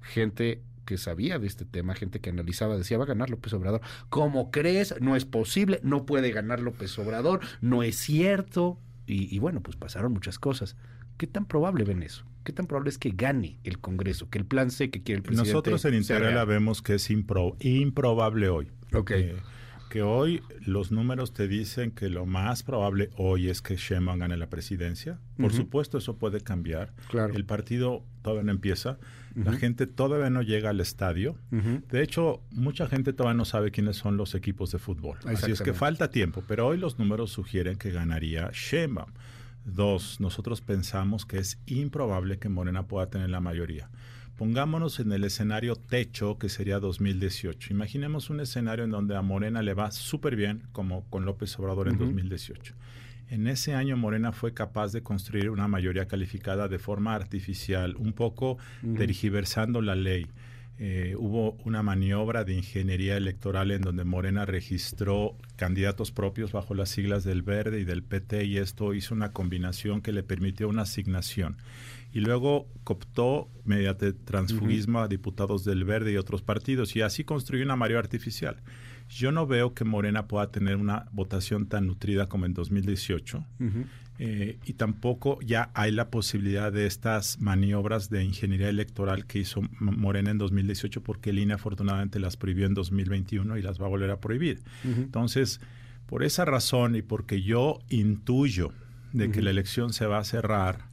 gente que sabía de este tema, gente que analizaba, decía, va a ganar López Obrador. ¿Cómo crees? No es posible, no puede ganar López Obrador, no es cierto. y, bueno, pues pasaron muchas cosas. ¿Qué tan probable ven eso? ¿Qué tan probable es que gane el Congreso, que el plan C que quiere el presidente? Nosotros en Interrela vemos que es improbable hoy. Ok. Eh, que hoy los números te dicen que lo más probable hoy es que Sheinbaum gane la presidencia. Por supuesto, eso puede cambiar. Claro. El partido todavía no empieza. La gente todavía no llega al estadio. De hecho, mucha gente todavía no sabe quiénes son los equipos de fútbol. Así es que falta tiempo. Pero hoy los números sugieren que ganaría Sheinbaum. Dos, nosotros pensamos que es improbable que Morena pueda tener la mayoría. Pongámonos en el escenario techo que sería 2018. Imaginemos un escenario en donde a Morena le va súper bien, como con López Obrador en 2018. En ese año Morena fue capaz de construir una mayoría calificada de forma artificial, un poco tergiversando la ley. Eh, hubo una maniobra de ingeniería electoral en donde Morena registró candidatos propios bajo las siglas del Verde y del PT y esto hizo una combinación que le permitió una asignación. Y luego cooptó mediante transfugismo a diputados del Verde y otros partidos y así construyó una mayoría artificial. Yo no veo que Morena pueda tener una votación tan nutrida como en 2018 eh, y tampoco ya hay la posibilidad de estas maniobras de ingeniería electoral que hizo Morena en 2018 porque el INE afortunadamente las prohibió en 2021 y las va a volver a prohibir. Entonces, por esa razón y porque yo intuyo de que la elección se va a cerrar,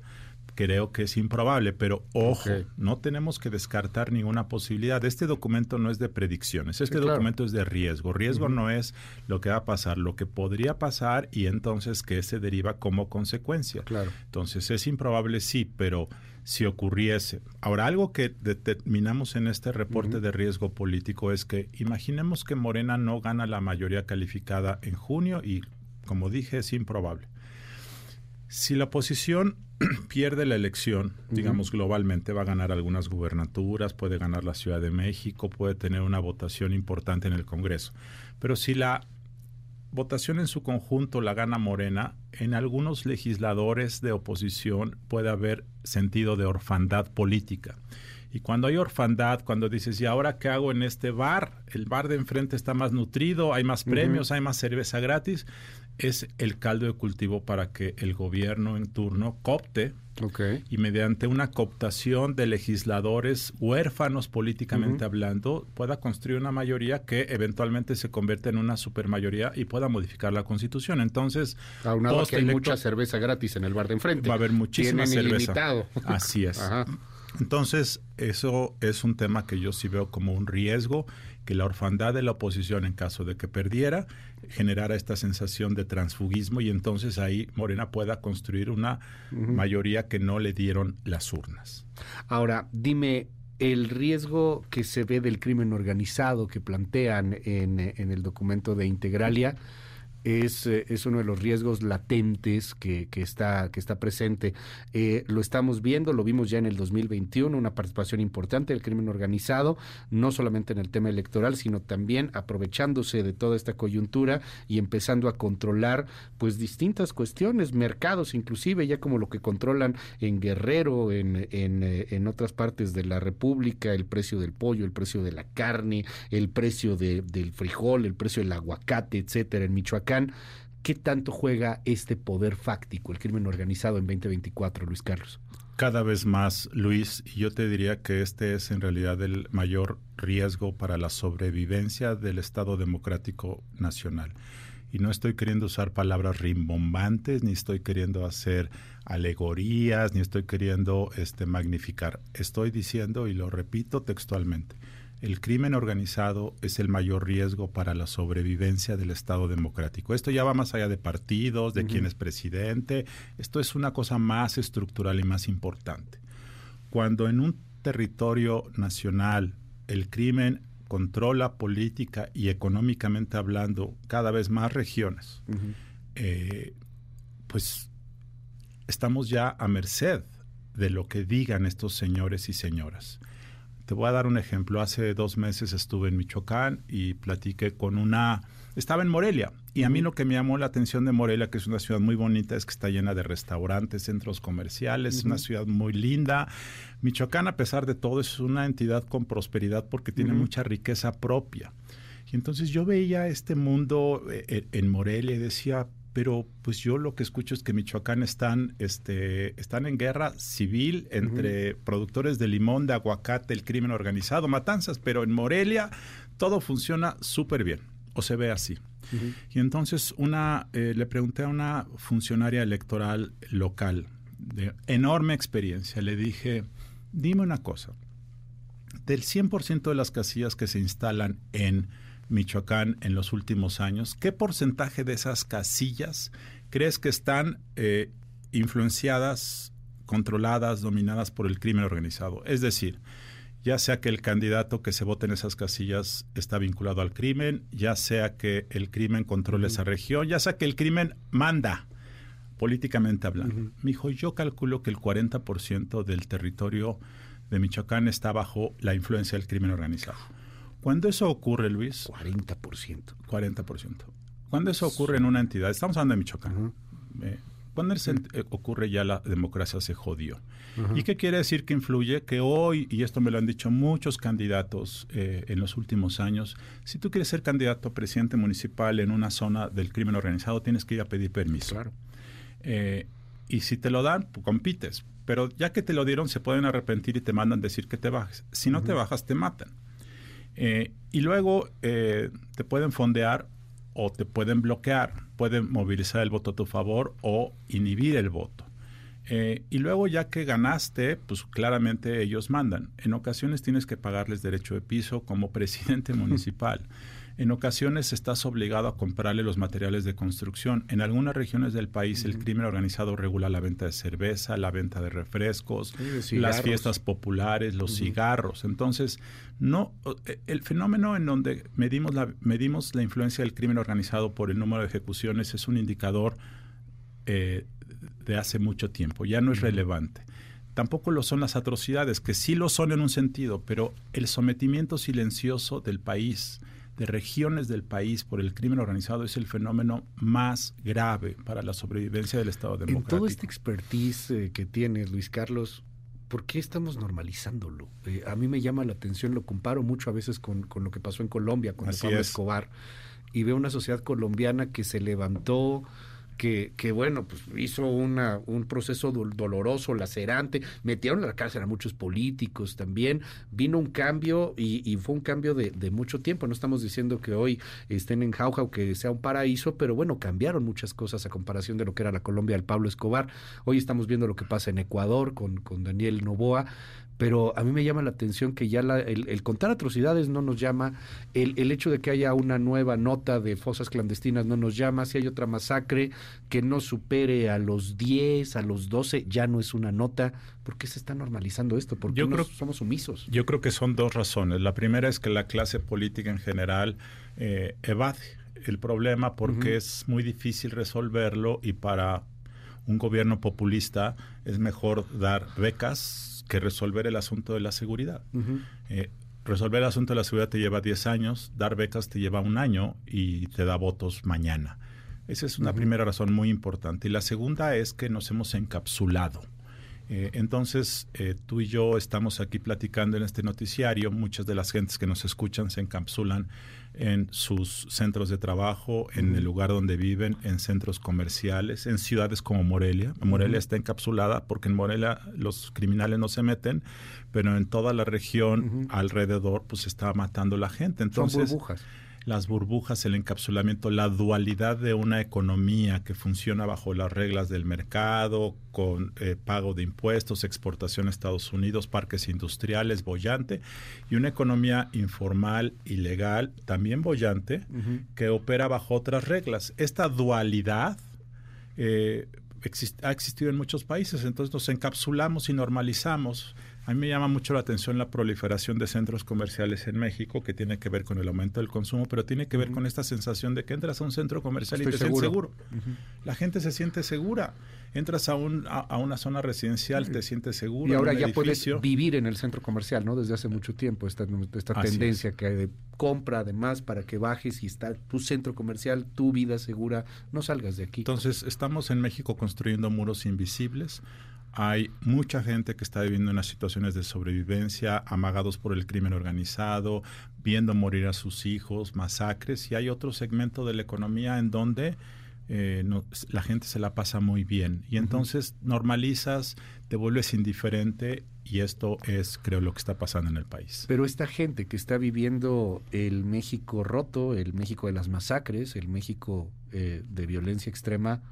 creo que es improbable, pero ojo, no tenemos que descartar ninguna posibilidad. Este documento no es de predicciones, este documento es de riesgo. Riesgo no es lo que va a pasar, lo que podría pasar y entonces que se deriva como consecuencia. Claro. Entonces es improbable, sí, pero si ocurriese. Ahora, algo que determinamos en este reporte de riesgo político es que imaginemos que Morena no gana la mayoría calificada en junio y, como dije, es improbable. Si la oposición pierde la elección, digamos globalmente, va a ganar algunas gubernaturas, puede ganar la Ciudad de México, puede tener una votación importante en el Congreso. Pero si la votación en su conjunto la gana Morena, en algunos legisladores de oposición puede haber sentido de orfandad política. Y cuando hay orfandad, cuando dices, ¿y ahora qué hago en este bar? El bar de enfrente está más nutrido, hay más premios, hay más cerveza gratis es el caldo de cultivo para que el gobierno en turno copte y mediante una cooptación de legisladores huérfanos políticamente hablando pueda construir una mayoría que eventualmente se convierta en una supermayoría y pueda modificar la constitución. Entonces, aunado que hay mucha cerveza gratis en el bar de enfrente. Va a haber muchísima cerveza. Así es. Entonces, eso es un tema que yo sí veo como un riesgo que la orfandad de la oposición, en caso de que perdiera, generara esta sensación de transfugismo y entonces ahí Morena pueda construir una mayoría que no le dieron las urnas. Ahora, dime, el riesgo que se ve del crimen organizado que plantean en, en el documento de Integralia, es, eh, es uno de los riesgos latentes que, que está, que está presente. Eh, lo estamos viendo, lo vimos ya en el 2021, una participación importante del crimen organizado, no solamente en el tema electoral, sino también aprovechándose de toda esta coyuntura y empezando a controlar pues distintas cuestiones, mercados inclusive, ya como lo que controlan en Guerrero, en, en, eh, en otras partes de la República, el precio del pollo, el precio de la carne, el precio de, del frijol, el precio del aguacate, etcétera, en Michoacán ¿Qué tanto juega este poder fáctico, el crimen organizado en 2024, Luis Carlos? Cada vez más, Luis, y yo te diría que este es en realidad el mayor riesgo para la sobrevivencia del Estado Democrático Nacional. Y no estoy queriendo usar palabras rimbombantes, ni estoy queriendo hacer alegorías, ni estoy queriendo este, magnificar. Estoy diciendo, y lo repito textualmente, el crimen organizado es el mayor riesgo para la sobrevivencia del Estado democrático. Esto ya va más allá de partidos, de quién es presidente. Esto es una cosa más estructural y más importante. Cuando en un territorio nacional el crimen controla política y económicamente hablando cada vez más regiones, eh, pues estamos ya a merced de lo que digan estos señores y señoras. Te voy a dar un ejemplo. Hace dos meses estuve en Michoacán y platiqué con una... Estaba en Morelia y a mí lo que me llamó la atención de Morelia, que es una ciudad muy bonita, es que está llena de restaurantes, centros comerciales, es una ciudad muy linda. Michoacán, a pesar de todo, es una entidad con prosperidad porque tiene mucha riqueza propia. Y entonces yo veía este mundo eh, en Morelia y decía, pero pues yo lo que escucho es que Michoacán están, este, están en guerra civil entre productores de limón, de aguacate, el crimen organizado, matanzas, pero en Morelia todo funciona súper bien, o se ve así. Y entonces una, eh, le pregunté a una funcionaria electoral local de enorme experiencia, le dije, dime una cosa, del 100% de las casillas que se instalan en Michoacán en los últimos años, ¿qué porcentaje de esas casillas crees que están eh, influenciadas, controladas, dominadas por el crimen organizado? Es decir, ya sea que el candidato que se vote en esas casillas está vinculado al crimen, ya sea que el crimen controle esa región, ya sea que el crimen manda políticamente hablando. Me dijo, yo calculo que el 40% del territorio de Michoacán está bajo la influencia del crimen organizado. Cuando eso ocurre, Luis... 40%. 40%. Cuando eso ocurre en una entidad, estamos hablando de Michoacán, eh, cuando eh, ocurre ya la democracia se jodió. ¿Y qué quiere decir que influye? Que hoy, y esto me lo han dicho muchos candidatos eh, en los últimos años, si tú quieres ser candidato a presidente municipal en una zona del crimen organizado, tienes que ir a pedir permiso. Claro. y si te lo dan, pues, compites. Pero ya que te lo dieron, se pueden arrepentir y te mandan decir que te bajes. Si no te bajas, te matan. Eh, y luego eh, te pueden fondear o te pueden bloquear, pueden movilizar el voto a tu favor o inhibir el voto. Eh, y luego ya que ganaste, pues claramente ellos mandan. En ocasiones tienes que pagarles derecho de piso como presidente municipal. En ocasiones estás obligado a comprarle los materiales de construcción. En algunas regiones del país el crimen organizado regula la venta de cerveza, la venta de refrescos, las fiestas populares, los cigarros. Entonces, no eh, el fenómeno en donde medimos la, medimos la influencia del crimen organizado por el número de ejecuciones es un indicador eh, de hace mucho tiempo, ya no es relevante. Tampoco lo son las atrocidades, que sí lo son en un sentido, pero el sometimiento silencioso del país, de regiones del país por el crimen organizado es el fenómeno más grave para la sobrevivencia del Estado democrático. En todo este expertise eh, que tienes, Luis Carlos, ¿por qué estamos normalizándolo? Eh, a mí me llama la atención, lo comparo mucho a veces con, con lo que pasó en Colombia con Pablo Escobar y veo una sociedad colombiana que se levantó que, que, bueno, pues hizo una, un proceso doloroso, lacerante, metieron a la cárcel a muchos políticos también, vino un cambio y, y fue un cambio de, de, mucho tiempo, no estamos diciendo que hoy estén en Jauja o que sea un paraíso, pero bueno, cambiaron muchas cosas a comparación de lo que era la Colombia del Pablo Escobar, hoy estamos viendo lo que pasa en Ecuador con, con Daniel Novoa, pero a mí me llama la atención que ya el, contar atrocidades no nos llama, el, el, hecho de que haya una nueva nota de fosas clandestinas no nos llama, si hay otra masacre que no supere a los 10, a los 12, ya no es una nota. ¿Por qué se está normalizando esto? ¿Por qué yo creo, somos sumisos? Yo creo que son dos razones. La primera es que la clase política en general eh, evade el problema porque es muy difícil resolverlo y para un gobierno populista es mejor dar becas que resolver el asunto de la seguridad. Eh, resolver el asunto de la seguridad te lleva 10 años, dar becas te lleva un año y te da votos mañana. Esa es una primera razón muy importante. Y la segunda es que nos hemos encapsulado. Eh, entonces, eh, tú y yo estamos aquí platicando en este noticiario. Muchas de las gentes que nos escuchan se encapsulan en sus centros de trabajo, en el lugar donde viven, en centros comerciales, en ciudades como Morelia. Morelia está encapsulada porque en Morelia los criminales no se meten, pero en toda la región alrededor pues está matando la gente. Entonces, Son burbujas las burbujas, el encapsulamiento, la dualidad de una economía que funciona bajo las reglas del mercado, con eh, pago de impuestos, exportación a Estados Unidos, parques industriales, bollante, y una economía informal, ilegal, también bollante, que opera bajo otras reglas. Esta dualidad eh, ha existido en muchos países, entonces nos encapsulamos y normalizamos a mí me llama mucho la atención la proliferación de centros comerciales en México, que tiene que ver con el aumento del consumo, pero tiene que ver con esta sensación de que entras a un centro comercial y te sientes seguro. La gente se siente segura. Entras a, un, a, una zona residencial, te sientes seguro. Y ahora ya puedes vivir en el centro comercial, ¿no? Desde hace mucho tiempo, esta, esta tendencia que hay de compra, además, para que bajes y está tu centro comercial, tu vida segura, no salgas de aquí. Entonces, estamos en México construyendo muros invisibles hay mucha gente que está viviendo en situaciones de sobrevivencia, amagados por el crimen organizado, viendo morir a sus hijos, masacres, y hay otro segmento de la economía en donde eh, no, la gente se la pasa muy bien. Y entonces normalizas, te vuelves indiferente y esto es, creo, lo que está pasando en el país. Pero esta gente que está viviendo el México roto, el México de las masacres, el México eh, de violencia extrema,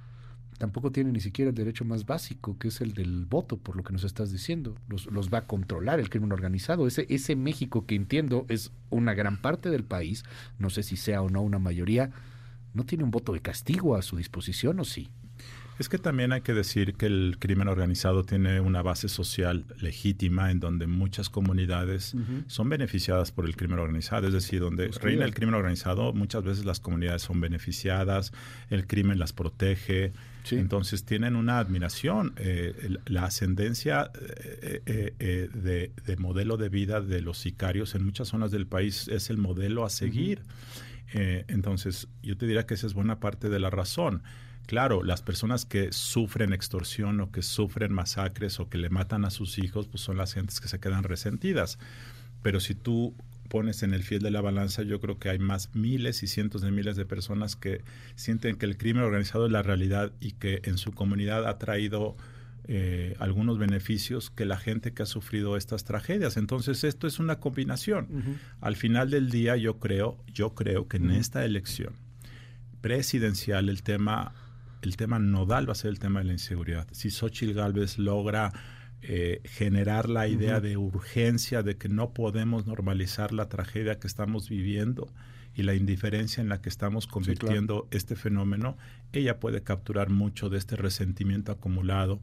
tampoco tiene ni siquiera el derecho más básico, que es el del voto, por lo que nos estás diciendo. Los, los va a controlar el crimen organizado. Ese, ese México que entiendo es una gran parte del país, no sé si sea o no una mayoría, no tiene un voto de castigo a su disposición o sí. Es que también hay que decir que el crimen organizado tiene una base social legítima en donde muchas comunidades son beneficiadas por el crimen organizado, es decir, donde reina el crimen organizado, muchas veces las comunidades son beneficiadas, el crimen las protege, entonces tienen una admiración. Eh, la ascendencia eh, eh, de, modelo de vida de los sicarios en muchas zonas del país es el modelo a seguir. entonces, yo te diría que esa es buena parte de la razón. Claro, las personas que sufren extorsión o que sufren masacres o que le matan a sus hijos, pues son las gentes que se quedan resentidas. Pero si tú pones en el fiel de la balanza, yo creo que hay más miles y cientos de miles de personas que sienten que el crimen organizado es la realidad y que en su comunidad ha traído eh, algunos beneficios que la gente que ha sufrido estas tragedias. Entonces esto es una combinación. Al final del día yo creo, yo creo que en esta elección presidencial el tema el tema nodal va a ser el tema de la inseguridad. Si Xochitl Gálvez logra eh, generar la idea de urgencia de que no podemos normalizar la tragedia que estamos viviendo y la indiferencia en la que estamos convirtiendo este fenómeno, ella puede capturar mucho de este resentimiento acumulado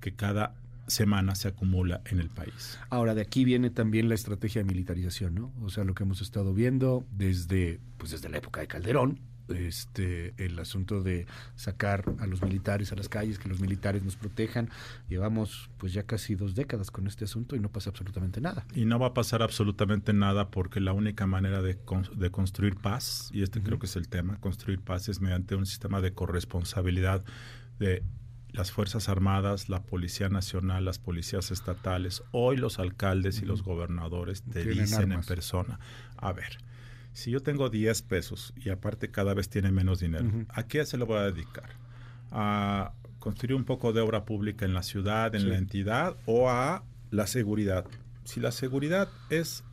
que cada semana se acumula en el país. Ahora, de aquí viene también la estrategia de militarización, ¿no? O sea, lo que hemos estado viendo desde, pues desde la época de Calderón, este el asunto de sacar a los militares a las calles, que los militares nos protejan. Llevamos pues ya casi dos décadas con este asunto y no pasa absolutamente nada. Y no va a pasar absolutamente nada porque la única manera de, de construir paz, y este creo que es el tema, construir paz es mediante un sistema de corresponsabilidad de las Fuerzas Armadas, la Policía Nacional, las policías estatales, hoy los alcaldes y los gobernadores te dicen en persona, a ver, si yo tengo 10 pesos y aparte cada vez tiene menos dinero, ¿a qué se lo voy a dedicar? ¿A construir un poco de obra pública en la ciudad, en la entidad o a la seguridad? Si la seguridad es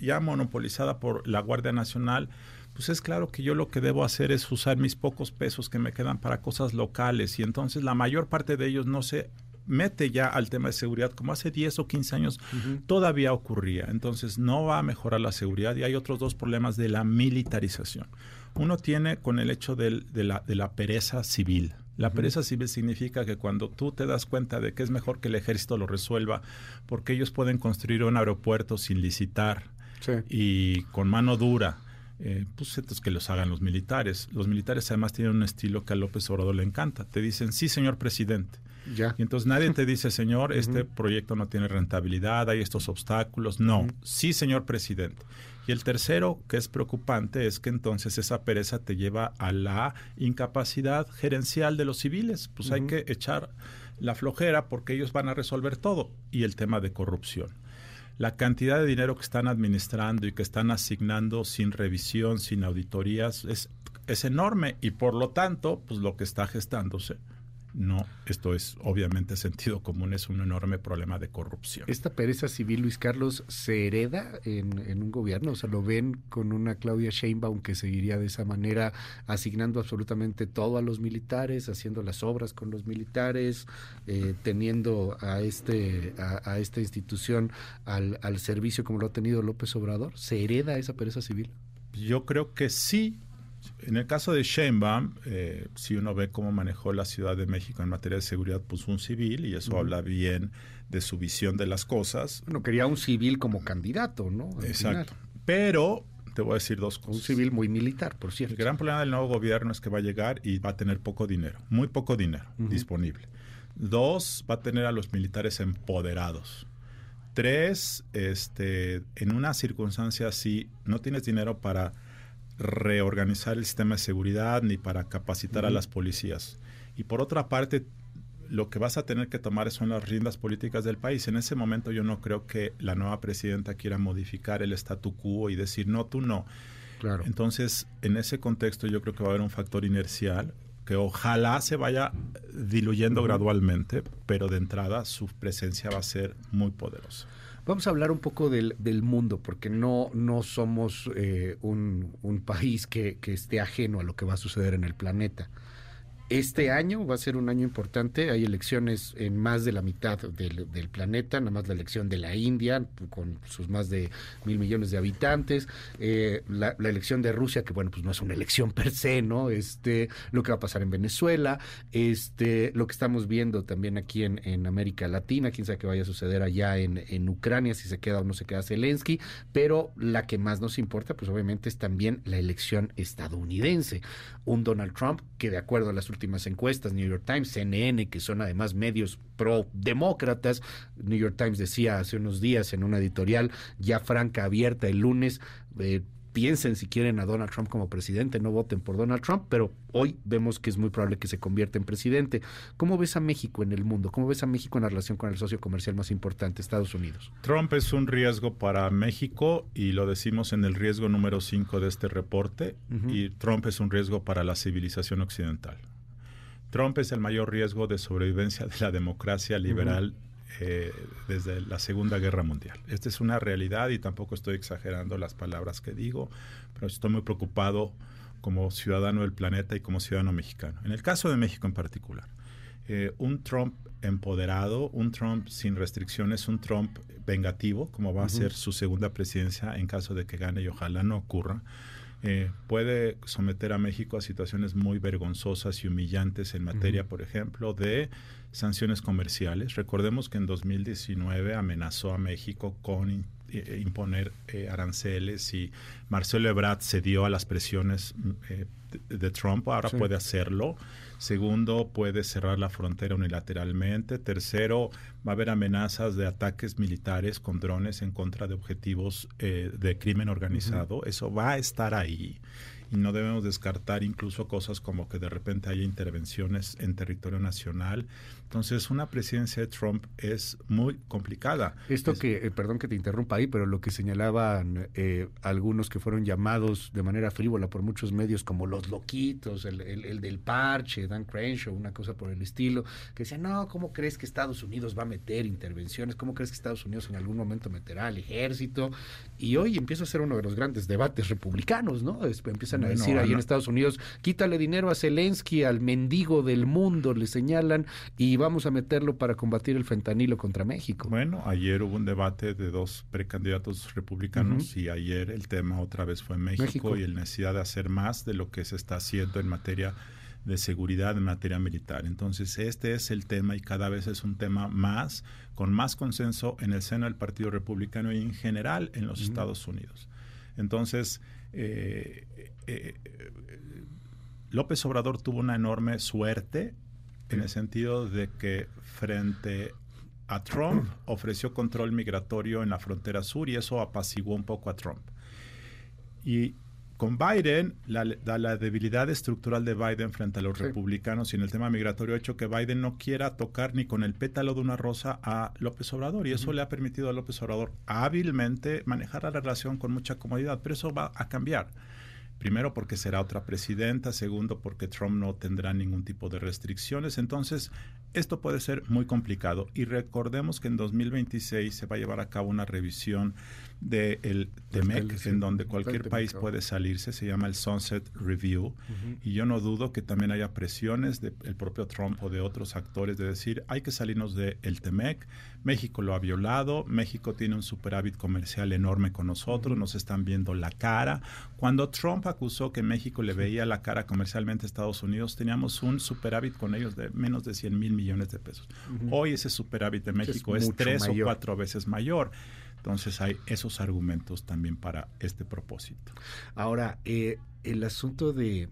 ya monopolizada por la Guardia Nacional, pues es claro que yo lo que debo hacer es usar mis pocos pesos que me quedan para cosas locales y entonces la mayor parte de ellos no se mete ya al tema de seguridad, como hace 10 o 15 años todavía ocurría. Entonces no va a mejorar la seguridad y hay otros dos problemas de la militarización. Uno tiene con el hecho de, la, de la pereza civil. La pereza civil significa que cuando tú te das cuenta de que es mejor que el ejército lo resuelva, porque ellos pueden construir un aeropuerto sin licitar y con mano dura, eh, pues entonces que los hagan los militares. Los militares además tienen un estilo que a López Obrador le encanta. Te dicen, sí, señor presidente. Y entonces nadie te dice, señor, este proyecto no tiene rentabilidad, hay estos obstáculos. No, sí, señor presidente. Y el tercero, que es preocupante, es que entonces esa pereza te lleva a la incapacidad gerencial de los civiles. Pues hay que echar la flojera porque ellos van a resolver todo. Y el tema de corrupción. La cantidad de dinero que están administrando y que están asignando sin revisión, sin auditorías, es, es enorme. Y por lo tanto, pues lo que está gestándose no, esto es obviamente sentido común, es un enorme problema de corrupción. ¿Esta pereza civil, Luis Carlos, se hereda en, un gobierno? O sea, ¿lo ven con una Claudia Sheinbaum que seguiría de esa manera, asignando absolutamente todo a los militares, haciendo las obras con los militares, eh, teniendo a, este, a, esta institución al, al servicio como lo ha tenido López Obrador? ¿Se hereda esa pereza civil? Yo creo que sí, en el caso de Sheinbaum, eh, si uno ve cómo manejó la Ciudad de México en materia de seguridad, puso un civil y eso habla bien de su visión de las cosas. Bueno, quería un civil como candidato, ¿no? Exacto. Pero te voy a decir dos cosas. Un civil muy militar, por cierto. El gran problema del nuevo gobierno es que va a llegar y va a tener poco dinero, muy poco dinero disponible. Dos, va a tener a los militares empoderados. Tres, este, en una circunstancia así, no tienes dinero para reorganizar el sistema de seguridad ni para capacitar a las policías. Y por otra parte, lo que vas a tener que tomar son las riendas políticas del país. En ese momento yo no creo que la nueva presidenta quiera modificar el statu quo y decir, no, tú no. Claro. Entonces, en ese contexto yo creo que va a haber un factor inercial que ojalá se vaya diluyendo gradualmente, pero de entrada su presencia va a ser muy poderosa. Vamos a hablar un poco del, del mundo, porque no, no somos eh, un, un, país que, que esté ajeno a lo que va a suceder en el planeta. Este año va a ser un año importante. Hay elecciones en más de la mitad del, planeta, nada más la elección de la India, con sus más de mil millones de habitantes. Eh, la, elección de Rusia, que bueno, pues no es una elección per se, ¿no? Este, lo que va a pasar en Venezuela, este, lo que estamos viendo también aquí en, América Latina, quién sabe qué vaya a suceder allá en, en Ucrania, si se queda o no se queda Zelensky, pero la que más nos importa, pues obviamente es también la elección estadounidense. Un Donald Trump que de acuerdo a las últimas encuestas, New York Times, CNN, que son además medios pro-demócratas. New York Times decía hace unos días en una editorial ya franca, abierta el lunes, eh, piensen si quieren a Donald Trump como presidente, no voten por Donald Trump, pero hoy vemos que es muy probable que se convierta en presidente. ¿Cómo ves a México en el mundo? ¿Cómo ves a México en la relación con el socio comercial más importante, Estados Unidos? Trump es un riesgo para México y lo decimos en el riesgo número 5 de este reporte, uh -huh. y Trump es un riesgo para la civilización occidental. Trump es el mayor riesgo de sobrevivencia de la democracia liberal uh -huh. eh, desde la Segunda Guerra Mundial. Esta es una realidad y tampoco estoy exagerando las palabras que digo, pero estoy muy preocupado como ciudadano del planeta y como ciudadano mexicano. En el caso de México en particular, eh, un Trump empoderado, un Trump sin restricciones, un Trump vengativo, como va uh -huh. a ser su segunda presidencia en caso de que gane y ojalá no ocurra, eh, puede someter a México a situaciones muy vergonzosas y humillantes en materia, uh -huh. por ejemplo, de sanciones comerciales. Recordemos que en 2019 amenazó a México con eh, imponer eh, aranceles y Marcelo Ebrard cedió a las presiones eh, de, de, Trump, ahora sí. puede hacerlo. Segundo, puede cerrar la frontera unilateralmente. Tercero, va a haber amenazas de ataques militares con drones en contra de objetivos eh, de crimen organizado. Uh -huh. Eso va a estar ahí y no debemos descartar incluso cosas como que de repente haya intervenciones en territorio nacional. Entonces, una presidencia de Trump es muy complicada. Esto es, que, eh, perdón que te interrumpa ahí, pero lo que señalaban eh, algunos que fueron llamados de manera frívola por muchos medios como los loquitos, el, el, el, del parche, Dan Crenshaw, una cosa por el estilo, que decían, no, ¿cómo crees que Estados Unidos va a meter intervenciones? ¿Cómo crees que Estados Unidos en algún momento meterá al ejército? Y hoy empieza a ser uno de los grandes debates republicanos, ¿no? Empiezan a decir ahí no. en Estados Unidos, quítale dinero a Zelensky, al mendigo del mundo, le señalan, y vamos a meterlo para combatir el fentanilo contra México. Bueno, ayer hubo un debate de dos precandidatos republicanos uh -huh. y ayer el tema otra vez fue México, México, y la necesidad de hacer más de lo que se está haciendo en materia de seguridad en materia militar. Entonces, este es el tema y cada vez es un tema más, con más consenso en el seno del Partido Republicano y en general en los uh -huh. Estados Unidos. Entonces, eh, eh, López Obrador tuvo una enorme suerte en el sentido de que frente a Trump ofreció control migratorio en la frontera sur y eso apaciguó un poco a Trump. Y con Biden, la, la, debilidad estructural de Biden frente a los sí. republicanos y en el tema migratorio ha hecho que Biden no quiera tocar ni con el pétalo de una rosa a López Obrador y eso uh -huh. le ha permitido a López Obrador hábilmente manejar la relación con mucha comodidad, pero eso va a cambiar. Primero porque será otra presidenta, segundo porque Trump no tendrá ningún tipo de restricciones. Entonces, esto puede ser muy complicado. Y recordemos que en 2026 se va a llevar a cabo una revisión del de TEMEC, en donde cualquier país puede salirse, se llama el Sunset Review. Uh -huh. Y yo no dudo que también haya presiones del de propio Trump o de otros actores de decir, hay que salirnos del de TEMEC, México lo ha violado, México tiene un superávit comercial enorme con nosotros, nos están viendo la cara. Cuando Trump acusó que México le veía la cara comercialmente a Estados Unidos, teníamos un superávit con ellos de menos de 100 mil millones de pesos. Uh -huh. Hoy ese superávit de México es, es tres mayor. o cuatro veces mayor. Entonces hay esos argumentos también para este propósito. Ahora, eh, el asunto de,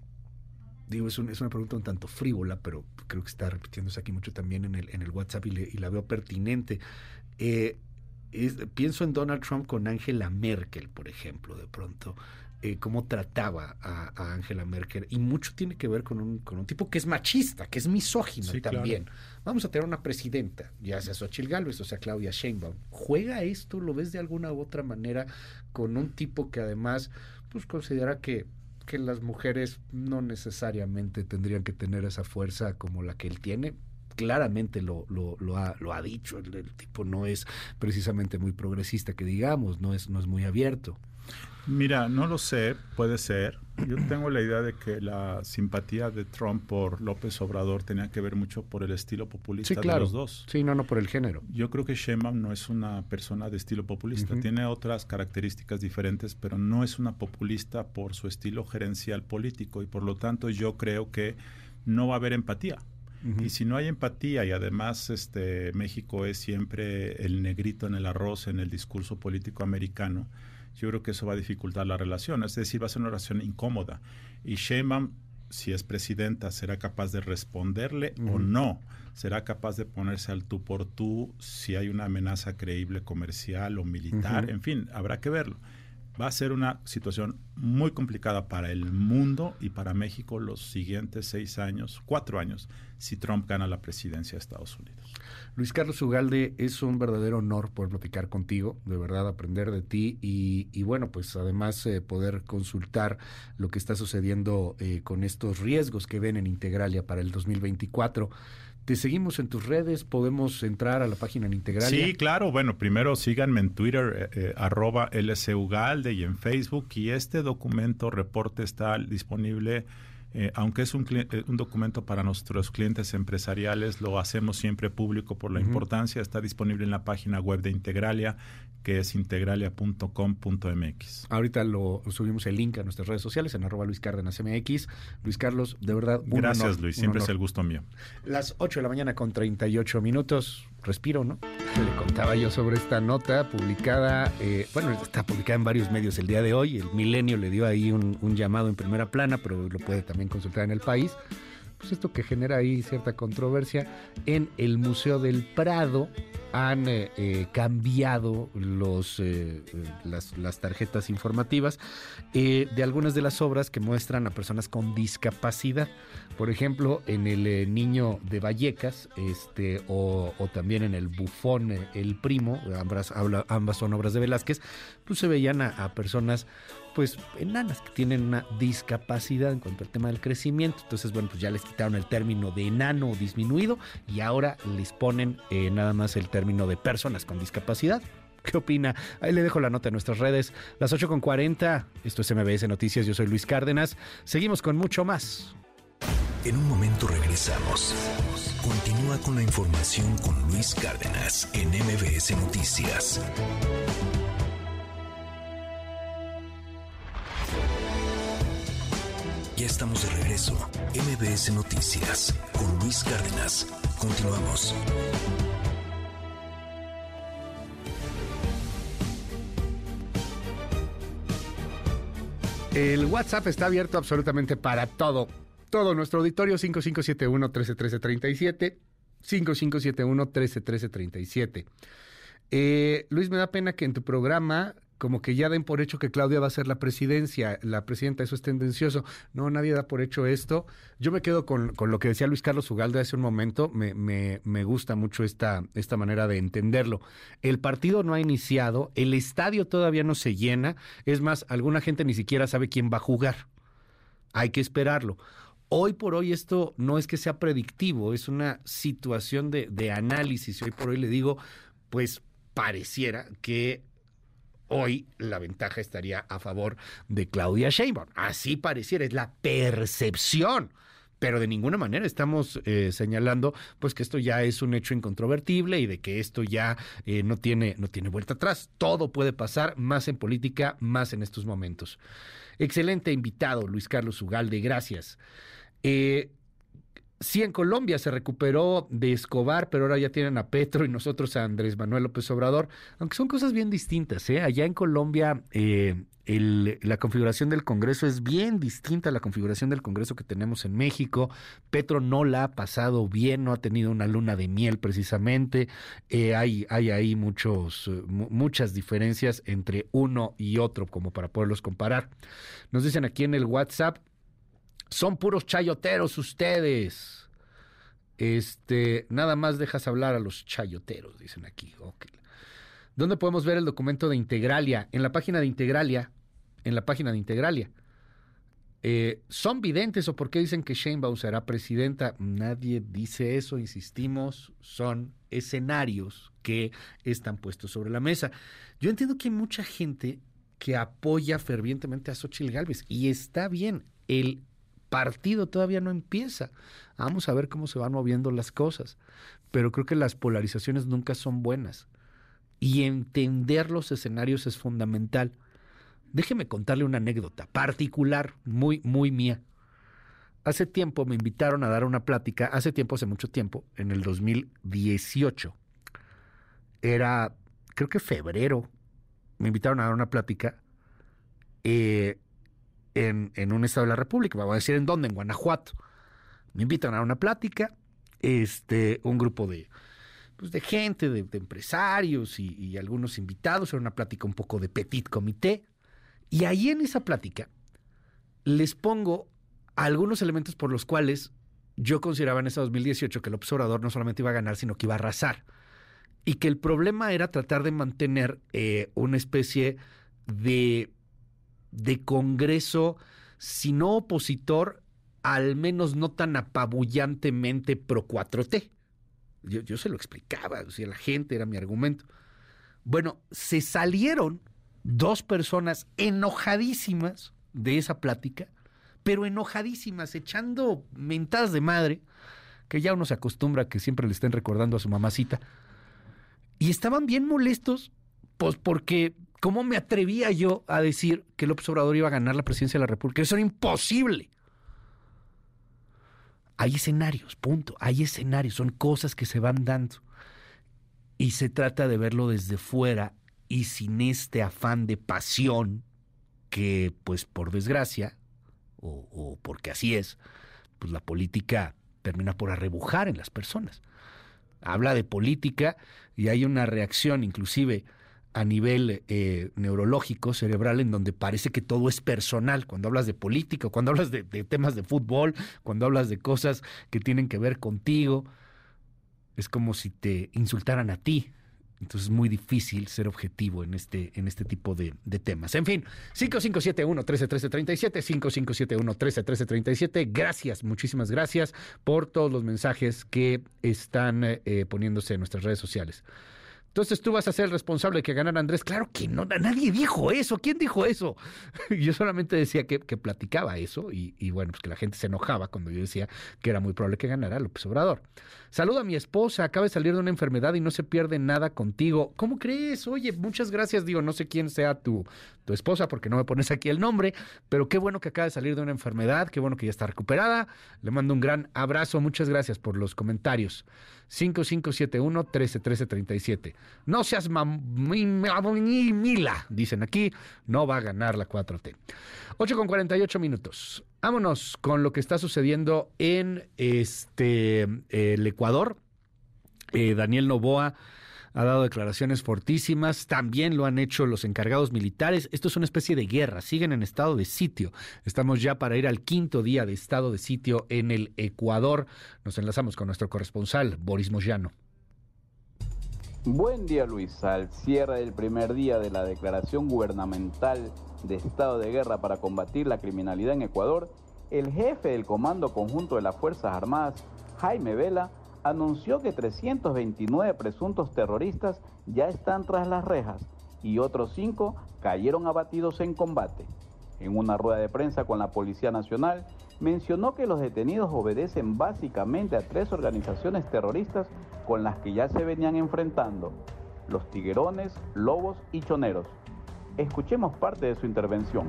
digo, es, un, es, una pregunta un tanto frívola, pero creo que está repitiéndose aquí mucho también en el, en el WhatsApp y, le, y la veo pertinente. Eh, es, pienso en Donald Trump con Angela Merkel, por ejemplo, de pronto eh, cómo trataba a Angela Merkel. Y mucho tiene que ver con un, con un tipo que es machista, que es misógino sí, también. Claro. Vamos a tener una presidenta, ya sea Xochitl Gálvez o sea Claudia Sheinbaum. ¿Juega esto, lo ves de alguna u otra manera, con un tipo que además pues considera que que las mujeres no necesariamente tendrían que tener esa fuerza como la que él tiene. Claramente lo, lo, lo, ha, lo ha dicho, el, el tipo no es precisamente muy progresista, que digamos, no es, no es muy abierto. Mira, no lo sé, puede ser. Yo tengo la idea de que la simpatía de Trump por López Obrador tenía que ver mucho por el estilo populista Sí, claro. de los dos. Sí, no, no por el género. Yo creo que Sheinbaum no es una persona de estilo populista. Tiene otras características diferentes, pero no es una populista por su estilo gerencial político y por lo tanto yo creo que no va a haber empatía. Y si no hay empatía y además este México es siempre el negrito en el arroz en el discurso político americano, yo creo que eso va a dificultar la relación. Es decir, va a ser una relación incómoda. Y Sheinbaum, si es presidenta, será capaz de responderle o no. Será capaz de ponerse al tú por tú si hay una amenaza creíble comercial o militar. En fin, habrá que verlo. Va a ser una situación muy complicada para el mundo y para México los siguientes seis años, cuatro años, si Trump gana la presidencia de Estados Unidos. Luis Carlos Ugalde, es un verdadero honor poder platicar contigo, de verdad aprender de ti y, y bueno, pues además eh, poder consultar lo que está sucediendo eh, con estos riesgos que ven en Integralia para el 2024. Te seguimos en tus redes, podemos entrar a la página en Integralia. Sí, claro. Bueno, primero síganme en Twitter, eh, eh, arroba LSUgalde y en Facebook. Y este documento, reporte, está disponible, eh, aunque es un, eh, un documento para nuestros clientes empresariales, lo hacemos siempre público por la importancia. Está disponible en la página web de Integralia, que es integralia.com.mx. Ahorita lo subimos el link a nuestras redes sociales en arroba Luis Cárdenas MX. Luis Carlos, de verdad, un Gracias, honor, Luis. un Siempre es el gusto mío. Las 8 de la mañana con 38 minutos. Respiro, ¿no? Le contaba yo sobre esta nota publicada, eh, bueno, está publicada en varios medios el día de hoy. El Milenio le dio ahí un, un llamado en primera plana, pero lo puede también consultar en el país. Pues esto que genera ahí cierta controversia. En el Museo del Prado han eh, eh, cambiado los, eh, las, tarjetas informativas de algunas de las obras que muestran a personas con discapacidad. Por ejemplo, en el Niño de Vallecas, este, o, también en el Bufón, el Primo, ambas, son obras de Velázquez, pues se veían a personas pues enanas que tienen una discapacidad en cuanto al tema del crecimiento. Entonces, bueno, pues ya les quitaron el término de enano disminuido y ahora les ponen eh, nada más el término de personas con discapacidad. ¿Qué opina? Ahí le dejo la nota en nuestras redes. Las 8.40. Esto es MBS Noticias. Yo soy Luis Cárdenas. Seguimos con mucho más. En un momento regresamos. Continúa con la información con Luis Cárdenas en MBS Noticias. Ya estamos de regreso. MBS Noticias con Luis Cárdenas. Continuamos. El WhatsApp está abierto absolutamente para todo. Todo nuestro auditorio 5571-131337. 5571-131337. Eh, Luis, me da pena que en tu programa como que ya den por hecho que Claudia va a ser la presidencia, la presidenta, eso es tendencioso. No, nadie da por hecho esto. Yo me quedo con, con lo que decía Luis Carlos Ugalde hace un momento, me, me, me gusta mucho esta, esta manera de entenderlo. El partido no ha iniciado, el estadio todavía no se llena, es más, alguna gente ni siquiera sabe quién va a jugar. Hay que esperarlo. Hoy por hoy esto no es que sea predictivo, es una situación de, de análisis. Hoy por hoy le digo, pues pareciera que hoy la ventaja estaría a favor de Claudia Sheinbaum. Así pareciera, es la percepción. Pero de ninguna manera estamos eh, señalando pues que esto ya es un hecho incontrovertible y de que esto ya eh, no, tiene, no tiene vuelta atrás. Todo puede pasar, más en política, más en estos momentos. Excelente invitado, Luis Carlos Ugalde, gracias. Eh, Sí, en Colombia se recuperó de Escobar, pero ahora ya tienen a Petro y nosotros a Andrés Manuel López Obrador, aunque son cosas bien distintas. ¿eh? Allá en Colombia eh, la configuración del Congreso es bien distinta a la configuración del Congreso que tenemos en México. Petro no la ha pasado bien, no ha tenido una luna de miel precisamente. Eh, hay, hay ahí muchos, mu- muchas diferencias entre uno y otro como para poderlos comparar. Nos dicen aquí en el WhatsApp, son puros chayoteros ustedes. Este, nada más dejas hablar a los chayoteros, dicen aquí. ¿Dónde podemos ver el documento de Integralia? En la página de Integralia. En la página de Integralia. eh, ¿son videntes o por qué dicen que Sheinbaum será presidenta? Nadie dice eso, insistimos, son escenarios que están puestos sobre la mesa. Yo entiendo que hay mucha gente que apoya fervientemente a Xochitl Gálvez y está bien, el partido todavía no empieza. Vamos a ver cómo se van moviendo las cosas, pero creo que las polarizaciones nunca son buenas y entender los escenarios es fundamental. Déjeme contarle una anécdota particular, muy, muy mía. Hace tiempo me invitaron a dar una plática, hace tiempo, hace mucho tiempo, en el 2018. Era, creo que febrero, me invitaron a dar una plática eh, en, un estado de la República, vamos a decir en dónde, en Guanajuato. Me invitan a una plática, este, un grupo de, pues de gente, de, empresarios y, y, algunos invitados, era una plática un poco de petit comité. Y ahí en esa plática les pongo algunos elementos por los cuales yo consideraba en ese 2018 que el observador no solamente iba a ganar, sino que iba a arrasar. Y que el problema era tratar de mantener eh, una especie de, de Congreso, si no opositor, al menos no tan apabullantemente pro 4T. Yo, yo se lo explicaba, o sea, la gente era mi argumento. Bueno, se salieron dos personas enojadísimas de esa plática, pero enojadísimas, echando mentadas de madre, que ya uno se acostumbra a que siempre le estén recordando a su mamacita. Y estaban bien molestos, pues porque, ¿cómo me atrevía yo a decir que López Obrador iba a ganar la presidencia de la República? Eso era imposible. Hay escenarios, punto. Hay escenarios, son cosas que se van dando. Y se trata de verlo desde fuera y sin este afán de pasión que, pues por desgracia, o, porque así es, pues la política termina por arrebujar en las personas. Habla de política y hay una reacción inclusive a nivel eh, neurológico, cerebral, en donde parece que todo es personal. Cuando hablas de política, cuando hablas de, temas de fútbol, cuando hablas de cosas que tienen que ver contigo, es como si te insultaran a ti, entonces es muy difícil ser objetivo en este, en este tipo de, de temas. En fin, 5571-131337, 5571-131337. Gracias, muchísimas gracias por todos los mensajes que están eh, poniéndose en nuestras redes sociales. Entonces tú vas a ser el responsable de que ganara Andrés. Claro que no, nadie dijo eso. ¿Quién dijo eso? Yo solamente decía que, platicaba eso y, y, bueno, pues que la gente se enojaba cuando yo decía que era muy probable que ganara López Obrador. Saluda a mi esposa, acaba de salir de una enfermedad y no se pierde nada contigo. ¿Cómo crees? Oye, muchas gracias. Digo, no sé quién sea tu, tu esposa porque no me pones aquí el nombre, pero qué bueno que acaba de salir de una enfermedad, qué bueno que ya está recuperada. Le mando un gran abrazo. Muchas gracias por los comentarios. 5571-131337. No seas mila, dicen aquí, no va a ganar la 4T. 8 con 48 minutos. Vámonos con lo que está sucediendo en este el Ecuador. Eh, Daniel Novoa ha dado declaraciones fortísimas, también lo han hecho los encargados militares. Esto es una especie de guerra, siguen en estado de sitio. Estamos ya para ir al quinto día de estado de sitio en el Ecuador. Nos enlazamos con nuestro corresponsal, Boris Moyano. Buen día Luis, al cierre del primer día de la declaración gubernamental de estado de guerra para combatir la criminalidad en Ecuador, el jefe del Comando Conjunto de las Fuerzas Armadas, Jaime Vela, anunció que 329 presuntos terroristas ya están tras las rejas y otros cinco cayeron abatidos en combate. En una rueda de prensa con la Policía Nacional, mencionó que los detenidos obedecen básicamente a tres organizaciones terroristas con las que ya se venían enfrentando, los tiguerones, lobos y choneros. Escuchemos parte de su intervención.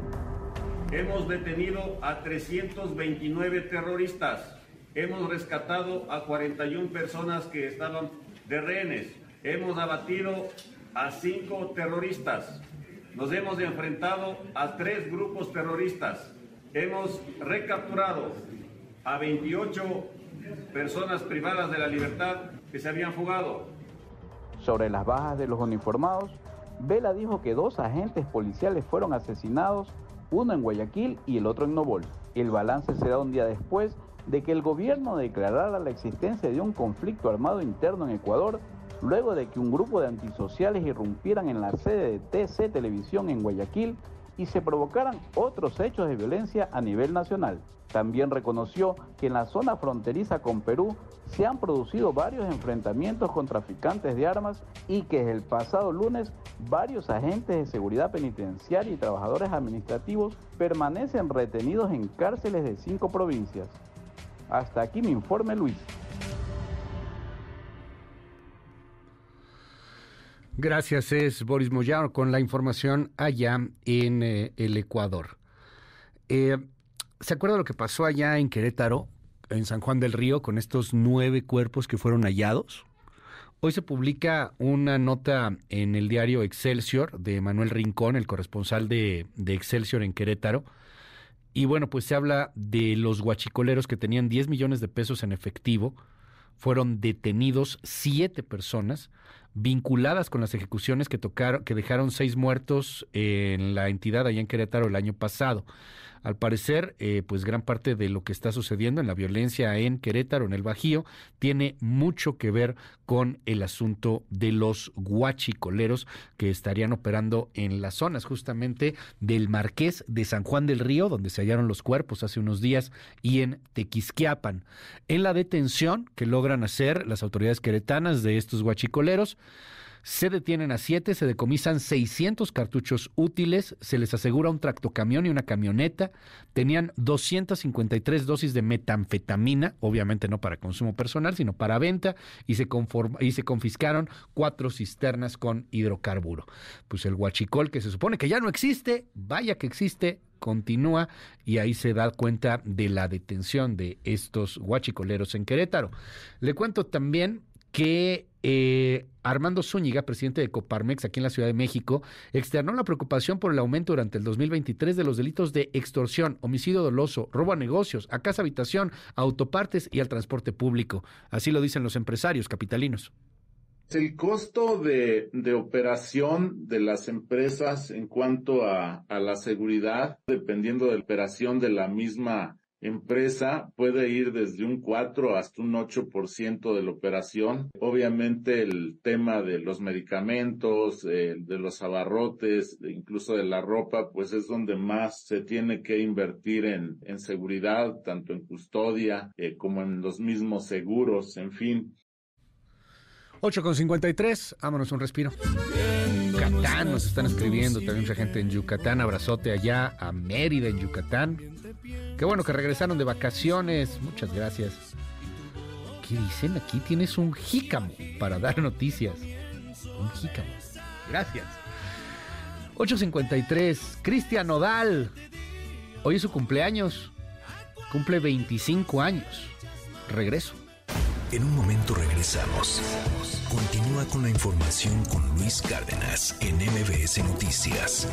Hemos detenido a 329 terroristas Hemos rescatado a 41 personas que estaban de rehenes. Hemos abatido a cinco terroristas. Nos hemos enfrentado a tres grupos terroristas. Hemos recapturado a 28 personas privadas de la libertad que se habían fugado. Sobre las bajas de los uniformados, Vela dijo que dos agentes policiales fueron asesinados, uno en Guayaquil y el otro en Nobol. El balance se da un día después de que el gobierno declarara la existencia de un conflicto armado interno en Ecuador luego de que un grupo de antisociales irrumpieran en la sede de TC Televisión en Guayaquil y se provocaran otros hechos de violencia a nivel nacional. También reconoció que en la zona fronteriza con Perú se han producido varios enfrentamientos con traficantes de armas y que el pasado lunes varios agentes de seguridad penitenciaria y trabajadores administrativos permanecen retenidos en cárceles de cinco provincias. Hasta aquí mi informe, Luis. Gracias, es Boris Moyano con la información allá en eh, el Ecuador. Eh, ¿Se acuerda lo que pasó allá en Querétaro, en San Juan del Río, con estos nueve cuerpos que fueron hallados? Hoy se publica una nota en el diario Excelsior de Manuel Rincón, el corresponsal de Excelsior en Querétaro. Y bueno, pues se habla de los guachicoleros que tenían 10 millones de pesos en efectivo. Fueron detenidos siete personas vinculadas con las ejecuciones que tocaron, que dejaron seis muertos en la entidad allá en Querétaro el año pasado. Al parecer, eh, pues gran parte de lo que está sucediendo en la violencia en Querétaro, en el Bajío, tiene mucho que ver con el asunto de los guachicoleros que estarían operando en las zonas justamente del Marqués de San Juan del Río, donde se hallaron los cuerpos hace unos días, y en Tequisquiapan. En la detención que logran hacer las autoridades queretanas de estos guachicoleros, se detienen a siete, se decomisan 600 cartuchos útiles, se les asegura un tractocamión y una camioneta. Tenían 253 dosis de metanfetamina, obviamente no para consumo personal, sino para venta, y se, y se confiscaron cuatro cisternas con hidrocarburo. Pues el huachicol, que se supone que ya no existe, vaya que existe, continúa y ahí se da cuenta de la detención de estos huachicoleros en Querétaro. Le cuento también que eh, Armando Zúñiga, presidente de Coparmex aquí en la Ciudad de México, externó la preocupación por el aumento durante el 2023 de los delitos de extorsión, homicidio doloso, robo a negocios, a casa habitación, a autopartes y al transporte público. Así lo dicen los empresarios capitalinos. El costo de, operación de las empresas en cuanto a, a la seguridad, dependiendo de la operación de la misma empresa puede ir desde un 4 hasta un 8% de la operación. Obviamente el tema de los medicamentos, eh, de los abarrotes, incluso de la ropa, pues es donde más se tiene que invertir en, en seguridad, tanto en custodia eh, como en los mismos seguros, en fin. 8 con 53, vámonos un respiro. Yucatán nos están escribiendo, también mucha gente en Yucatán, abrazote allá a Mérida en Yucatán. Qué bueno que regresaron de vacaciones, muchas gracias. ¿Qué dicen? Aquí tienes un jícamo para dar noticias. Un jícamo. Gracias. 853, Cristian Nodal. Hoy es su cumpleaños. Cumple 25 años. Regreso. En un momento regresamos. Continúa con la información con Luis Cárdenas en MBS Noticias.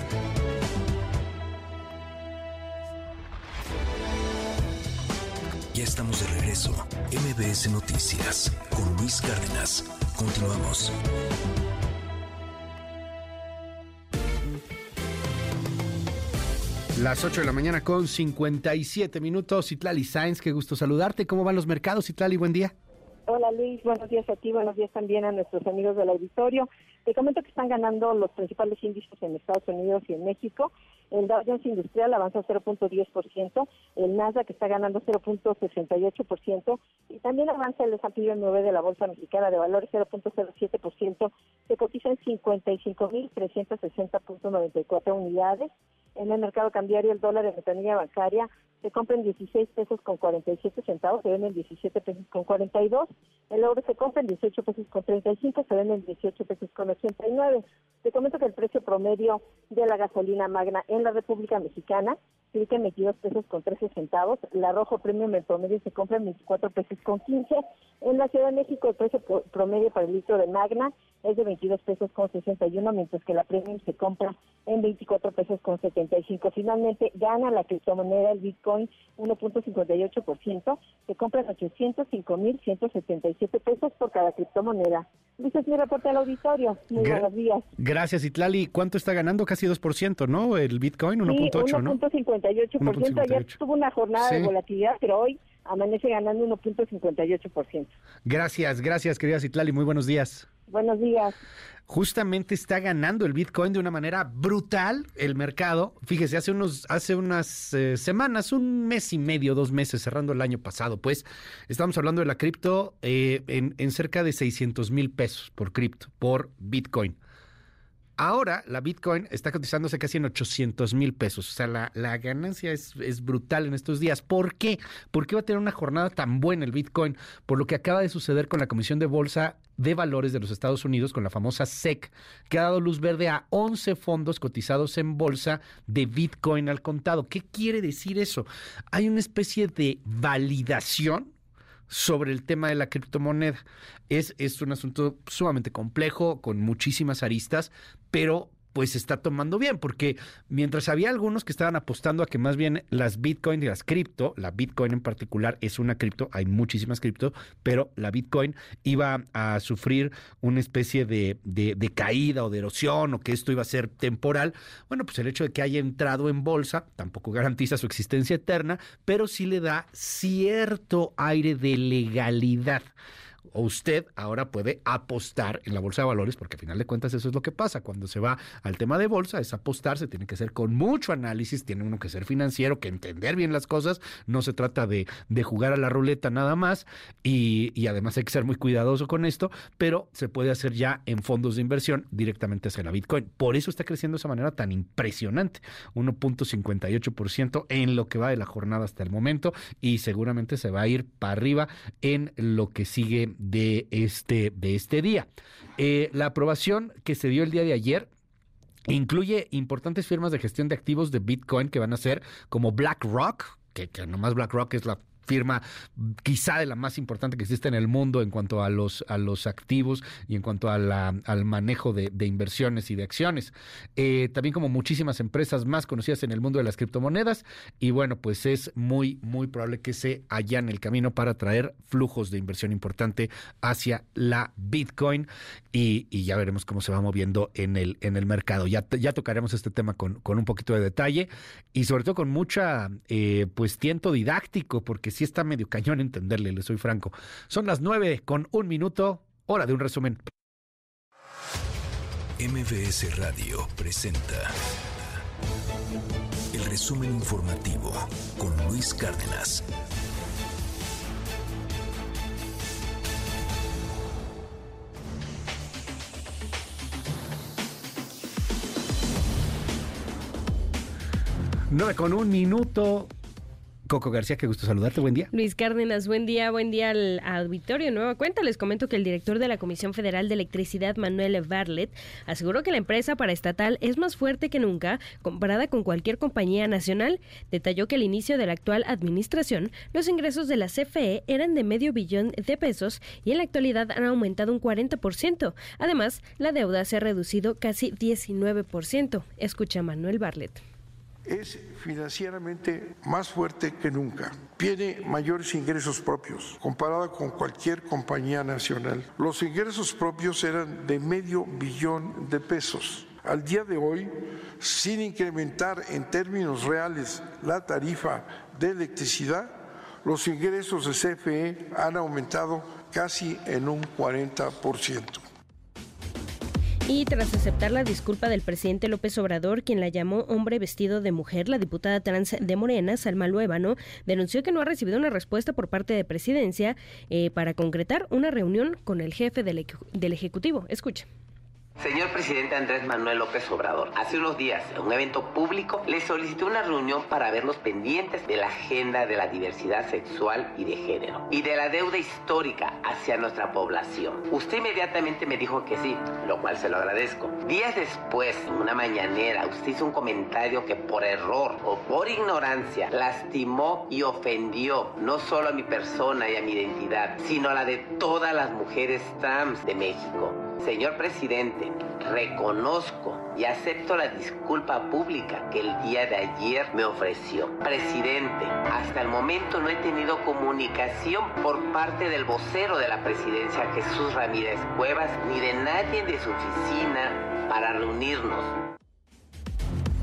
Ya estamos de regreso. MBS Noticias con Luis Cárdenas. Continuamos. Las 8 de la mañana con 57 minutos. Itlali Sainz, qué gusto saludarte. ¿Cómo van los mercados, Itlali? Buen día. Hola Luis, buenos días a ti, buenos días también a nuestros amigos del auditorio. Te comento que están ganando los principales índices en Estados Unidos y en México. El Dow Jones Industrial avanza 0.10%, el Nasdaq está ganando 0.68% y también avanza el S&P 9 de la Bolsa Mexicana de Valores 0.07%, se cotiza en 55.360.94 unidades. En el mercado cambiario el dólar de ventanilla bancaria se compra en 16 pesos con 47 centavos, se vende en 17 pesos con 42. El oro se compra en 18 pesos con 35, se vende en 18 pesos con 89. Te comento que el precio promedio de la gasolina magna en la República Mexicana sigue en 22 pesos con 13 centavos. La rojo premium en promedio se compra en 24 pesos con 15. En la Ciudad de México el precio promedio para el litro de magna es de 22 pesos con 61, mientras que la premium se compra en 24 pesos con 75. Finalmente gana la criptomoneda el Bitcoin 1.58%, se compra en 805.177 pesos por cada criptomoneda. Luis es mi reporte al auditorio. Muy buenos días. Gracias, Itlali. ¿Cuánto está ganando? Casi 2%, ¿no? El Bitcoin, 1.8, sí, 1.58%. Ayer tuvo una jornada de volatilidad, pero hoy amanece ganando 1.58%. Gracias, gracias, querida Citlali. Muy buenos días. Buenos días. Justamente está ganando el Bitcoin de una manera brutal el mercado. Fíjese, hace unos, hace unas eh, semanas, un mes y medio, dos meses, cerrando el año pasado, pues, estamos hablando de la cripto eh, en, en cerca de 600 mil pesos por cripto, por Bitcoin. Ahora la Bitcoin está cotizándose casi en 800 mil pesos. O sea, la, la ganancia es, es, brutal en estos días. ¿Por qué? ¿Por qué va a tener una jornada tan buena el Bitcoin? Por lo que acaba de suceder con la Comisión de Bolsa de Valores de los Estados Unidos, con la famosa SEC, que ha dado luz verde a 11 fondos cotizados en bolsa de Bitcoin al contado. ¿Qué quiere decir eso? Hay una especie de validación sobre el tema de la criptomoneda. Es, es un asunto sumamente complejo, con muchísimas aristas, pero pues se está tomando bien, porque mientras había algunos que estaban apostando a que más bien las Bitcoin y las cripto, la Bitcoin en particular es una cripto, hay muchísimas cripto, pero la Bitcoin iba a sufrir una especie de, de, de, caída o de erosión o que esto iba a ser temporal, bueno, pues el hecho de que haya entrado en bolsa tampoco garantiza su existencia eterna, pero sí le da cierto aire de legalidad o usted ahora puede apostar en la bolsa de valores, porque al final de cuentas eso es lo que pasa. Cuando se va al tema de bolsa, es apostar, se tiene que hacer con mucho análisis, tiene uno que ser financiero, que entender bien las cosas, no se trata de, de jugar a la ruleta nada más, y, y, además hay que ser muy cuidadoso con esto, pero se puede hacer ya en fondos de inversión directamente hacia la Bitcoin. Por eso está creciendo de esa manera tan impresionante, 1.58% en lo que va de la jornada hasta el momento, y seguramente se va a ir para arriba en lo que sigue de este, de este día. Eh, la aprobación que se dio el día de ayer incluye importantes firmas de gestión de activos de Bitcoin que van a ser como BlackRock, que, que nomás BlackRock es la firma quizá de la más importante que existe en el mundo en cuanto a los, a los activos y en cuanto a la, al manejo de, de, inversiones y de acciones. Eh, también como muchísimas empresas más conocidas en el mundo de las criptomonedas y bueno, pues es muy, muy probable que se en el camino para traer flujos de inversión importante hacia la Bitcoin y, y ya veremos cómo se va moviendo en el, en el mercado. Ya, ya tocaremos este tema con, con un poquito de detalle y sobre todo con mucha, eh, pues, tiento didáctico porque sí está medio cañón entenderle, le soy franco. Son las nueve con un minuto, hora de un resumen. MBS Radio presenta el resumen informativo con Luis Cárdenas. Nueve con un minuto. Coco García, qué gusto saludarte, buen día. Luis Cárdenas, buen día, buen día al auditorio. Nueva cuenta, les comento que el director de la Comisión Federal de Electricidad, Manuel Bartlett, aseguró que la empresa paraestatal es más fuerte que nunca comparada con cualquier compañía nacional. Detalló que al inicio de la actual administración, los ingresos de la CFE eran de medio billón de pesos y en la actualidad han aumentado un 40%. Además, la deuda se ha reducido casi 19%. Escucha Manuel Bartlett es financieramente más fuerte que nunca. Tiene mayores ingresos propios comparada con cualquier compañía nacional. Los ingresos propios eran de medio billón de pesos. Al día de hoy, sin incrementar en términos reales la tarifa de electricidad, los ingresos de CFE han aumentado casi en un 40%. Y tras aceptar la disculpa del presidente López Obrador, quien la llamó hombre vestido de mujer, la diputada trans de Morena, Salma Luébano, denunció que no ha recibido una respuesta por parte de presidencia eh, para concretar una reunión con el jefe del, del Ejecutivo. Escucha. Señor presidente Andrés Manuel López Obrador, hace unos días, en un evento público, le solicité una reunión para ver los pendientes de la agenda de la diversidad sexual y de género y de la deuda histórica hacia nuestra población. Usted inmediatamente me dijo que sí, lo cual se lo agradezco. Días después, en una mañanera, usted hizo un comentario que por error o por ignorancia lastimó y ofendió no solo a mi persona y a mi identidad, sino a la de todas las mujeres trans de México. Señor presidente, reconozco y acepto la disculpa pública que el día de ayer me ofreció. Presidente, hasta el momento no he tenido comunicación por parte del vocero de la presidencia, Jesús Ramírez Cuevas, ni de nadie de su oficina para reunirnos.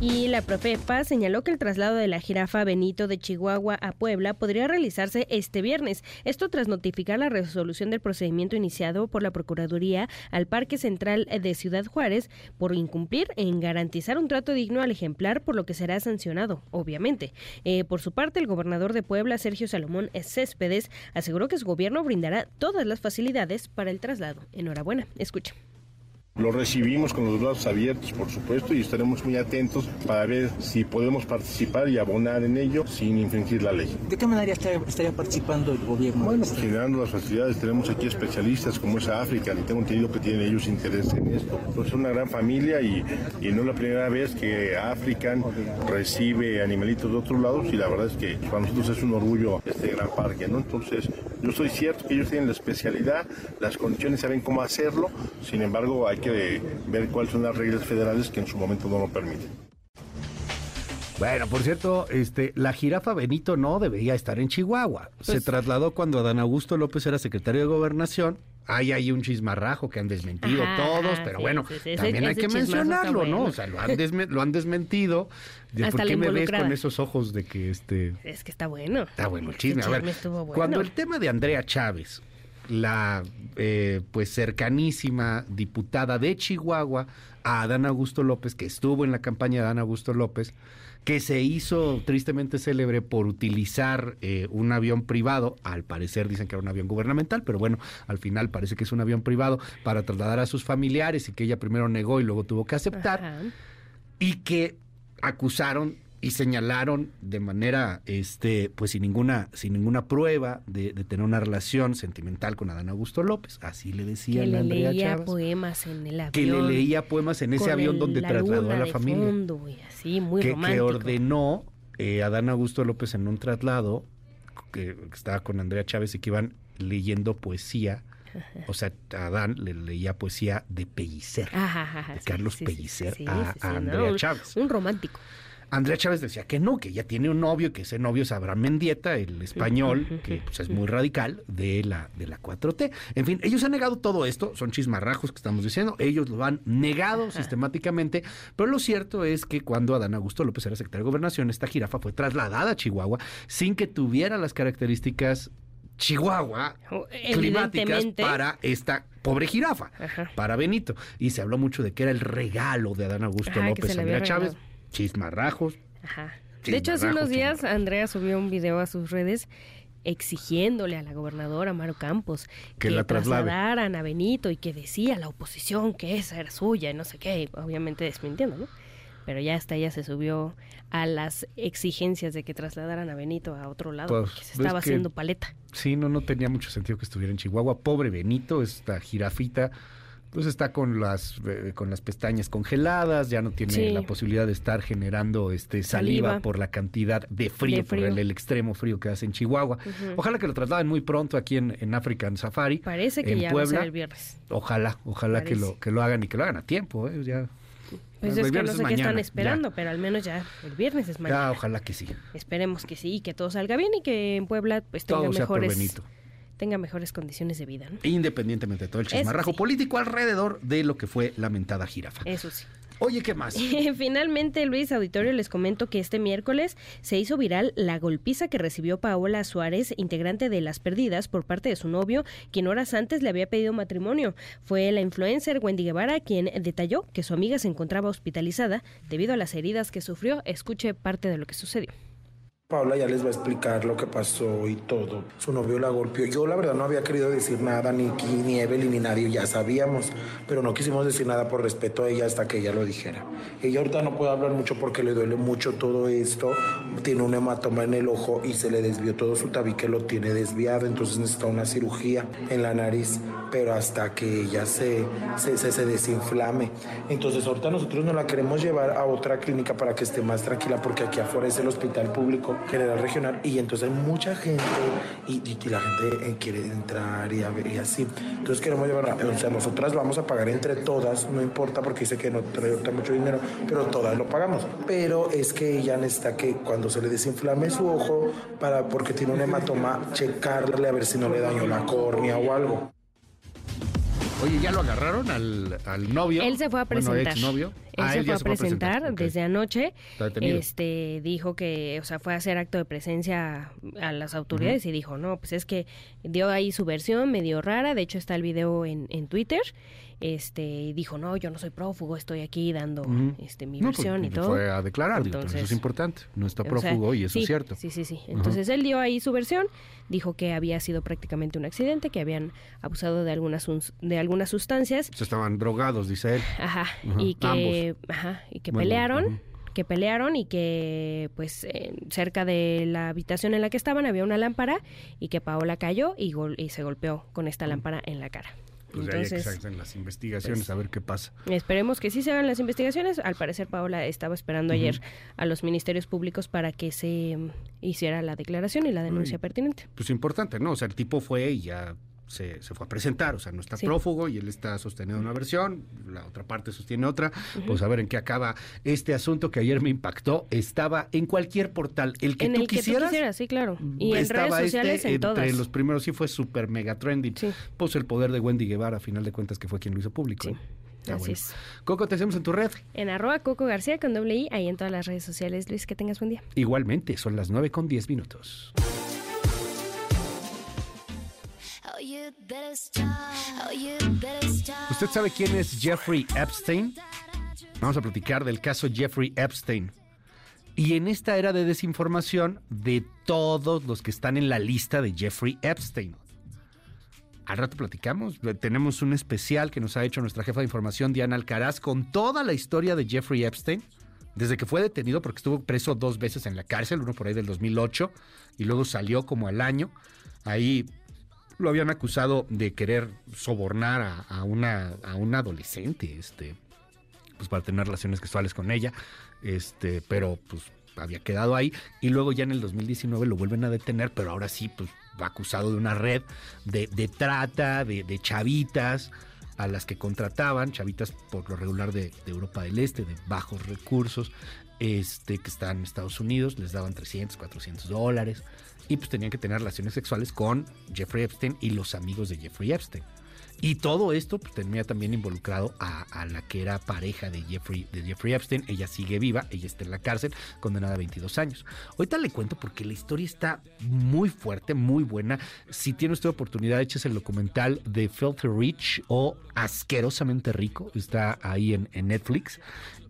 Y la Profepa señaló que el traslado de la jirafa Benito de Chihuahua a Puebla podría realizarse este viernes. Esto tras notificar la resolución del procedimiento iniciado por la Procuraduría al Parque Central de Ciudad Juárez por incumplir en garantizar un trato digno al ejemplar, por lo que será sancionado, obviamente. Eh, por su parte, el gobernador de Puebla, Sergio Salomón Céspedes, aseguró que su gobierno brindará todas las facilidades para el traslado. Enhorabuena. Escucha. Lo recibimos con los brazos abiertos, por supuesto, y estaremos muy atentos para ver si podemos participar y abonar en ello sin infringir la ley. ¿De qué manera estaría, participando el gobierno? Bueno, pues, generando las facilidades. Tenemos aquí especialistas como es África, y tengo entendido que tienen ellos interés en esto. Entonces, es una gran familia y, y no es la primera vez que African recibe animalitos de otros lados y la verdad es que para nosotros es un orgullo este gran parque, ¿no? Entonces, yo soy cierto que ellos tienen la especialidad, las condiciones saben cómo hacerlo, sin embargo, hay que ver cuáles son las reglas federales que en su momento no lo permiten. Bueno, por cierto, este, la jirafa Benito no debería estar en Chihuahua. Se Pues trasladó cuando Adán Augusto López era secretario de Gobernación. Hay ahí un chismarrajo que han desmentido Ajá, todos, ajá, pero sí, bueno, sí, sí, ese- también hay ese que mencionarlo, ¿no? O sea, lo han, desme- lo han desmentido. De, Hasta ¿Por qué la me ves con esos ojos de que este Es que está bueno. Está bueno el chisme. A ver, bueno. cuando el tema de Andrea Chávez, la eh, pues cercanísima diputada de Chihuahua a Adán Augusto López, que estuvo en la campaña de Adán Augusto López, que se hizo tristemente célebre por utilizar eh, un avión privado, al parecer dicen que era un avión gubernamental, pero bueno, al final parece que es un avión privado para trasladar a sus familiares y que ella primero negó y luego tuvo que aceptar Ajá. y que acusaron y señalaron de manera este pues sin ninguna sin ninguna prueba de, de tener una relación sentimental con Adán Augusto López así le Que decían a le Andrea leía Chávez poemas en el avión. que le leía poemas en ese avión el- donde la trasladó a la familia fondo y así, muy que, que ordenó eh, Adán Augusto López en un traslado que, que estaba con Andrea Chávez y que iban leyendo poesía o sea, Adán le leía poesía de Pellicer, Ajá, ajá, de Carlos sí, Pellicer sí, a, sí, Andrea Chávez. Un romántico. Andrea Chávez decía que no, que ella tiene un novio, y que ese novio es Abraham Mendieta, el español, que pues, es muy radical de la, de la 4T. En fin, ellos han negado todo esto, son chismarrajos que estamos diciendo, ellos lo han negado sistemáticamente, pero lo cierto es que cuando Adán Augusto López era secretario de Gobernación, esta jirafa fue trasladada a Chihuahua sin que tuviera las características Chihuahua climáticas Evidentemente. para esta pobre jirafa, para Benito. Y se habló mucho de que era el regalo de Adán Augusto Ajá, López Andrea Chávez. Chismarrajos. Ajá. De hecho, hace unos días Andrea subió un video a sus redes exigiéndole a la gobernadora Maru Campos Que que, la trasladaran a Benito y que decía la oposición que esa era suya y no sé qué, obviamente desmintiendo, ¿no? Pero ya hasta ella se subió a las exigencias de que trasladaran a Benito a otro lado Pues, porque se estaba que- haciendo paleta. Sí, no, no tenía mucho sentido que estuviera en Chihuahua. Pobre Benito, esta jirafita, pues está con las eh, con las pestañas congeladas, ya no tiene Sí. la posibilidad de estar generando este saliva, Saliva. por la cantidad de frío, De por el, el extremo frío que hace en Chihuahua. Ojalá que lo trasladen muy pronto aquí en, en African Safari. Parece que en ya va a Puebla. ser el viernes. Ojalá, ojalá que lo, que lo hagan y que lo hagan a tiempo, ¿eh? Ya. Pues El es que no sé qué están ya. esperando, pero al menos ya el viernes es Ya, mañana. ojalá que sí. Esperemos que sí, que todo salga bien y que en Puebla pues tenga Todo por mejores. Tenga mejores condiciones de vida, ¿no? Independientemente de todo el chismarrajo sí. político alrededor de lo que fue la mentada jirafa. Eso sí. Oye, ¿qué más? Finalmente, Luis Auditorio, les comento que este miércoles se hizo viral la golpiza que recibió Paola Suárez, integrante de Las Perdidas, por parte de su novio, quien horas antes le había pedido matrimonio. Fue la influencer Wendy Guevara quien detalló que su amiga se encontraba hospitalizada debido a las heridas que sufrió. Escuche parte de lo que sucedió. Paula ya les va a explicar lo que pasó y todo. Su novio la golpeó. Yo la verdad no había querido decir nada, ni Ki, ni Evelyn, ni nadie, ya sabíamos, pero no quisimos decir nada por respeto a ella hasta que ella lo dijera. Ella ahorita no puede hablar mucho porque le duele mucho todo esto. Tiene un hematoma en el ojo y se le desvió todo su tabique, lo tiene desviado, entonces necesita una cirugía en la nariz, pero hasta que ella se, se, se, se desinflame. Entonces ahorita nosotros no la queremos llevar a otra clínica para que esté más tranquila porque aquí afuera es el hospital público general regional y entonces hay mucha gente y, la gente eh, quiere entrar y, y así. Entonces queremos llevarla, o sea, nosotras vamos a pagar entre todas, no importa porque dice que no trae ahorita mucho dinero, pero todas lo pagamos. Pero es que ella necesita que cuando se le desinflame su ojo, para, porque tiene un hematoma, checarle a ver si no le dañó la córnea o algo. Oye, ¿ya lo agarraron al, al novio? Él se fue a presentar. Bueno, exnovio. Él Ah, se fue ya a presentar desde anoche. Este dijo que, o sea, fue a hacer acto de presencia a las autoridades y dijo, no, pues es que dio ahí su versión medio rara. De hecho, está el video en, en Twitter. Este y dijo, no, yo no soy prófugo, estoy aquí dando este mi No, pues, versión y todo. Fue a declarar, digo, pero eso es Entonces, importante. No está o sea, prófugo y eso sí, es cierto. Sí, sí, sí. Entonces él dio ahí su versión, dijo que había sido prácticamente un accidente, que habían abusado de algunas de algunas sustancias, Se estaban drogados, dice él. ajá, y que ajá, y que Bueno, pelearon, que pelearon y que pues eh, cerca de la habitación en la que estaban había una lámpara y que Paola cayó y, gol- y se golpeó con esta lámpara en la cara. Pues de ahí Entonces, que se hacen las investigaciones pues, a ver qué pasa. Esperemos que sí se hagan las investigaciones. Al parecer, Paola estaba esperando ayer a los ministerios públicos para que se mm, hiciera la declaración y la denuncia pertinente. Pues importante, ¿no? O sea, el tipo fue y ya se, se fue a presentar, o sea, no está Sí. prófugo y él está sosteniendo una versión, la otra parte sostiene otra, pues a ver en qué acaba este asunto que ayer me impactó, estaba en cualquier portal, el que en tú el que tú quisieras. quisieras, sí, claro. Y en estaba redes sociales, este, en entre todas. los primeros sí fue súper mega trending. Pues el poder de Wendy Guevara, a final de cuentas, que fue quien lo hizo público. ¿no? Está Así bueno. es. Coco, te hacemos en tu red. En arroba Coco García con doble I, ahí en todas las redes sociales. Luis, que tengas buen día. Igualmente, son las 9 con 10 minutos. ¿Usted sabe quién es Jeffrey Epstein? Vamos a platicar del caso Jeffrey Epstein. Y en esta era de desinformación, de todos los que están en la lista de Jeffrey Epstein. Al rato platicamos. Tenemos un especial que nos ha hecho nuestra jefa de información, Diana Alcaraz, con toda la historia de Jeffrey Epstein. Desde que fue detenido, porque estuvo preso dos veces en la cárcel, uno por ahí del 2008, y luego salió como al año. Ahí lo habían acusado de querer sobornar a, una, a adolescente, este, pues para tener relaciones sexuales con ella, este, pero pues había quedado ahí. Y luego ya en el 2019 lo vuelven a detener, pero ahora sí, pues va acusado de una red de, de trata, de, de chavitas a las que contrataban, chavitas por lo regular de, de Europa del Este, de bajos recursos, este, que están en Estados Unidos, les daban 300, 400 dólares y pues tenían que tener relaciones sexuales con Jeffrey Epstein y los amigos de Jeffrey Epstein. Y todo esto pues, tenía también involucrado a, a la que era pareja de Jeffrey, de Jeffrey Epstein. Ella sigue viva, ella está en la cárcel, condenada a 22 años. Ahorita le cuento porque la historia está muy fuerte, muy buena. Si tiene usted oportunidad, échese el documental de Filthy Rich o Asquerosamente Rico. Está ahí en, en Netflix.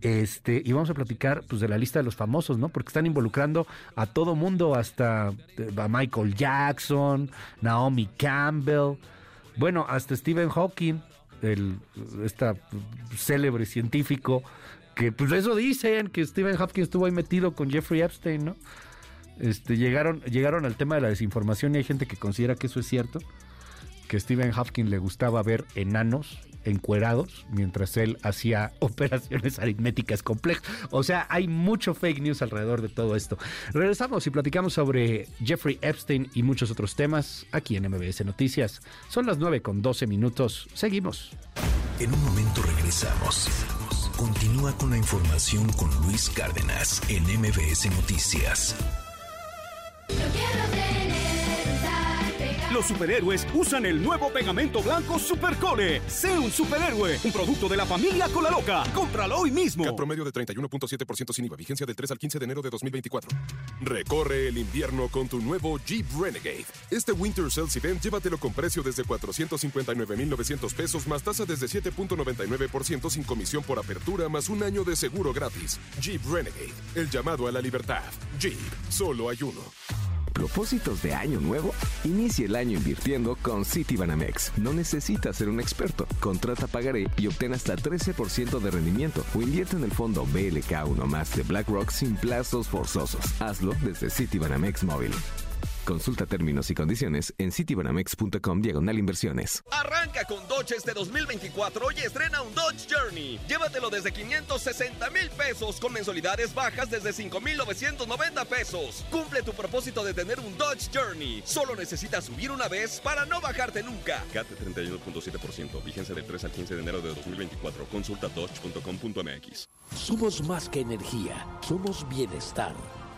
Este, y vamos a platicar pues, de la lista de los famosos, ¿no? Porque están involucrando a todo mundo, hasta eh, a Michael Jackson, Naomi Campbell. Bueno, hasta Stephen Hawking, el esta célebre científico, que pues eso dicen, que Stephen Hawking estuvo ahí metido con Jeffrey Epstein, ¿no? Este, llegaron, llegaron al tema de la desinformación y hay gente que considera que eso es cierto, que Stephen Hawking le gustaba ver enanos encuerados mientras él hacía operaciones aritméticas complejas. O sea, hay mucho fake news alrededor de todo esto. Regresamos y platicamos sobre Jeffrey Epstein y muchos otros temas aquí en MBS Noticias. Son las 9 con 12 minutos. Seguimos. En un momento regresamos. Continúa con la información con Luis Cárdenas en MBS Noticias. Los superhéroes usan el nuevo pegamento blanco Supercole. Sé un superhéroe, un producto de la familia Cola Loca. Cómpralo hoy mismo. CAT promedio de 31.7% sin IVA. Vigencia del 3 al 15 de enero de 2024. Recorre el invierno con tu nuevo Jeep Renegade. Este Winter Sales Event llévatelo con precio desde 459,900 pesos más tasa desde 7.99% sin comisión por apertura más un año de seguro gratis. Jeep Renegade. El llamado a la libertad. Jeep. Solo hay uno. ¿Propósitos de año nuevo? Inicie el año invirtiendo con Citibanamex. No necesitas ser un experto. Contrata pagaré y obtén hasta 13% de rendimiento o invierte en el fondo BLK1 más de BlackRock sin plazos forzosos. Hazlo desde Citibanamex Móvil. Consulta términos y condiciones en citibanamex.com diagonal inversiones. Arranca con Dodge este 2024 y estrena un Dodge Journey. Llévatelo desde 560 mil pesos con mensualidades bajas desde 5,990 pesos. Cumple tu propósito de tener un Dodge Journey. Solo necesitas subir una vez para no bajarte nunca. CAT 31.7%. Vigencia del 3 al 15 de enero de 2024. Consulta dodge.com.mx. Somos más que energía, somos bienestar.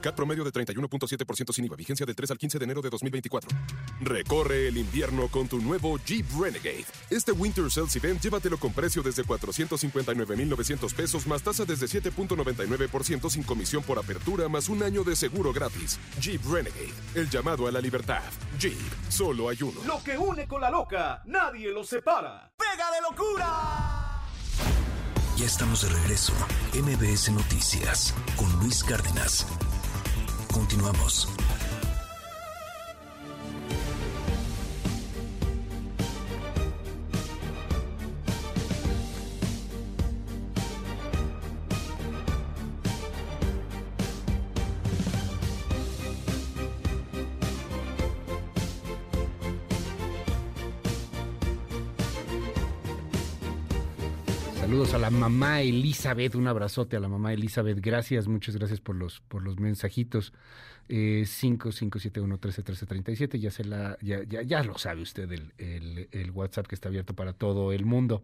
CAT promedio de 31.7% sin IVA. Vigencia del 3 al 15 de enero de 2024. Recorre el invierno con tu nuevo Jeep Renegade. Este Winter Sales Event llévatelo con precio desde 459,900 pesos más tasa desde 7.99% sin comisión por apertura más un año de seguro gratis. Jeep Renegade. El llamado a la libertad. Jeep. Solo hay uno. Lo que une con la loca, nadie lo separa. ¡Pega de locura! Ya estamos de regreso. MBS Noticias con Luis Cárdenas. Continuamos. Saludos a la mamá Elizabeth, un abrazote a la mamá Elizabeth. Gracias, muchas gracias por los por los mensajitos. Eh, 5571-131337, ya, se la, ya, ya, lo sabe usted, el, el, el WhatsApp que está abierto para todo el mundo.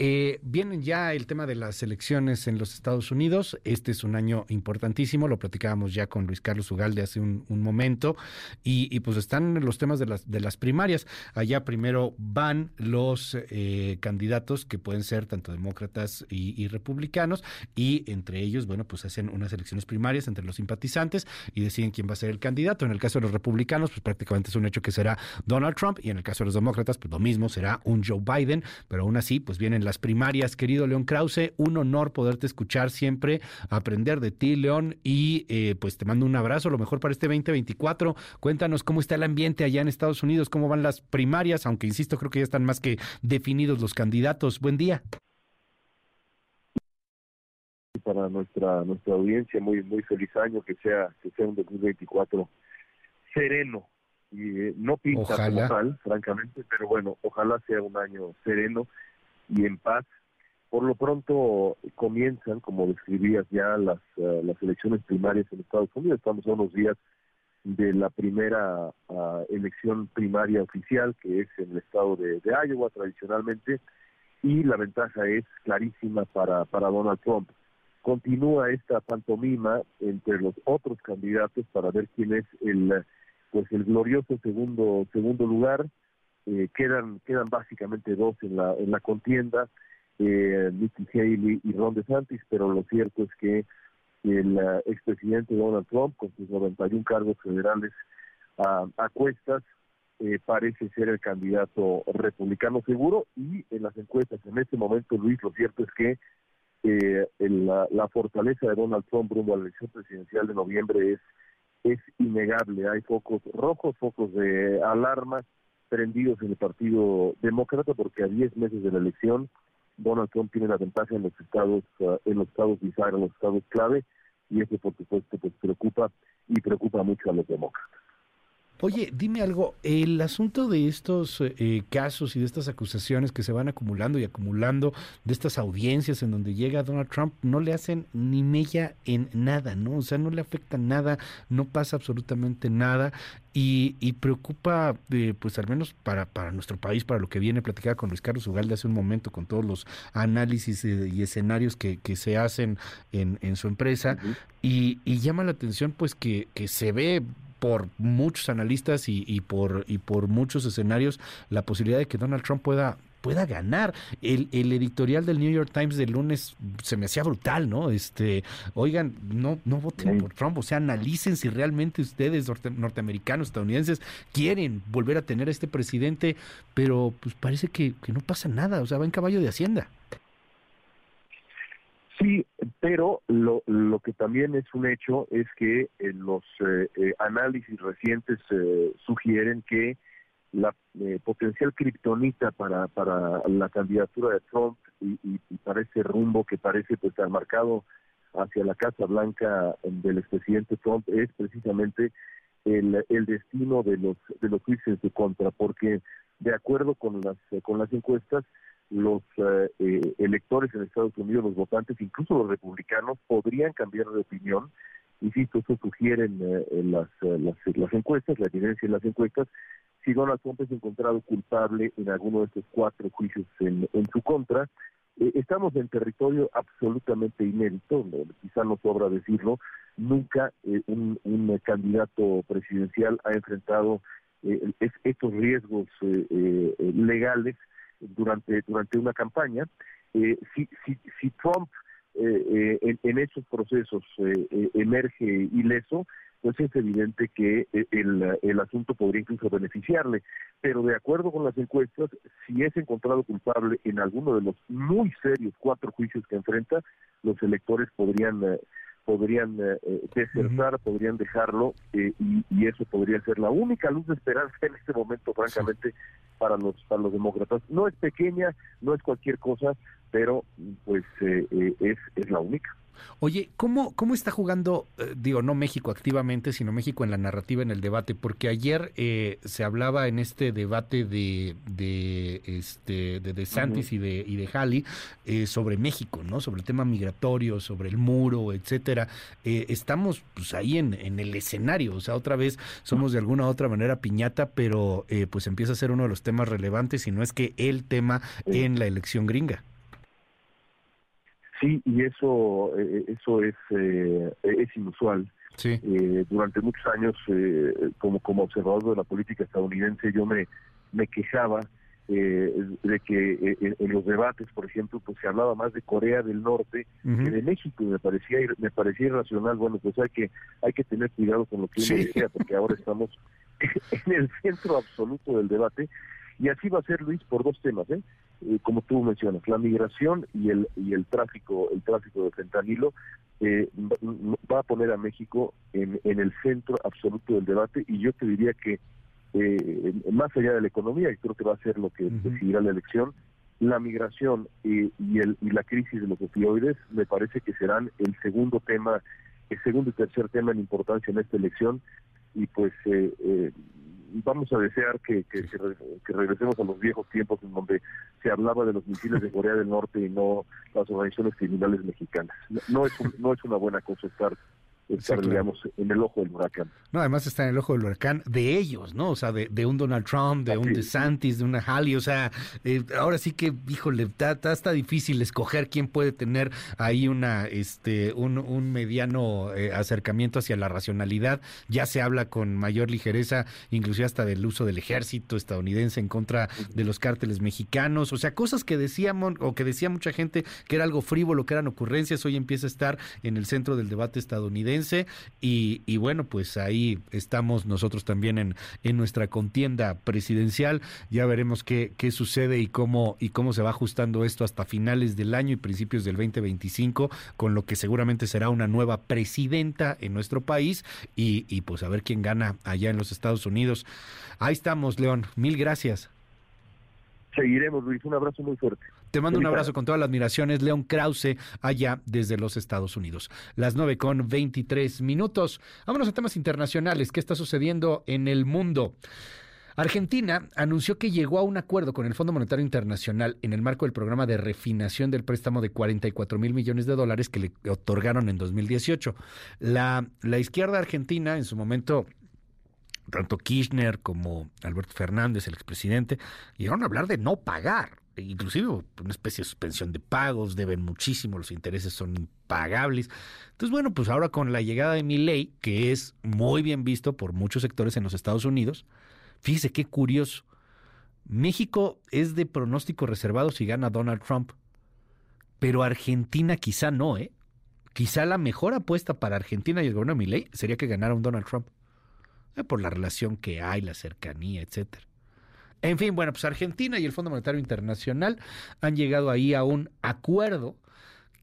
Eh, vienen ya el tema de las elecciones en los Estados Unidos. Este es un año importantísimo. Lo platicábamos ya con Luis Carlos Ugalde hace un, un momento. Y, pues están los temas de las, de las primarias. Allá primero van los eh, candidatos que pueden ser tanto demócratas y, republicanos. Y entre ellos, bueno, pues hacen unas elecciones primarias entre los simpatizantes y deciden quién va a ser el candidato. En el caso de los republicanos, pues prácticamente es un hecho que será Donald Trump. Y en el caso de los demócratas, pues lo mismo será un Joe Biden. Pero aún así, pues vienen las primarias, querido León Krause. Un honor poderte escuchar siempre, aprender de ti, León, y eh, pues te mando un abrazo, lo mejor para este 2024. Cuéntanos cómo está el ambiente allá en Estados Unidos, cómo van las primarias, aunque insisto, creo que ya están más que definidos los candidatos. Buen día. Para nuestra nuestra audiencia, muy muy feliz año, que sea que sea un 2024 sereno, y eh, no pinta como tal, francamente, pero bueno, ojalá sea un año sereno y en paz. Por lo pronto comienzan, como describías ya, las, uh, las elecciones primarias en Estados Unidos. Estamos a unos días de la primera uh, elección primaria oficial, que es en el estado de, de, Iowa tradicionalmente, y la ventaja es clarísima para, para Donald Trump. Continúa esta pantomima entre los otros candidatos para ver quién es el pues el glorioso segundo segundo lugar. Eh, quedan quedan básicamente dos en la en la contienda eh, Nikki Haley y Ron DeSantis pero lo cierto es que el uh, expresidente Donald Trump con sus 91 cargos federales a cuestas eh, parece ser el candidato republicano seguro y en las encuestas en este momento Luis lo cierto es que eh, el, la, la fortaleza de Donald Trump rumbo a la elección presidencial de noviembre es es innegable hay focos rojos focos de alarma prendidos en el Partido Demócrata porque a 10 meses de la elección Donald Trump tiene la ventaja en los estados uh, en los estados bizarros, en los estados clave y eso por supuesto pues preocupa y preocupa mucho a los demócratas. Oye, dime algo, el asunto de estos eh, casos y de estas acusaciones que se van acumulando y acumulando, de estas audiencias en donde llega Donald Trump, no le hacen ni mella en nada, ¿no? O sea, no le afecta nada, no pasa absolutamente nada y, y preocupa, eh, pues al menos para, para nuestro país, para lo que viene platicada con Luis Carlos Ugalde hace un momento, con todos los análisis eh, y escenarios que, que se hacen en, en su empresa, uh -huh. y, y llama la atención pues que, que se ve por muchos analistas y, y, por y por muchos escenarios la posibilidad de que Donald Trump pueda pueda ganar. El, el editorial del New York Times del lunes se me hacía brutal, ¿no? Este, oigan, no, no voten sí. por Trump, o sea, analicen si realmente ustedes, norte, norteamericanos, estadounidenses, quieren volver a tener a este presidente, pero pues parece que, que no pasa nada, o sea, va en caballo de Hacienda. Sí, pero lo, lo que también es un hecho es que eh, los eh, eh, análisis recientes eh, sugieren que la eh, potencial kriptonita para, para la candidatura de Trump y, y, y, para ese rumbo que parece pues marcado hacia la Casa Blanca del expresidente Trump es precisamente el, el destino de los de los juicios de contra, porque de acuerdo con las con las encuestas los eh, eh, electores en Estados Unidos, los votantes, incluso los republicanos, podrían cambiar de opinión. Insisto, eso sugieren eh, las, las, las, encuestas, la evidencia en las encuestas. Si Donald Trump es encontrado culpable en alguno de estos cuatro juicios en, en su contra, estamos en territorio absolutamente inédito, quizá no sobra decirlo, nunca un, un, candidato presidencial ha enfrentado estos riesgos legales durante, durante una campaña. Eh, si, si, si Trump eh, eh, en, esos procesos emerge ileso, pues es evidente que el, el asunto podría incluso beneficiarle. Pero de acuerdo con las encuestas, si es encontrado culpable en alguno de los muy serios cuatro juicios que enfrenta, los electores podrían podrían desertar, podrían dejarlo y, y, eso podría ser la única luz de esperanza en este momento, francamente, para los para los demócratas. No es pequeña, no es cualquier cosa, pero pues eh, eh, es, es la única. Oye, ¿cómo, cómo está jugando, eh, digo, no México activamente, sino México en la narrativa, en el debate? Porque ayer eh, se hablaba en este debate de, de, este, de DeSantis y de, y de Halley eh, sobre México, ¿no? Sobre el tema migratorio, sobre el muro, etcétera. estamos pues ahí en, en el escenario, o sea, otra vez somos de alguna u otra manera piñata, pero pues empieza a ser uno de los temas relevantes, y no es que el tema en la elección gringa. Sí, y eso, eh, eso es, eh, es inusual. Eh, durante muchos años, como, como observador de la política estadounidense, yo me, me quejaba de que en los debates, por ejemplo, pues se hablaba más de Corea del Norte que de México y me parecía me parecía irracional. Bueno, pues hay que hay que tener cuidado con lo que uno decía porque ahora estamos en el centro absoluto del debate y así va a ser Luis por dos temas, ¿eh? Eh, como tú mencionas, la migración y el y el tráfico el tráfico de fentanilo eh, va a poner a México en, en el centro absoluto del debate y yo te diría que eh, más allá de la economía, y creo que va a ser lo que decidirá la elección, la migración y, y, el, y la crisis de los opioides me parece que serán el segundo tema, el segundo y tercer tema en importancia en esta elección y pues eh, eh, vamos a desear que, que, que, regresemos a los viejos tiempos en donde se hablaba de los misiles de Corea del Norte y no las organizaciones criminales mexicanas. No es, no es una buena cosa estar estar, digamos, en el ojo del huracán. No, además está en el ojo del huracán de ellos, ¿no? O sea, de, de un Donald Trump, de un DeSantis, de una Halley, o sea, eh, ahora sí que, híjole, está, está, difícil escoger quién puede tener ahí una, este, un, un mediano eh, acercamiento hacia la racionalidad. Ya se habla con mayor ligereza, inclusive hasta del uso del ejército estadounidense en contra de los cárteles mexicanos, o sea, cosas que decíamos, o que decía mucha gente que era algo frívolo, que eran ocurrencias, hoy empieza a estar en el centro del debate estadounidense y, bueno, pues ahí estamos nosotros también en, en nuestra contienda presidencial. Ya veremos qué, qué sucede y cómo, y cómo se va ajustando esto hasta finales del año y principios del 2025, con lo que seguramente será una nueva presidenta en nuestro país y, y pues a ver quién gana allá en los Estados Unidos. Ahí estamos, León. Mil gracias. Seguiremos, Luis. Un abrazo muy fuerte. Te mando un abrazo con todas las admiraciones, León Krause, allá desde los Estados Unidos. Las nueve con 23 minutos. Vámonos a temas internacionales. ¿Qué está sucediendo en el mundo? Argentina anunció que llegó a un acuerdo con el Fondo Monetario Internacional en el marco del programa de refinación del préstamo de 44 mil millones de dólares que le otorgaron en 2018. La, la izquierda argentina en su momento tanto Kirchner como Alberto Fernández, el expresidente, llegaron a hablar de no pagar, inclusive una especie de suspensión de pagos, deben muchísimo, los intereses son impagables. Entonces, bueno, pues ahora con la llegada de mi ley, que es muy bien visto por muchos sectores en los Estados Unidos, fíjese qué curioso. México es de pronóstico reservado si gana Donald Trump, pero Argentina quizá no, ¿eh? Quizá la mejor apuesta para Argentina y el gobierno de ley sería que ganara un Donald Trump. Eh, por la relación que hay, la cercanía, etcétera. En fin, bueno, pues Argentina y el Fondo Monetario Internacional han llegado ahí a un acuerdo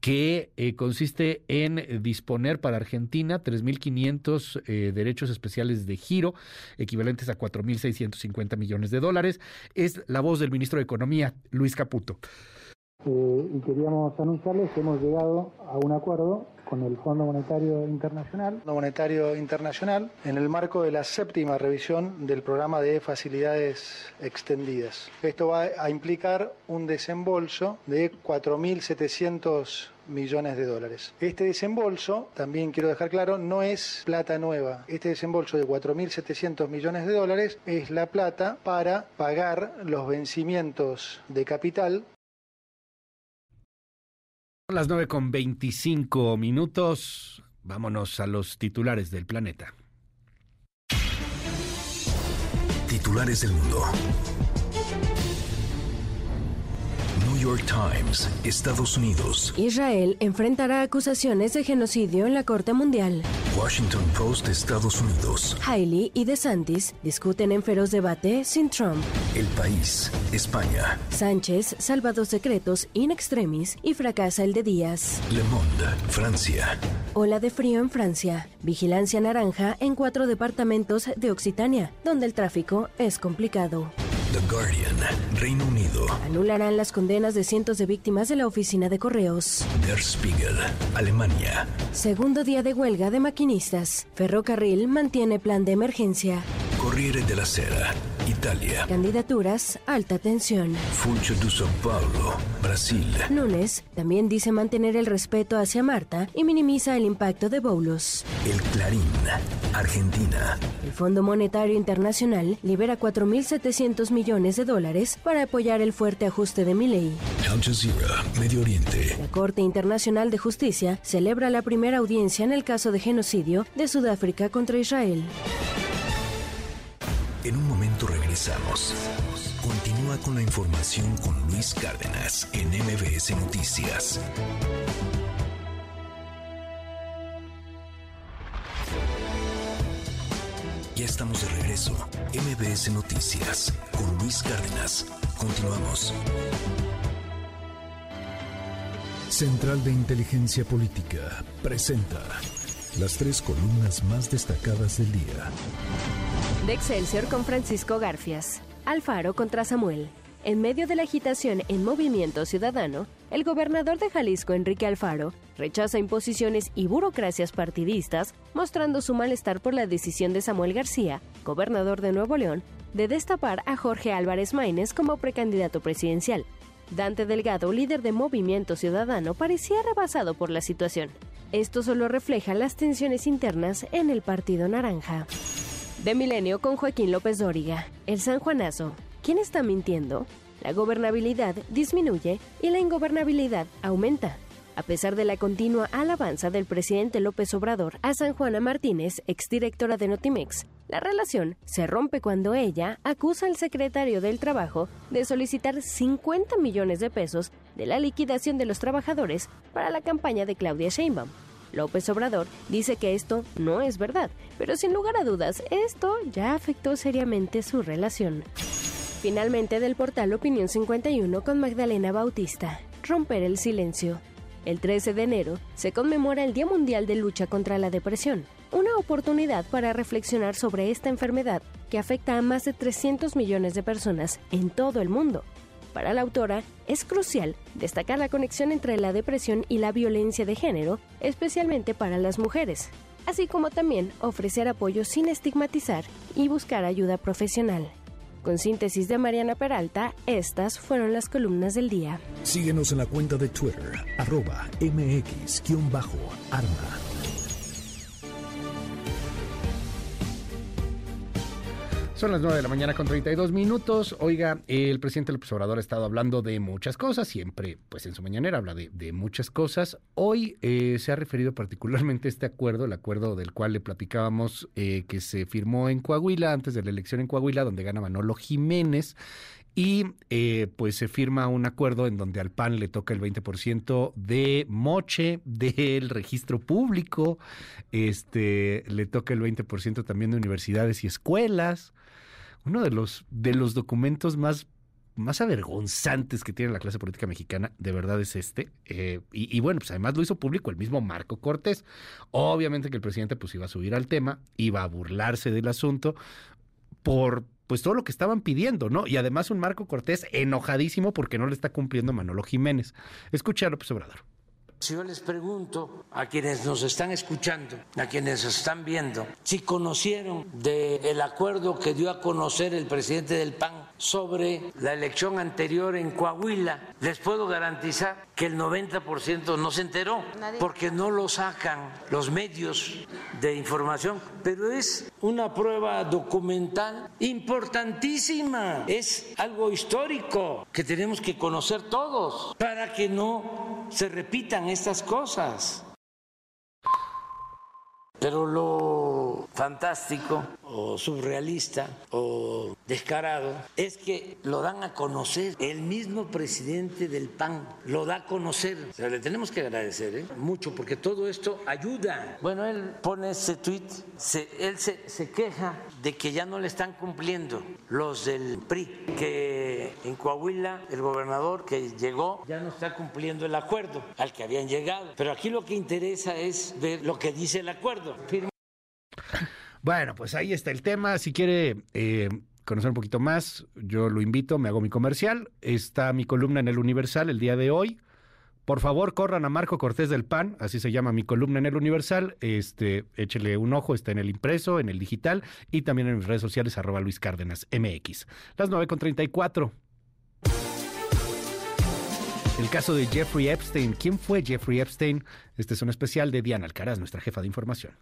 que eh, consiste en disponer para Argentina 3.500 eh, derechos especiales de giro, equivalentes a 4.650 millones de dólares. Es la voz del ministro de Economía, Luis Caputo. Eh, y queríamos anunciarles que hemos llegado a un acuerdo con el Fondo Monetario Internacional, Fondo Monetario Internacional, en el marco de la séptima revisión del programa de facilidades extendidas. Esto va a implicar un desembolso de 4.700 millones de dólares. Este desembolso, también quiero dejar claro, no es plata nueva. Este desembolso de 4.700 millones de dólares es la plata para pagar los vencimientos de capital las 9 con 25 minutos. Vámonos a los titulares del planeta. Titulares del mundo. York Times, Estados Unidos. Israel enfrentará acusaciones de genocidio en la Corte Mundial. Washington Post, Estados Unidos. Haley y DeSantis discuten en feroz debate sin Trump. El País, España. Sánchez salva dos secretos in extremis y fracasa el de Díaz. Le Monde, Francia. Ola de frío en Francia. Vigilancia naranja en cuatro departamentos de Occitania, donde el tráfico es complicado. The Guardian, Reino Unido. Anularán las condenas de cientos de víctimas de la oficina de correos. Der Spiegel, Alemania. Segundo día de huelga de maquinistas. Ferrocarril mantiene plan de emergencia. Corriere della Sera, Italia. Candidaturas, alta tensión. Funcho de São Paulo, Brasil. Nunes también dice mantener el respeto hacia Marta y minimiza el impacto de Boulos. El Clarín, Argentina. El Fondo Monetario Internacional libera 4.700 millones de dólares para apoyar el fuerte ajuste de Milei. Al Jazeera, Medio Oriente. La Corte Internacional de Justicia celebra la primera audiencia en el caso de genocidio de Sudáfrica contra Israel. En un momento regresamos. Continúa con la información con Luis Cárdenas en MBS Noticias. Ya estamos de regreso. MBS Noticias con Luis Cárdenas. Continuamos. Central de Inteligencia Política presenta las tres columnas más destacadas del día. De Excelsior con Francisco Garfias. Alfaro contra Samuel. En medio de la agitación en Movimiento Ciudadano, el gobernador de Jalisco, Enrique Alfaro, rechaza imposiciones y burocracias partidistas, mostrando su malestar por la decisión de Samuel García, gobernador de Nuevo León, de destapar a Jorge Álvarez Maínez como precandidato presidencial. Dante Delgado, líder de Movimiento Ciudadano, parecía rebasado por la situación. Esto solo refleja las tensiones internas en el Partido Naranja. De Milenio con Joaquín López Dóriga. El San Juanazo. ¿Quién está mintiendo? La gobernabilidad disminuye y la ingobernabilidad aumenta. A pesar de la continua alabanza del presidente López Obrador a San Juana Martínez, exdirectora de Notimex, la relación se rompe cuando ella acusa al secretario del Trabajo de solicitar 50 millones de pesos de la liquidación de los trabajadores para la campaña de Claudia Sheinbaum. López Obrador dice que esto no es verdad, pero sin lugar a dudas, esto ya afectó seriamente su relación. Finalmente del portal Opinión 51 con Magdalena Bautista. Romper el silencio. El 13 de enero se conmemora el Día Mundial de Lucha contra la Depresión, una oportunidad para reflexionar sobre esta enfermedad que afecta a más de 300 millones de personas en todo el mundo. Para la autora, es crucial destacar la conexión entre la depresión y la violencia de género, especialmente para las mujeres, así como también ofrecer apoyo sin estigmatizar y buscar ayuda profesional. Con síntesis de Mariana Peralta, estas fueron las columnas del día. Síguenos en la cuenta de Twitter, arroba mx-arma. Son las 9 de la mañana con 32 minutos. Oiga, el presidente López Obrador ha estado hablando de muchas cosas, siempre, pues en su mañanera habla de, muchas cosas. Hoy eh, se ha referido particularmente a este acuerdo, el acuerdo del cual le platicábamos eh, que se firmó en Coahuila, antes de la elección en Coahuila, donde gana Manolo Jiménez. Y eh, pues se firma un acuerdo en donde al PAN le toca el 20% de moche del registro público, este le toca el 20% también de universidades y escuelas. Uno de los, de los documentos más, más avergonzantes que tiene la clase política mexicana, de verdad es este. Eh, y, bueno, pues además lo hizo público el mismo Marco Cortés. Obviamente que el presidente pues iba a subir al tema, iba a burlarse del asunto por pues todo lo que estaban pidiendo, ¿no? Y además un Marco Cortés enojadísimo porque no le está cumpliendo Manolo Jiménez. Escucha a López Obrador. Si yo les pregunto a quienes nos están escuchando, a quienes están viendo, si conocieron del acuerdo que dio a conocer el presidente del PAN sobre la elección anterior en Coahuila, les puedo garantizar que el 90% no se enteró, porque no lo sacan los medios de información, pero es una prueba documental importantísima, es algo histórico que tenemos que conocer todos para que no se repitan estas cosas. Pero lo fantástico o surrealista o descarado es que lo dan a conocer. El mismo presidente del PAN lo da a conocer. O sea, le tenemos que agradecer ¿eh? mucho porque todo esto ayuda. Bueno, él pone ese tweet, él se, se queja de que ya no le están cumpliendo los del PRI, que en Coahuila el gobernador que llegó ya no está cumpliendo el acuerdo al que habían llegado. Pero aquí lo que interesa es ver lo que dice el acuerdo. Bueno, pues ahí está el tema. Si quiere eh, conocer un poquito más, yo lo invito, me hago mi comercial. Está mi columna en el Universal el día de hoy. Por favor, corran a Marco Cortés del PAN, así se llama mi columna en el Universal. Este, échele un ojo, está en el impreso, en el digital y también en mis redes sociales, arroba Luis Cárdenas MX. Las 9.34. El caso de Jeffrey Epstein. ¿Quién fue Jeffrey Epstein? Este es un especial de Diana Alcaraz, nuestra jefa de información.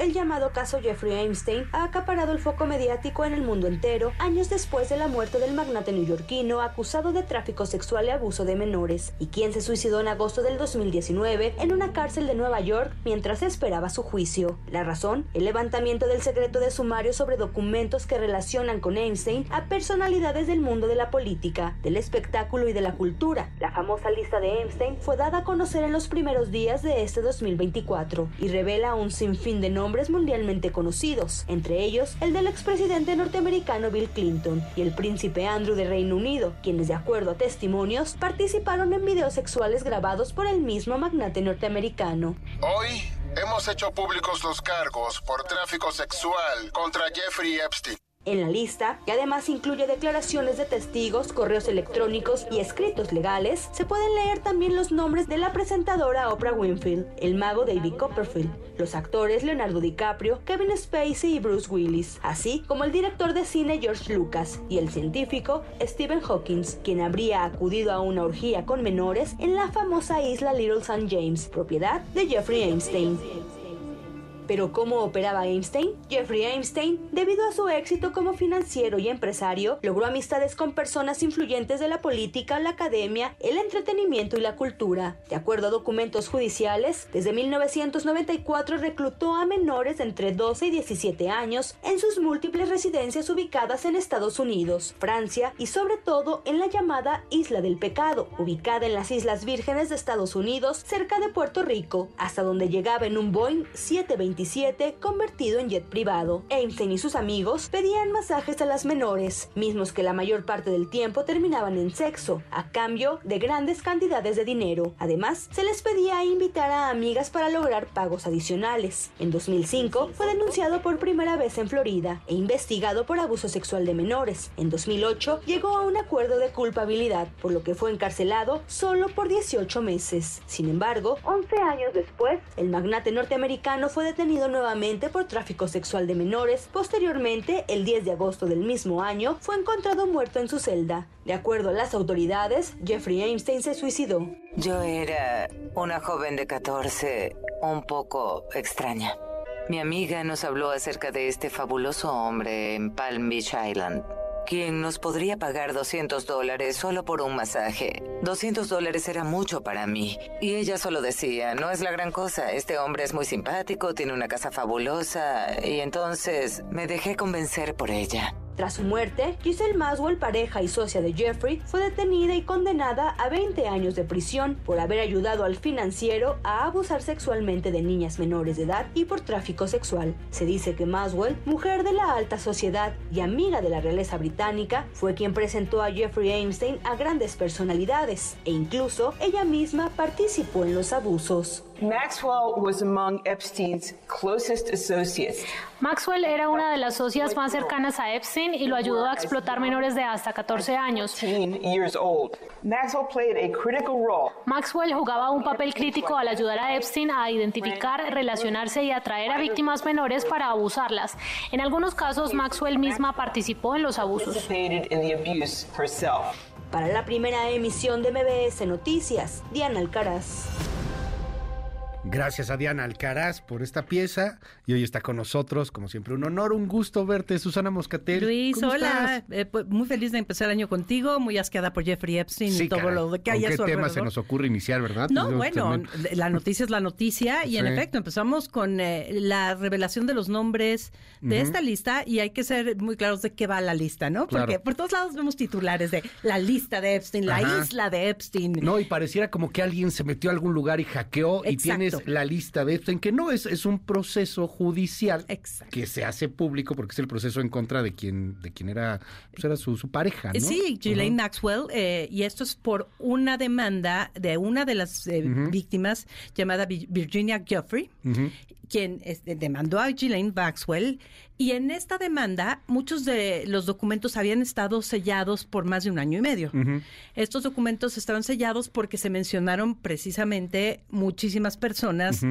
El llamado caso Jeffrey Epstein ha acaparado el foco mediático en el mundo entero años después de la muerte del magnate neoyorquino acusado de tráfico sexual y abuso de menores, y quien se suicidó en agosto del 2019 en una cárcel de Nueva York mientras esperaba su juicio. La razón, el levantamiento del secreto de sumario sobre documentos que relacionan con Epstein a personalidades del mundo de la política, del espectáculo y de la cultura. La famosa lista de Epstein fue dada a conocer en los primeros días de este 2024 y revela un sinfín de nombres mundialmente conocidos, entre ellos el del expresidente norteamericano Bill Clinton y el príncipe Andrew de Reino Unido, quienes de acuerdo a testimonios participaron en videos sexuales grabados por el mismo magnate norteamericano. Hoy hemos hecho públicos los cargos por tráfico sexual contra Jeffrey Epstein. En la lista, que además incluye declaraciones de testigos, correos electrónicos y escritos legales, se pueden leer también los nombres de la presentadora Oprah Winfield, el mago David Copperfield, los actores Leonardo DiCaprio, Kevin Spacey y Bruce Willis, así como el director de cine George Lucas y el científico Stephen Hawking, quien habría acudido a una orgía con menores en la famosa isla Little St. James, propiedad de Jeffrey Einstein. Pero ¿cómo operaba Einstein? Jeffrey Einstein, debido a su éxito como financiero y empresario, logró amistades con personas influyentes de la política, la academia, el entretenimiento y la cultura. De acuerdo a documentos judiciales, desde 1994 reclutó a menores entre 12 y 17 años en sus múltiples residencias ubicadas en Estados Unidos, Francia y sobre todo en la llamada Isla del Pecado, ubicada en las Islas Vírgenes de Estados Unidos, cerca de Puerto Rico, hasta donde llegaba en un Boeing 720 convertido en jet privado. Einstein y sus amigos pedían masajes a las menores, mismos que la mayor parte del tiempo terminaban en sexo, a cambio de grandes cantidades de dinero. Además, se les pedía invitar a amigas para lograr pagos adicionales. En 2005 fue denunciado por primera vez en Florida e investigado por abuso sexual de menores. En 2008 llegó a un acuerdo de culpabilidad, por lo que fue encarcelado solo por 18 meses. Sin embargo, 11 años después, el magnate norteamericano fue detenido nuevamente por tráfico sexual de menores. Posteriormente, el 10 de agosto del mismo año, fue encontrado muerto en su celda. De acuerdo a las autoridades, Jeffrey Einstein se suicidó. Yo era una joven de 14, un poco extraña. Mi amiga nos habló acerca de este fabuloso hombre en Palm Beach Island quien nos podría pagar 200 dólares solo por un masaje. 200 dólares era mucho para mí. Y ella solo decía, no es la gran cosa, este hombre es muy simpático, tiene una casa fabulosa. Y entonces me dejé convencer por ella. Tras su muerte, Giselle Maswell, pareja y socia de Jeffrey, fue detenida y condenada a 20 años de prisión por haber ayudado al financiero a abusar sexualmente de niñas menores de edad y por tráfico sexual. Se dice que Maswell, mujer de la alta sociedad y amiga de la realeza británica, fue quien presentó a Jeffrey Einstein a grandes personalidades e incluso ella misma participó en los abusos. Maxwell was among Epstein's closest associates. Maxwell era una de las socias más cercanas a Epstein y lo ayudó a explotar menores de hasta 14 años. Maxwell played a critical role. Maxwell jugaba un papel crítico al ayudar a Epstein a identificar, relacionarse y atraer a víctimas menores para abusarlas. En algunos casos, Maxwell misma participó en los abusos. Para la primera emisión de MBS Noticias, Diana Alcaraz. Gracias a Diana Alcaraz por esta pieza y hoy está con nosotros, como siempre, un honor, un gusto verte, Susana Moscatel. Luis, ¿Cómo hola, estás? Eh, pues, muy feliz de empezar el año contigo, muy asqueada por Jeffrey Epstein Sí, y todo caray. lo que ¿Con hay a qué tema se nos ocurre iniciar, verdad? No, bueno, también- la noticia es la noticia y en efecto empezamos con eh, la revelación de los nombres de esta lista y hay que ser muy claros de qué va la lista, ¿no? Porque Claro. por todos lados vemos titulares de la lista de Epstein, la isla de Epstein. No, y pareciera como que alguien se metió a algún lugar y hackeó y Exacto. La lista de Epstein, que no es, es un proceso judicial que se hace público porque es el proceso en contra de quien, de quien era, pues era su, su pareja, ¿no? Sí, Ghislaine. Maxwell, eh, y esto es por una demanda de una de las eh, víctimas llamada Vi- Virginia Giuffre, Ujú. quien este, demandó a Ghislaine Maxwell. Y en esta demanda, muchos de los documentos habían estado sellados por más de un año y medio. Estos documentos estaban sellados porque se mencionaron precisamente muchísimas personas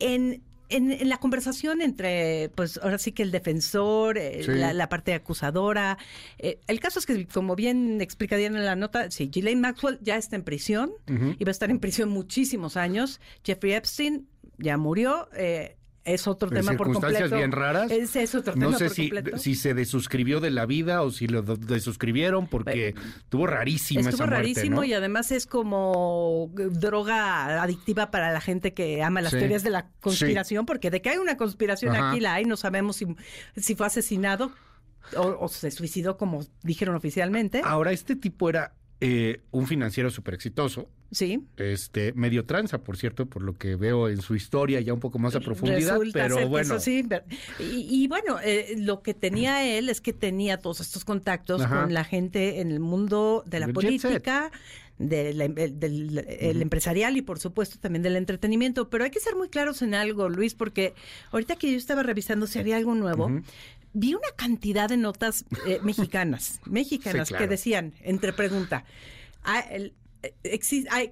en, en, en la conversación entre, pues ahora sí que el defensor, eh, Sí. la, la parte acusadora. Eh, el caso es que, como bien explica Diana en la nota, sí, Ghislaine Maxwell ya está en prisión Ujú. y va a estar en prisión muchísimos años. Jeffrey Epstein ya murió. eh, es otro En tema por completo. bien raras. Ese es otro No tema sé por si, completo. si se desuscribió de la vida o si lo de- desuscribieron porque estuvo rarísima esa Estuvo muerte, rarísimo ¿no? y además es como droga adictiva para la gente que ama las Sí. teorías de la conspiración, porque de que hay una conspiración Ajá. aquí la hay, no sabemos si, si fue asesinado o, o se suicidó como dijeron oficialmente. Ahora, este tipo era eh, un financiero súper exitoso. Sí. Este, medio tranza, por cierto, por lo que veo en su historia, ya un poco más a profundidad, Resulta pero bueno. eso sí. Y, y bueno, eh, lo que tenía él es que tenía todos estos contactos Ajá. con la gente en el mundo de la Del política, del el Ujú. empresarial y por supuesto también del entretenimiento. Pero hay que ser muy claros en algo, Luis, porque ahorita que yo estaba revisando si había algo nuevo. Vi una cantidad de notas eh, mexicanas, mexicanas Sí, claro. que decían, entre pregunta, ah, eh,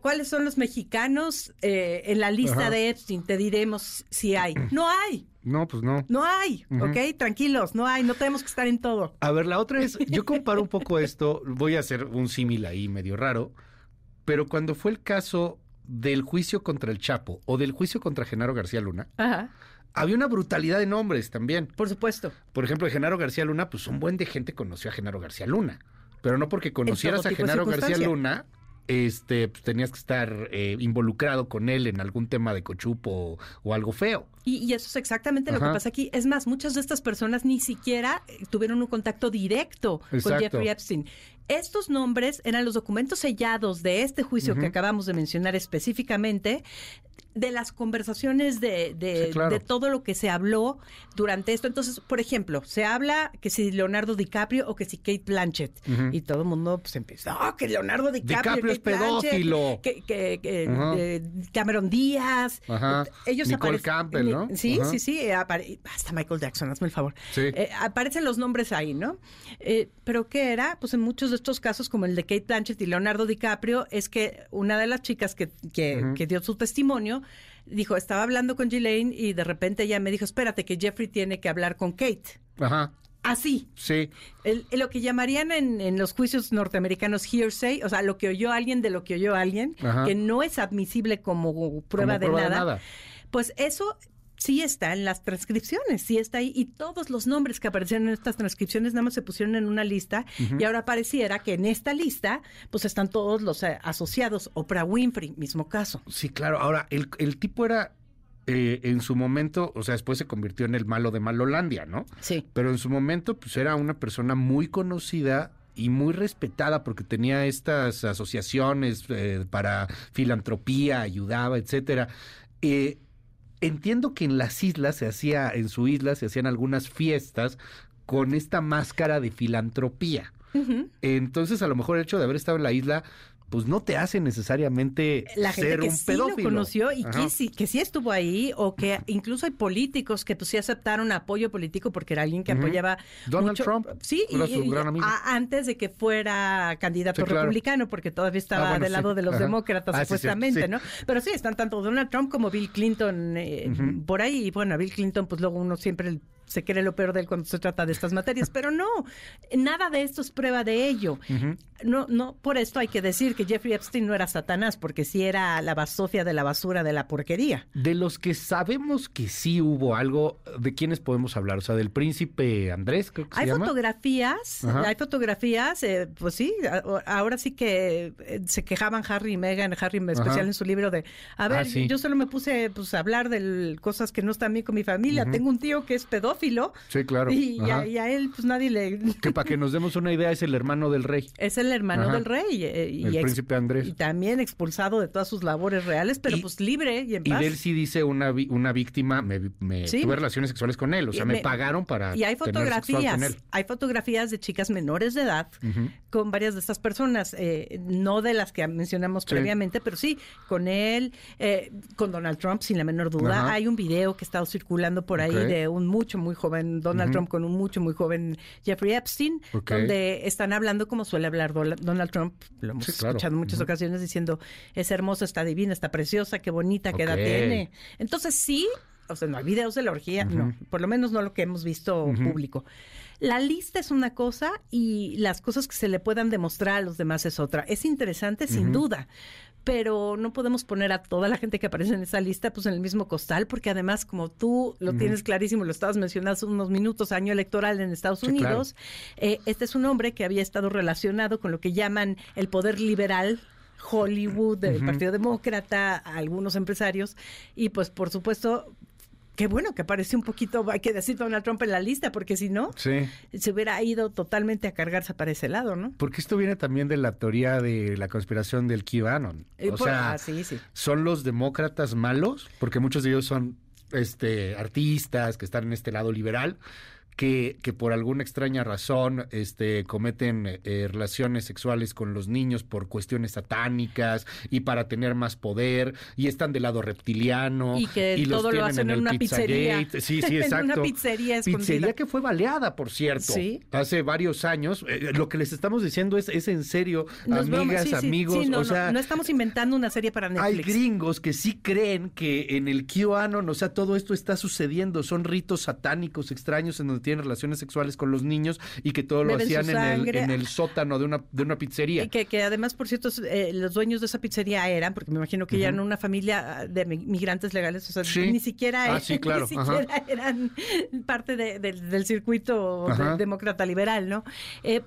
¿cuáles son los mexicanos eh, en la lista Ajá. de Epstein? Te diremos si hay. No hay, No, pues no. no hay, Ujú. ¿ok? Tranquilos, no hay, no tenemos que estar en todo. A ver, la otra es, yo comparo un poco esto, voy a hacer un símil ahí medio raro, pero cuando fue el caso del juicio contra el Chapo o del juicio contra Genaro García Luna, Ajá. Había una brutalidad de nombres también. Por supuesto. Por ejemplo, de Genaro García Luna, pues un buen de gente conoció a Genaro García Luna, pero no porque conocieras a Genaro García. Luna, este, pues, tenías que estar eh, involucrado con él en algún tema de cochupo o, o algo feo. Y, y eso es exactamente lo que pasa aquí. Es más, muchas de estas personas ni siquiera eh, tuvieron un contacto directo con. Jeffrey Epstein. Estos nombres eran los documentos sellados de este juicio que acabamos de mencionar específicamente, de las conversaciones de, de, Sí, claro. de todo lo que se habló durante esto. Entonces, por ejemplo, se habla que si Leonardo DiCaprio o que si Kate Blanchett. Y todo el mundo pues empieza, ¡oh, que Leonardo DiCaprio! DiCaprio es Blanchett, pedófilo". Que, que- eh, Cameron Díaz. Ellos Nicole Campbell, ¿no? Sí, sí, sí. hasta Michael Jackson, hazme el favor. Sí. Eh, aparecen los nombres ahí, ¿no? Eh, Pero ¿qué era? Pues en muchos de estos casos, como el de Kate Blanchett y Leonardo DiCaprio, es que una de las chicas que, que dio su testimonio dijo, estaba hablando con Ghislaine y de repente ella me dijo, espérate, que Jeffrey tiene que hablar con Kate. Ajá. Así. Sí. El- lo que llamarían en, en los juicios norteamericanos hearsay, o sea, lo que oyó alguien de lo que oyó alguien, Ajá. que no es admisible como prueba, Como de, prueba de nada. Pues eso sí está en las transcripciones, sí está ahí. Y todos los nombres que aparecieron en estas transcripciones nada más se pusieron en una lista y ahora pareciera que en esta lista pues están todos los eh, asociados. Oprah Winfrey, mismo caso. Sí, claro. Ahora, el, el tipo era, eh, en su momento, o sea, después se convirtió en el malo de Malolandia, ¿no? Sí. Pero en su momento, pues era una persona muy conocida y muy respetada porque tenía estas asociaciones eh, para filantropía, ayudaba, etcétera. Eh, entiendo que en las islas se hacía, en su isla se hacían algunas fiestas con esta máscara de filantropía. Entonces, a lo mejor el hecho de haber estado en la isla pues no te hace necesariamente la gente ser que un sí pedófilo. lo conoció y que sí, que sí estuvo ahí o que incluso hay políticos que pues sí aceptaron apoyo político porque era alguien que apoyaba Donald mucho- Trump sí era y- su gran amigo. a- antes de que fuera candidato Sí, claro. republicano porque todavía estaba Ah, bueno, del lado sí. de los Ajá. demócratas Ah, supuestamente no pero sí están tanto Donald Trump como Bill Clinton eh, por ahí y bueno a Bill Clinton pues luego uno siempre se cree lo peor de él cuando se trata de estas materias pero no nada de esto es prueba de ello no, no, por esto hay que decir que Jeffrey Epstein no era Satanás, porque sí era la basofia de la basura de la porquería. De los que sabemos que sí hubo algo, ¿de quiénes podemos hablar? O sea, del príncipe Andrés, creo que se Hay llama. fotografías, Ajá. hay fotografías, eh, pues sí, ahora sí que eh, se quejaban Harry y Meghan, Harry en especial Ajá. en su libro de, a ver, Ah, sí. yo solo me puse pues, a hablar de cosas que no están bien con mi familia, tengo un tío que es pedófilo Sí, claro. y, y a, y él pues nadie le... Que para que nos demos una idea, es el hermano del rey. Es el hermano Ajá. del rey. eh, y El ex- príncipe Andrés. Y también expulsado de todas sus labores reales, pero pues libre y en Y paz. de él sí dice una, una víctima, me, me Sí. tuve relaciones sexuales con él, o sea, Y me, me- pagaron para Y hay tener sexual con fotografías, él. hay fotografías de chicas menores de edad con varias de estas personas, eh, no de las que mencionamos Sí. previamente, pero sí, con él, eh, con Donald Trump, sin la menor duda. Ajá. Hay un video que ha estado circulando por ahí de un mucho, muy joven Donald. Trump con un mucho, muy joven Jeffrey Epstein, donde están hablando como suele hablar Donald Trump, lo hemos Sí, claro. escuchado en muchas ocasiones diciendo, es hermosa, está divina, está preciosa, qué bonita, qué edad tiene. Entonces sí, o sea, no hay videos de la orgía, no, por lo menos no lo que hemos visto público. La lista es una cosa y las cosas que se le puedan demostrar a los demás es otra. Es interesante, sin duda, pero no podemos poner a toda la gente que aparece en esa lista pues en el mismo costal, porque además, como tú lo tienes clarísimo, lo estabas mencionando hace unos minutos, año electoral en Estados Sí, claro. Unidos, eh, este es un hombre que había estado relacionado con lo que llaman el poder liberal. Hollywood, del Ujú. Partido Demócrata, algunos empresarios, y pues por supuesto, qué bueno que apareció un poquito, hay que decir Donald Trump en la lista, porque si no, Sí. se hubiera ido totalmente a cargarse para ese lado, ¿no? Porque esto viene también de la teoría de la conspiración del QAnon. Eh, O por- sea, ah, sí, sí. ¿son los demócratas malos? Porque muchos de ellos son este, artistas que están en este lado liberal. Que, que por alguna extraña razón este, cometen eh, relaciones sexuales con los niños por cuestiones satánicas y para tener más poder y están del lado reptiliano Y que los todo lo tienen hacen en una pizzería. Sí, sí, En exacto. una pizzería escondida. Pizzería que fue baleada, por cierto. Sí. Hace varios años. Eh, lo que les estamos diciendo es, es en serio, Nos amigas, sí, sí, amigos. no, o sea, no estamos inventando una serie para hay Netflix. gringos que sí creen que en el QAnon, o sea, todo esto está sucediendo. Son ritos satánicos extraños en donde tienen relaciones sexuales con los niños y que todo lo Beben hacían en el, en el sótano de una, de una pizzería. Y que, que además, por cierto, eh, los dueños de esa pizzería eran, porque me imagino que Ujú. eran una familia de mi- migrantes legales, o sea, Sí. ni siquiera, Ah, sí, claro, ni siquiera eran parte de- del- del circuito de- demócrata liberal, ¿no? Eh,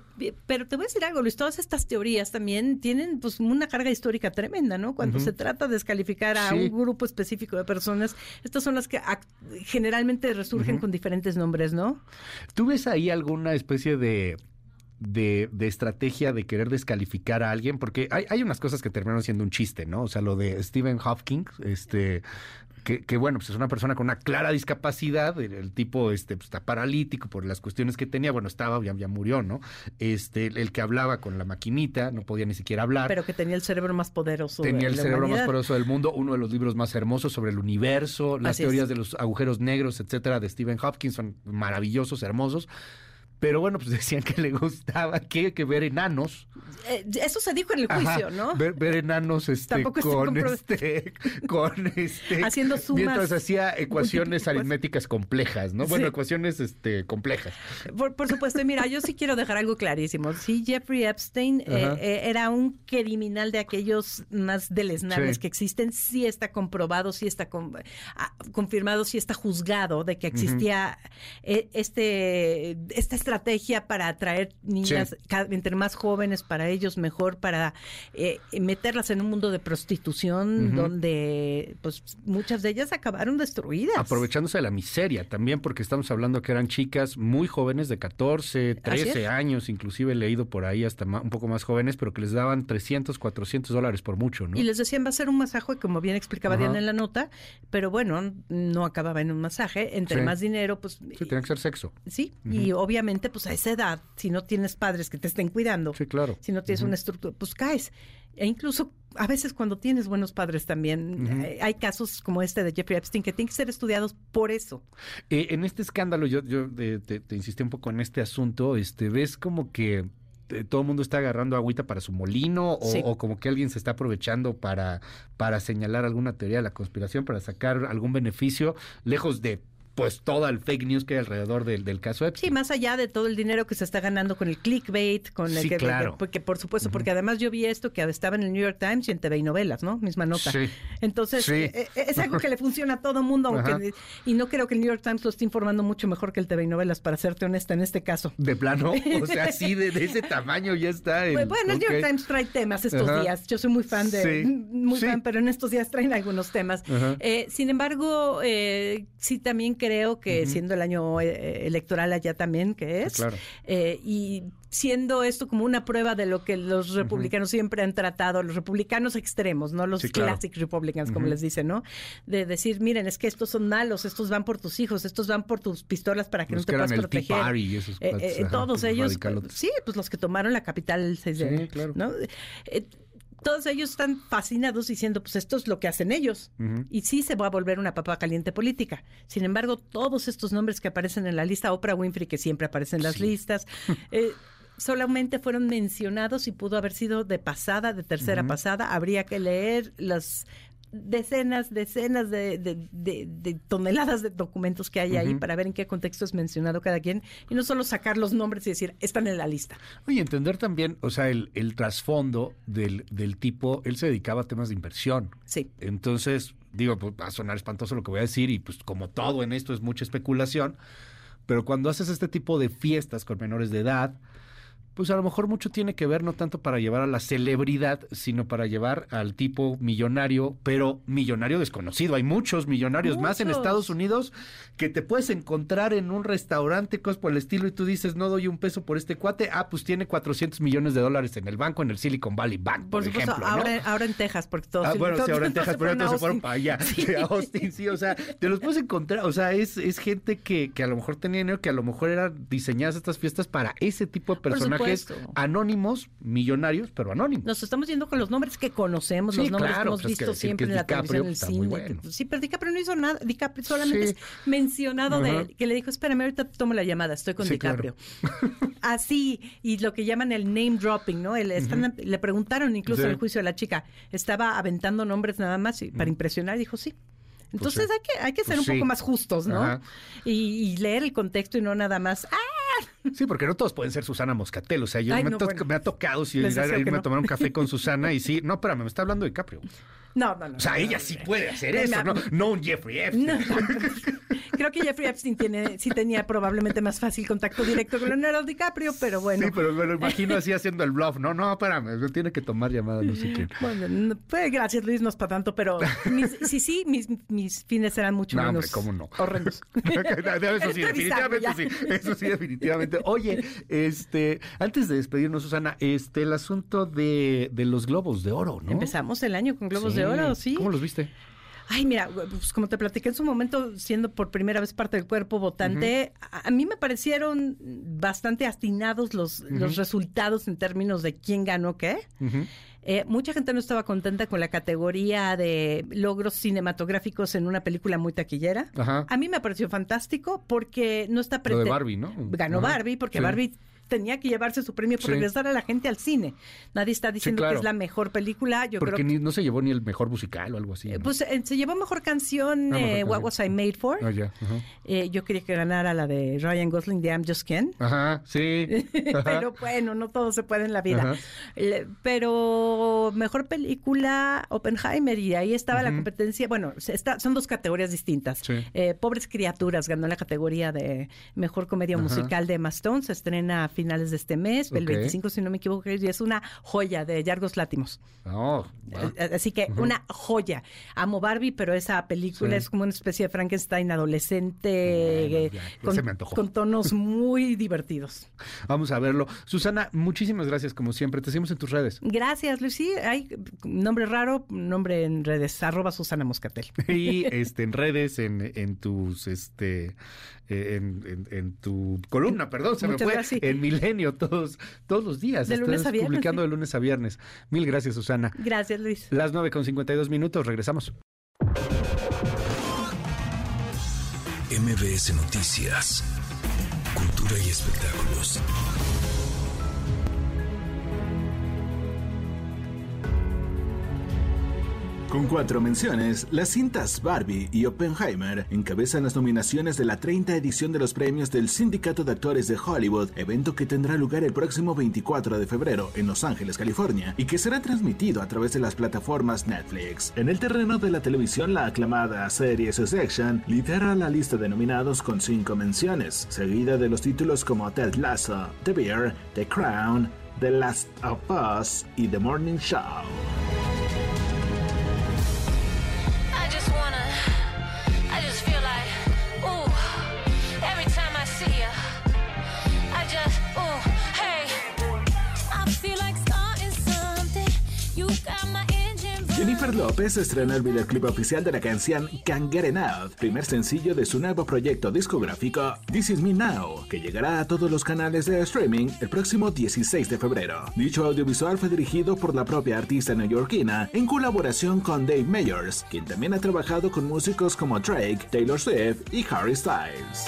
pero te voy a decir algo, Luis, todas estas teorías también tienen pues una carga histórica tremenda, ¿no? Cuando se trata de descalificar a Sí. un grupo específico de personas, estas son las que generalmente resurgen con diferentes nombres, ¿no? ¿Tú ves ahí alguna especie de, de, estrategia de querer descalificar a alguien? Porque hay, hay unas cosas que terminaron siendo un chiste, ¿no? O sea, lo de Stephen Hawking, este... Que, que, bueno, pues es una persona con una clara discapacidad, el, el tipo este, pues, está paralítico por las cuestiones que tenía, bueno, estaba, ya, ya murió, ¿no? Este, el, el que hablaba con la maquinita, no podía ni siquiera hablar. Pero que tenía el cerebro más poderoso. de Tenía el cerebro más poderoso del mundo, uno de los libros más hermosos sobre el universo, las Así es. teorías de los agujeros negros, etcétera, de Stephen Hopkins son maravillosos, hermosos. Pero bueno, pues decían que le gustaba que, que ver enanos. Eh, eso se dijo en el juicio, Ajá, ¿no? Ver, ver enanos este, con, este, con este. Haciendo sumas Mientras hacía ecuaciones aritméticas complejas, ¿no? Bueno, Sí. ecuaciones este, complejas. Por, por supuesto, y mira, yo sí quiero dejar algo clarísimo. Sí, Jeffrey Epstein eh, eh, era un criminal de aquellos más deleznables Sí. que existen. Sí está comprobado, sí está con- ah, confirmado, sí está juzgado de que existía este esta estrategia para atraer niñas Sí. entre más jóvenes, para ellos mejor, para eh, meterlas en un mundo de prostitución donde pues muchas de ellas acabaron destruidas. Aprovechándose de la miseria también, porque estamos hablando que eran chicas muy jóvenes, de 14, Así 13 es. años, inclusive he leído por ahí hasta un poco más jóvenes, pero que les daban 300, 400 dólares por mucho, ¿no? Y les decían va a ser un masaje, como bien explicaba. Diana en la nota, pero bueno, no acababa en un masaje. Entre Sí. más dinero, pues Sí, que ser sexo. sí. Y obviamente, pues a esa edad, si no tienes padres que te estén cuidando, Sí, claro. si no tienes una estructura, pues caes. E incluso a veces cuando tienes buenos padres también, eh, hay casos como este de Jeffrey Epstein que tienen que ser estudiados por eso. Eh, en este escándalo, yo, yo eh, te, te insistí un poco en este asunto, este, ves como que todo el mundo está agarrando agüita para su molino o, Sí. o como que alguien se está aprovechando para, para señalar alguna teoría de la conspiración, para sacar algún beneficio, lejos de pues toda el fake news que hay alrededor del, del caso Epstein. Sí, más allá de todo el dinero que se está ganando con el clickbait, con el Sí, que, claro. porque por supuesto, porque además yo vi esto que estaba en el New York Times y en TV y novelas, ¿no? Misma nota. Sí. Entonces, Sí. eh, eh, es algo que le funciona a todo mundo, aunque, y no creo que el New York Times lo esté informando mucho mejor que el TV y novelas, para serte honesta en este caso. De plano, o sea, sí, de, de ese tamaño ya está. el- Bueno, el New York. Times trae temas estos Ajá. días. Yo soy muy fan de, Sí, muy fan, pero en estos días traen algunos temas. Eh, sin embargo, eh, sí también creo que siendo el año eh, electoral allá también que es, Claro. eh, y siendo esto como una prueba de lo que los republicanos siempre han tratado, los republicanos extremos, no los Sí, claro. classic republicans, como les dicen, ¿no? De decir, miren, es que estos son malos, estos van por tus hijos, estos van por tus pistolas para que Los no te que puedas proteger. Party y esos Eh, eh, ajá, todos los ellos, sí, pues los que tomaron la capital el 6 de Sí, claro. ¿no? Todos ellos están fascinados diciendo, pues esto es lo que hacen ellos. Y sí se va a volver una papa caliente política. Sin embargo, todos estos nombres que aparecen en la lista, Oprah Winfrey, que siempre aparece en las listas, eh, solamente fueron mencionados y pudo haber sido de pasada, de tercera pasada. Habría que leer las decenas, decenas de, de- de- de toneladas de documentos que hay ahí para ver en qué contexto es mencionado cada quien y no solo sacar los nombres y decir, están en la lista. Oye, entender también, o sea, el, el trasfondo del, del tipo, él se dedicaba a temas de inversión. Sí. Entonces, digo, pues va a sonar espantoso lo que voy a decir y pues como todo en esto es mucha especulación, pero cuando haces este tipo de fiestas con menores de edad, pues a lo mejor mucho tiene que ver no tanto para llevar a la celebridad, sino para llevar al tipo millonario, pero millonario desconocido. Hay muchos millonarios más en. Estados Unidos que te puedes encontrar en un restaurante, cosas por el estilo, y tú dices, no doy un peso por este cuate. Ah, pues tiene 400 millones de dólares en el banco, en el Silicon Valley Bank, por, Por supuesto, ejemplo. ¿no? ahora, ahora en Texas, porque todos... Ah, bueno, sí, ahora en todos Texas, pero entonces se fueron para allá, Sí. a Austin, sí, o sea, te los puedes encontrar, o sea, es, es gente que, que a lo mejor tenía dinero, que a lo mejor eran diseñadas estas fiestas para ese tipo de Por personajes supuesto. anónimos, millonarios, pero anónimos. Nos estamos yendo con los nombres que conocemos, Sí, los nombres claro, que hemos pues que visto siempre que en la televisión, en el pues, cine. muy bueno. que- sí, pero DiCaprio no hizo nada. DiCaprio solamente Sí. es mencionado Ajá. de que le dijo, espérame, ahorita tomo la llamada, estoy con Sí, claro. DiCaprio. Así, y lo que llaman el name dropping, ¿no? El- están- Le preguntaron incluso en el juicio a la chica, estaba aventando nombres nada más y- para impresionar, y dijo sí. Entonces sí. hay que hay que ser Pues un sí. poco más justos, ¿no? Y, y leer el contexto y no nada más. ¡Ah! Sí, porque no todos pueden ser Susana Moscatel, o sea, yo Ay, me, no, to- bueno. me ha tocado si Les ir a- irme a tomar un café con Susana y sí, no, espérame, me está hablando de DiCaprio. No, no, no. O sea, no, ella sí puede hacer eso, no, no un Jeffrey Epstein. Creo que Jeffrey Epstein tiene, sí tenía probablemente más fácil contacto directo con Leonardo DiCaprio, pero bueno. Sí, pero me lo imagino así haciendo el bluff. No, no, espérame, tiene que tomar llamada, no sé quién. Bueno, no- pues, gracias Luis, no es para tanto, pero mis- sí, sí, mis, mis fines eran mucho No, hombre, menos ¿cómo no? horrendos. Eso sí, Es revisable, definitivamente ya. sí. Eso sí, definitivamente. Oye, este, antes de despedirnos, Susana, este, el asunto de, de los globos de oro, ¿no? Empezamos el año con Globos Sí. de Oro, sí. ¿Cómo los viste? Ay, mira, pues como te platiqué en su momento, siendo por primera vez parte del cuerpo votante, a, a mí me parecieron bastante astinados los, los resultados en términos de quién ganó qué. Eh, mucha gente no estaba contenta con la categoría de logros cinematográficos en una película muy taquillera. A mí me pareció fantástico porque no está Lo de Barbie, ¿no? Ganó. Barbie porque Sí. Barbie tenía que llevarse su premio por Sí. regresar a la gente al cine. Nadie está diciendo claro. que es la mejor película. Yo Porque creo ni, no se llevó ni el mejor musical o algo así. que ¿no? pues eh, se llevó mejor canción Ah, mejor eh, What. Was I Made For. Ah. Eh, yo quería que ganara la de Ryan Gosling de I'm Just Ken. Ajá, sí. Ajá. pero bueno, no todo se puede en la vida. Le- Pero mejor película Oppenheimer y ahí estaba la competencia. Bueno, está- son dos categorías distintas. Sí. Eh, Pobres criaturas ganó la categoría de mejor comedia Ajá. musical de Emma Stone. Se estrena a finales de este mes, el Ok. 25 si no me equivoco, y es una joya de Yargos Látimos. No, va. Eh, Así que una joya. Amo Barbie, pero esa película Sí. es como una especie de Frankenstein adolescente eh, ya, con, se me antojó. con tonos muy divertidos. Vamos a verlo. Susana, muchísimas gracias como siempre. Te seguimos en tus redes. Gracias, Luis. Sí, hay nombre raro, nombre en redes, arroba Susana Moscatel. Y este, en redes, en, en tus, este, eh, en, en- en tu columna, perdón, se me Muchas fue. gracias. En Milenio todos, todos los días. De lunes Estás a viernes, publicando sí. de lunes a viernes. Mil gracias, Susana. Gracias, Luis. Las 9 con 52 minutos, regresamos. MBS Noticias. Cultura y espectáculos. Con cuatro menciones, las cintas Barbie y Oppenheimer encabezan las nominaciones de la 30 edición de los premios del Sindicato de Actores de Hollywood, evento que tendrá lugar el próximo 24 de febrero en Los Ángeles, California, y que será transmitido a través de las plataformas Netflix. En el terreno de la televisión, la aclamada serie Succession lidera la lista de nominados con cinco menciones, seguida de los títulos como Ted Lasso, The Bear, The Crown, The Last of Us y The Morning Show. Just wanna, Jennifer López estrenó el videoclip oficial de la canción Can't Get Enough, primer sencillo de su nuevo proyecto discográfico This Is Me Now, que llegará a todos los canales de streaming el próximo 16 de febrero. Dicho audiovisual fue dirigido por la propia artista neoyorquina en colaboración con Dave Meyers, quien también ha trabajado con músicos como Drake, Taylor Swift y Harry Styles.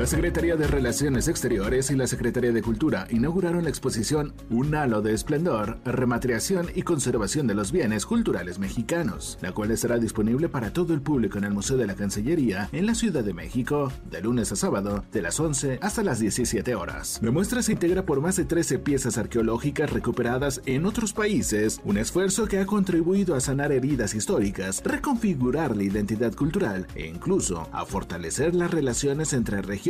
La Secretaría de Relaciones Exteriores y la Secretaría de Cultura inauguraron la exposición Un halo de esplendor, rematriación y conservación de los bienes culturales mexicanos, la cual estará disponible para todo el público en el Museo de la Cancillería en la Ciudad de México, de lunes a sábado, de las 11 hasta las 17 horas. La muestra se integra por más de 13 piezas arqueológicas recuperadas en otros países, un esfuerzo que ha contribuido a sanar heridas históricas, reconfigurar la identidad cultural e incluso a fortalecer las relaciones entre regiones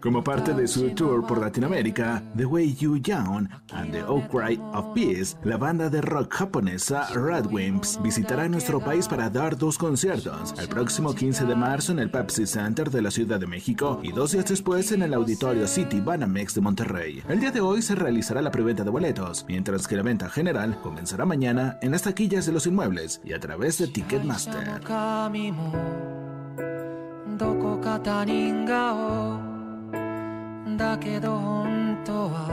Como parte de su tour por Latinoamérica, The Way You Young and the Outcry of Peace, la banda de rock japonesa Radwimps visitará nuestro país para dar dos conciertos, el próximo 15 de marzo en el Pepsi Center de la Ciudad de México y dos días después en el Auditorio City Banamex de Monterrey. El día de hoy se realizará la preventa de boletos, mientras que la venta general comenzará mañana en las taquillas de los inmuebles y a través de Ticketmaster. だけど本当は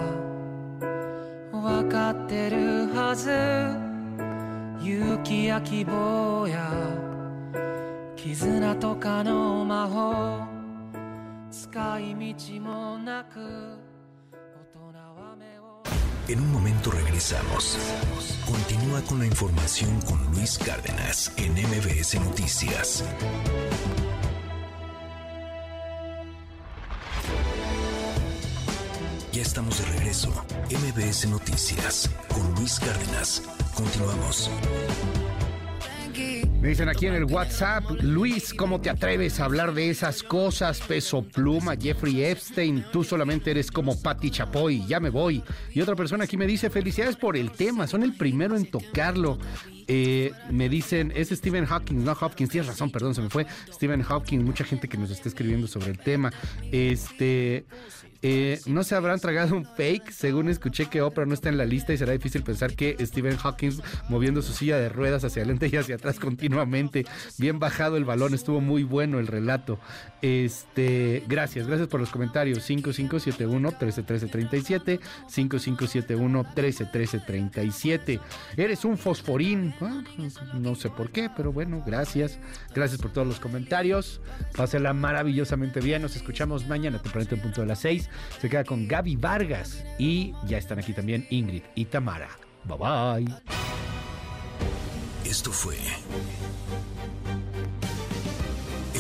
分かってるはず勇気や希望や絆とかの魔法使い道もなく En un momento regresamos. Continúa con la información con Luis Cárdenas en MBS Noticias. Ya estamos de regreso. MBS Noticias con Luis Cárdenas. Continuamos. Me dicen aquí en el WhatsApp, Luis, ¿cómo te atreves a hablar de esas cosas? Peso pluma, Jeffrey Epstein, tú solamente eres como Patti Chapoy, ya me voy. Y otra persona aquí me dice, felicidades por el tema, son el primero en tocarlo. Eh, me dicen, es Stephen Hawking, no Hopkins, tienes razón, perdón, se me fue. Stephen Hawking, mucha gente que nos está escribiendo sobre el tema. Este, eh, no se habrán tragado un fake, según escuché que Oprah no está en la lista y será difícil pensar que Stephen Hawking moviendo su silla de ruedas hacia adelante y hacia atrás continuamente. Bien bajado el balón, estuvo muy bueno el relato. Este, gracias, gracias por los comentarios. 5571 131337 5571 131337. Eres un fosforín. Ah, pues, no sé por qué, pero bueno, gracias. Gracias por todos los comentarios. Pásela maravillosamente bien. Nos escuchamos mañana, tempranito en punto de las 6. Se queda con Gaby Vargas. Y ya están aquí también Ingrid y Tamara. Bye bye. Esto fue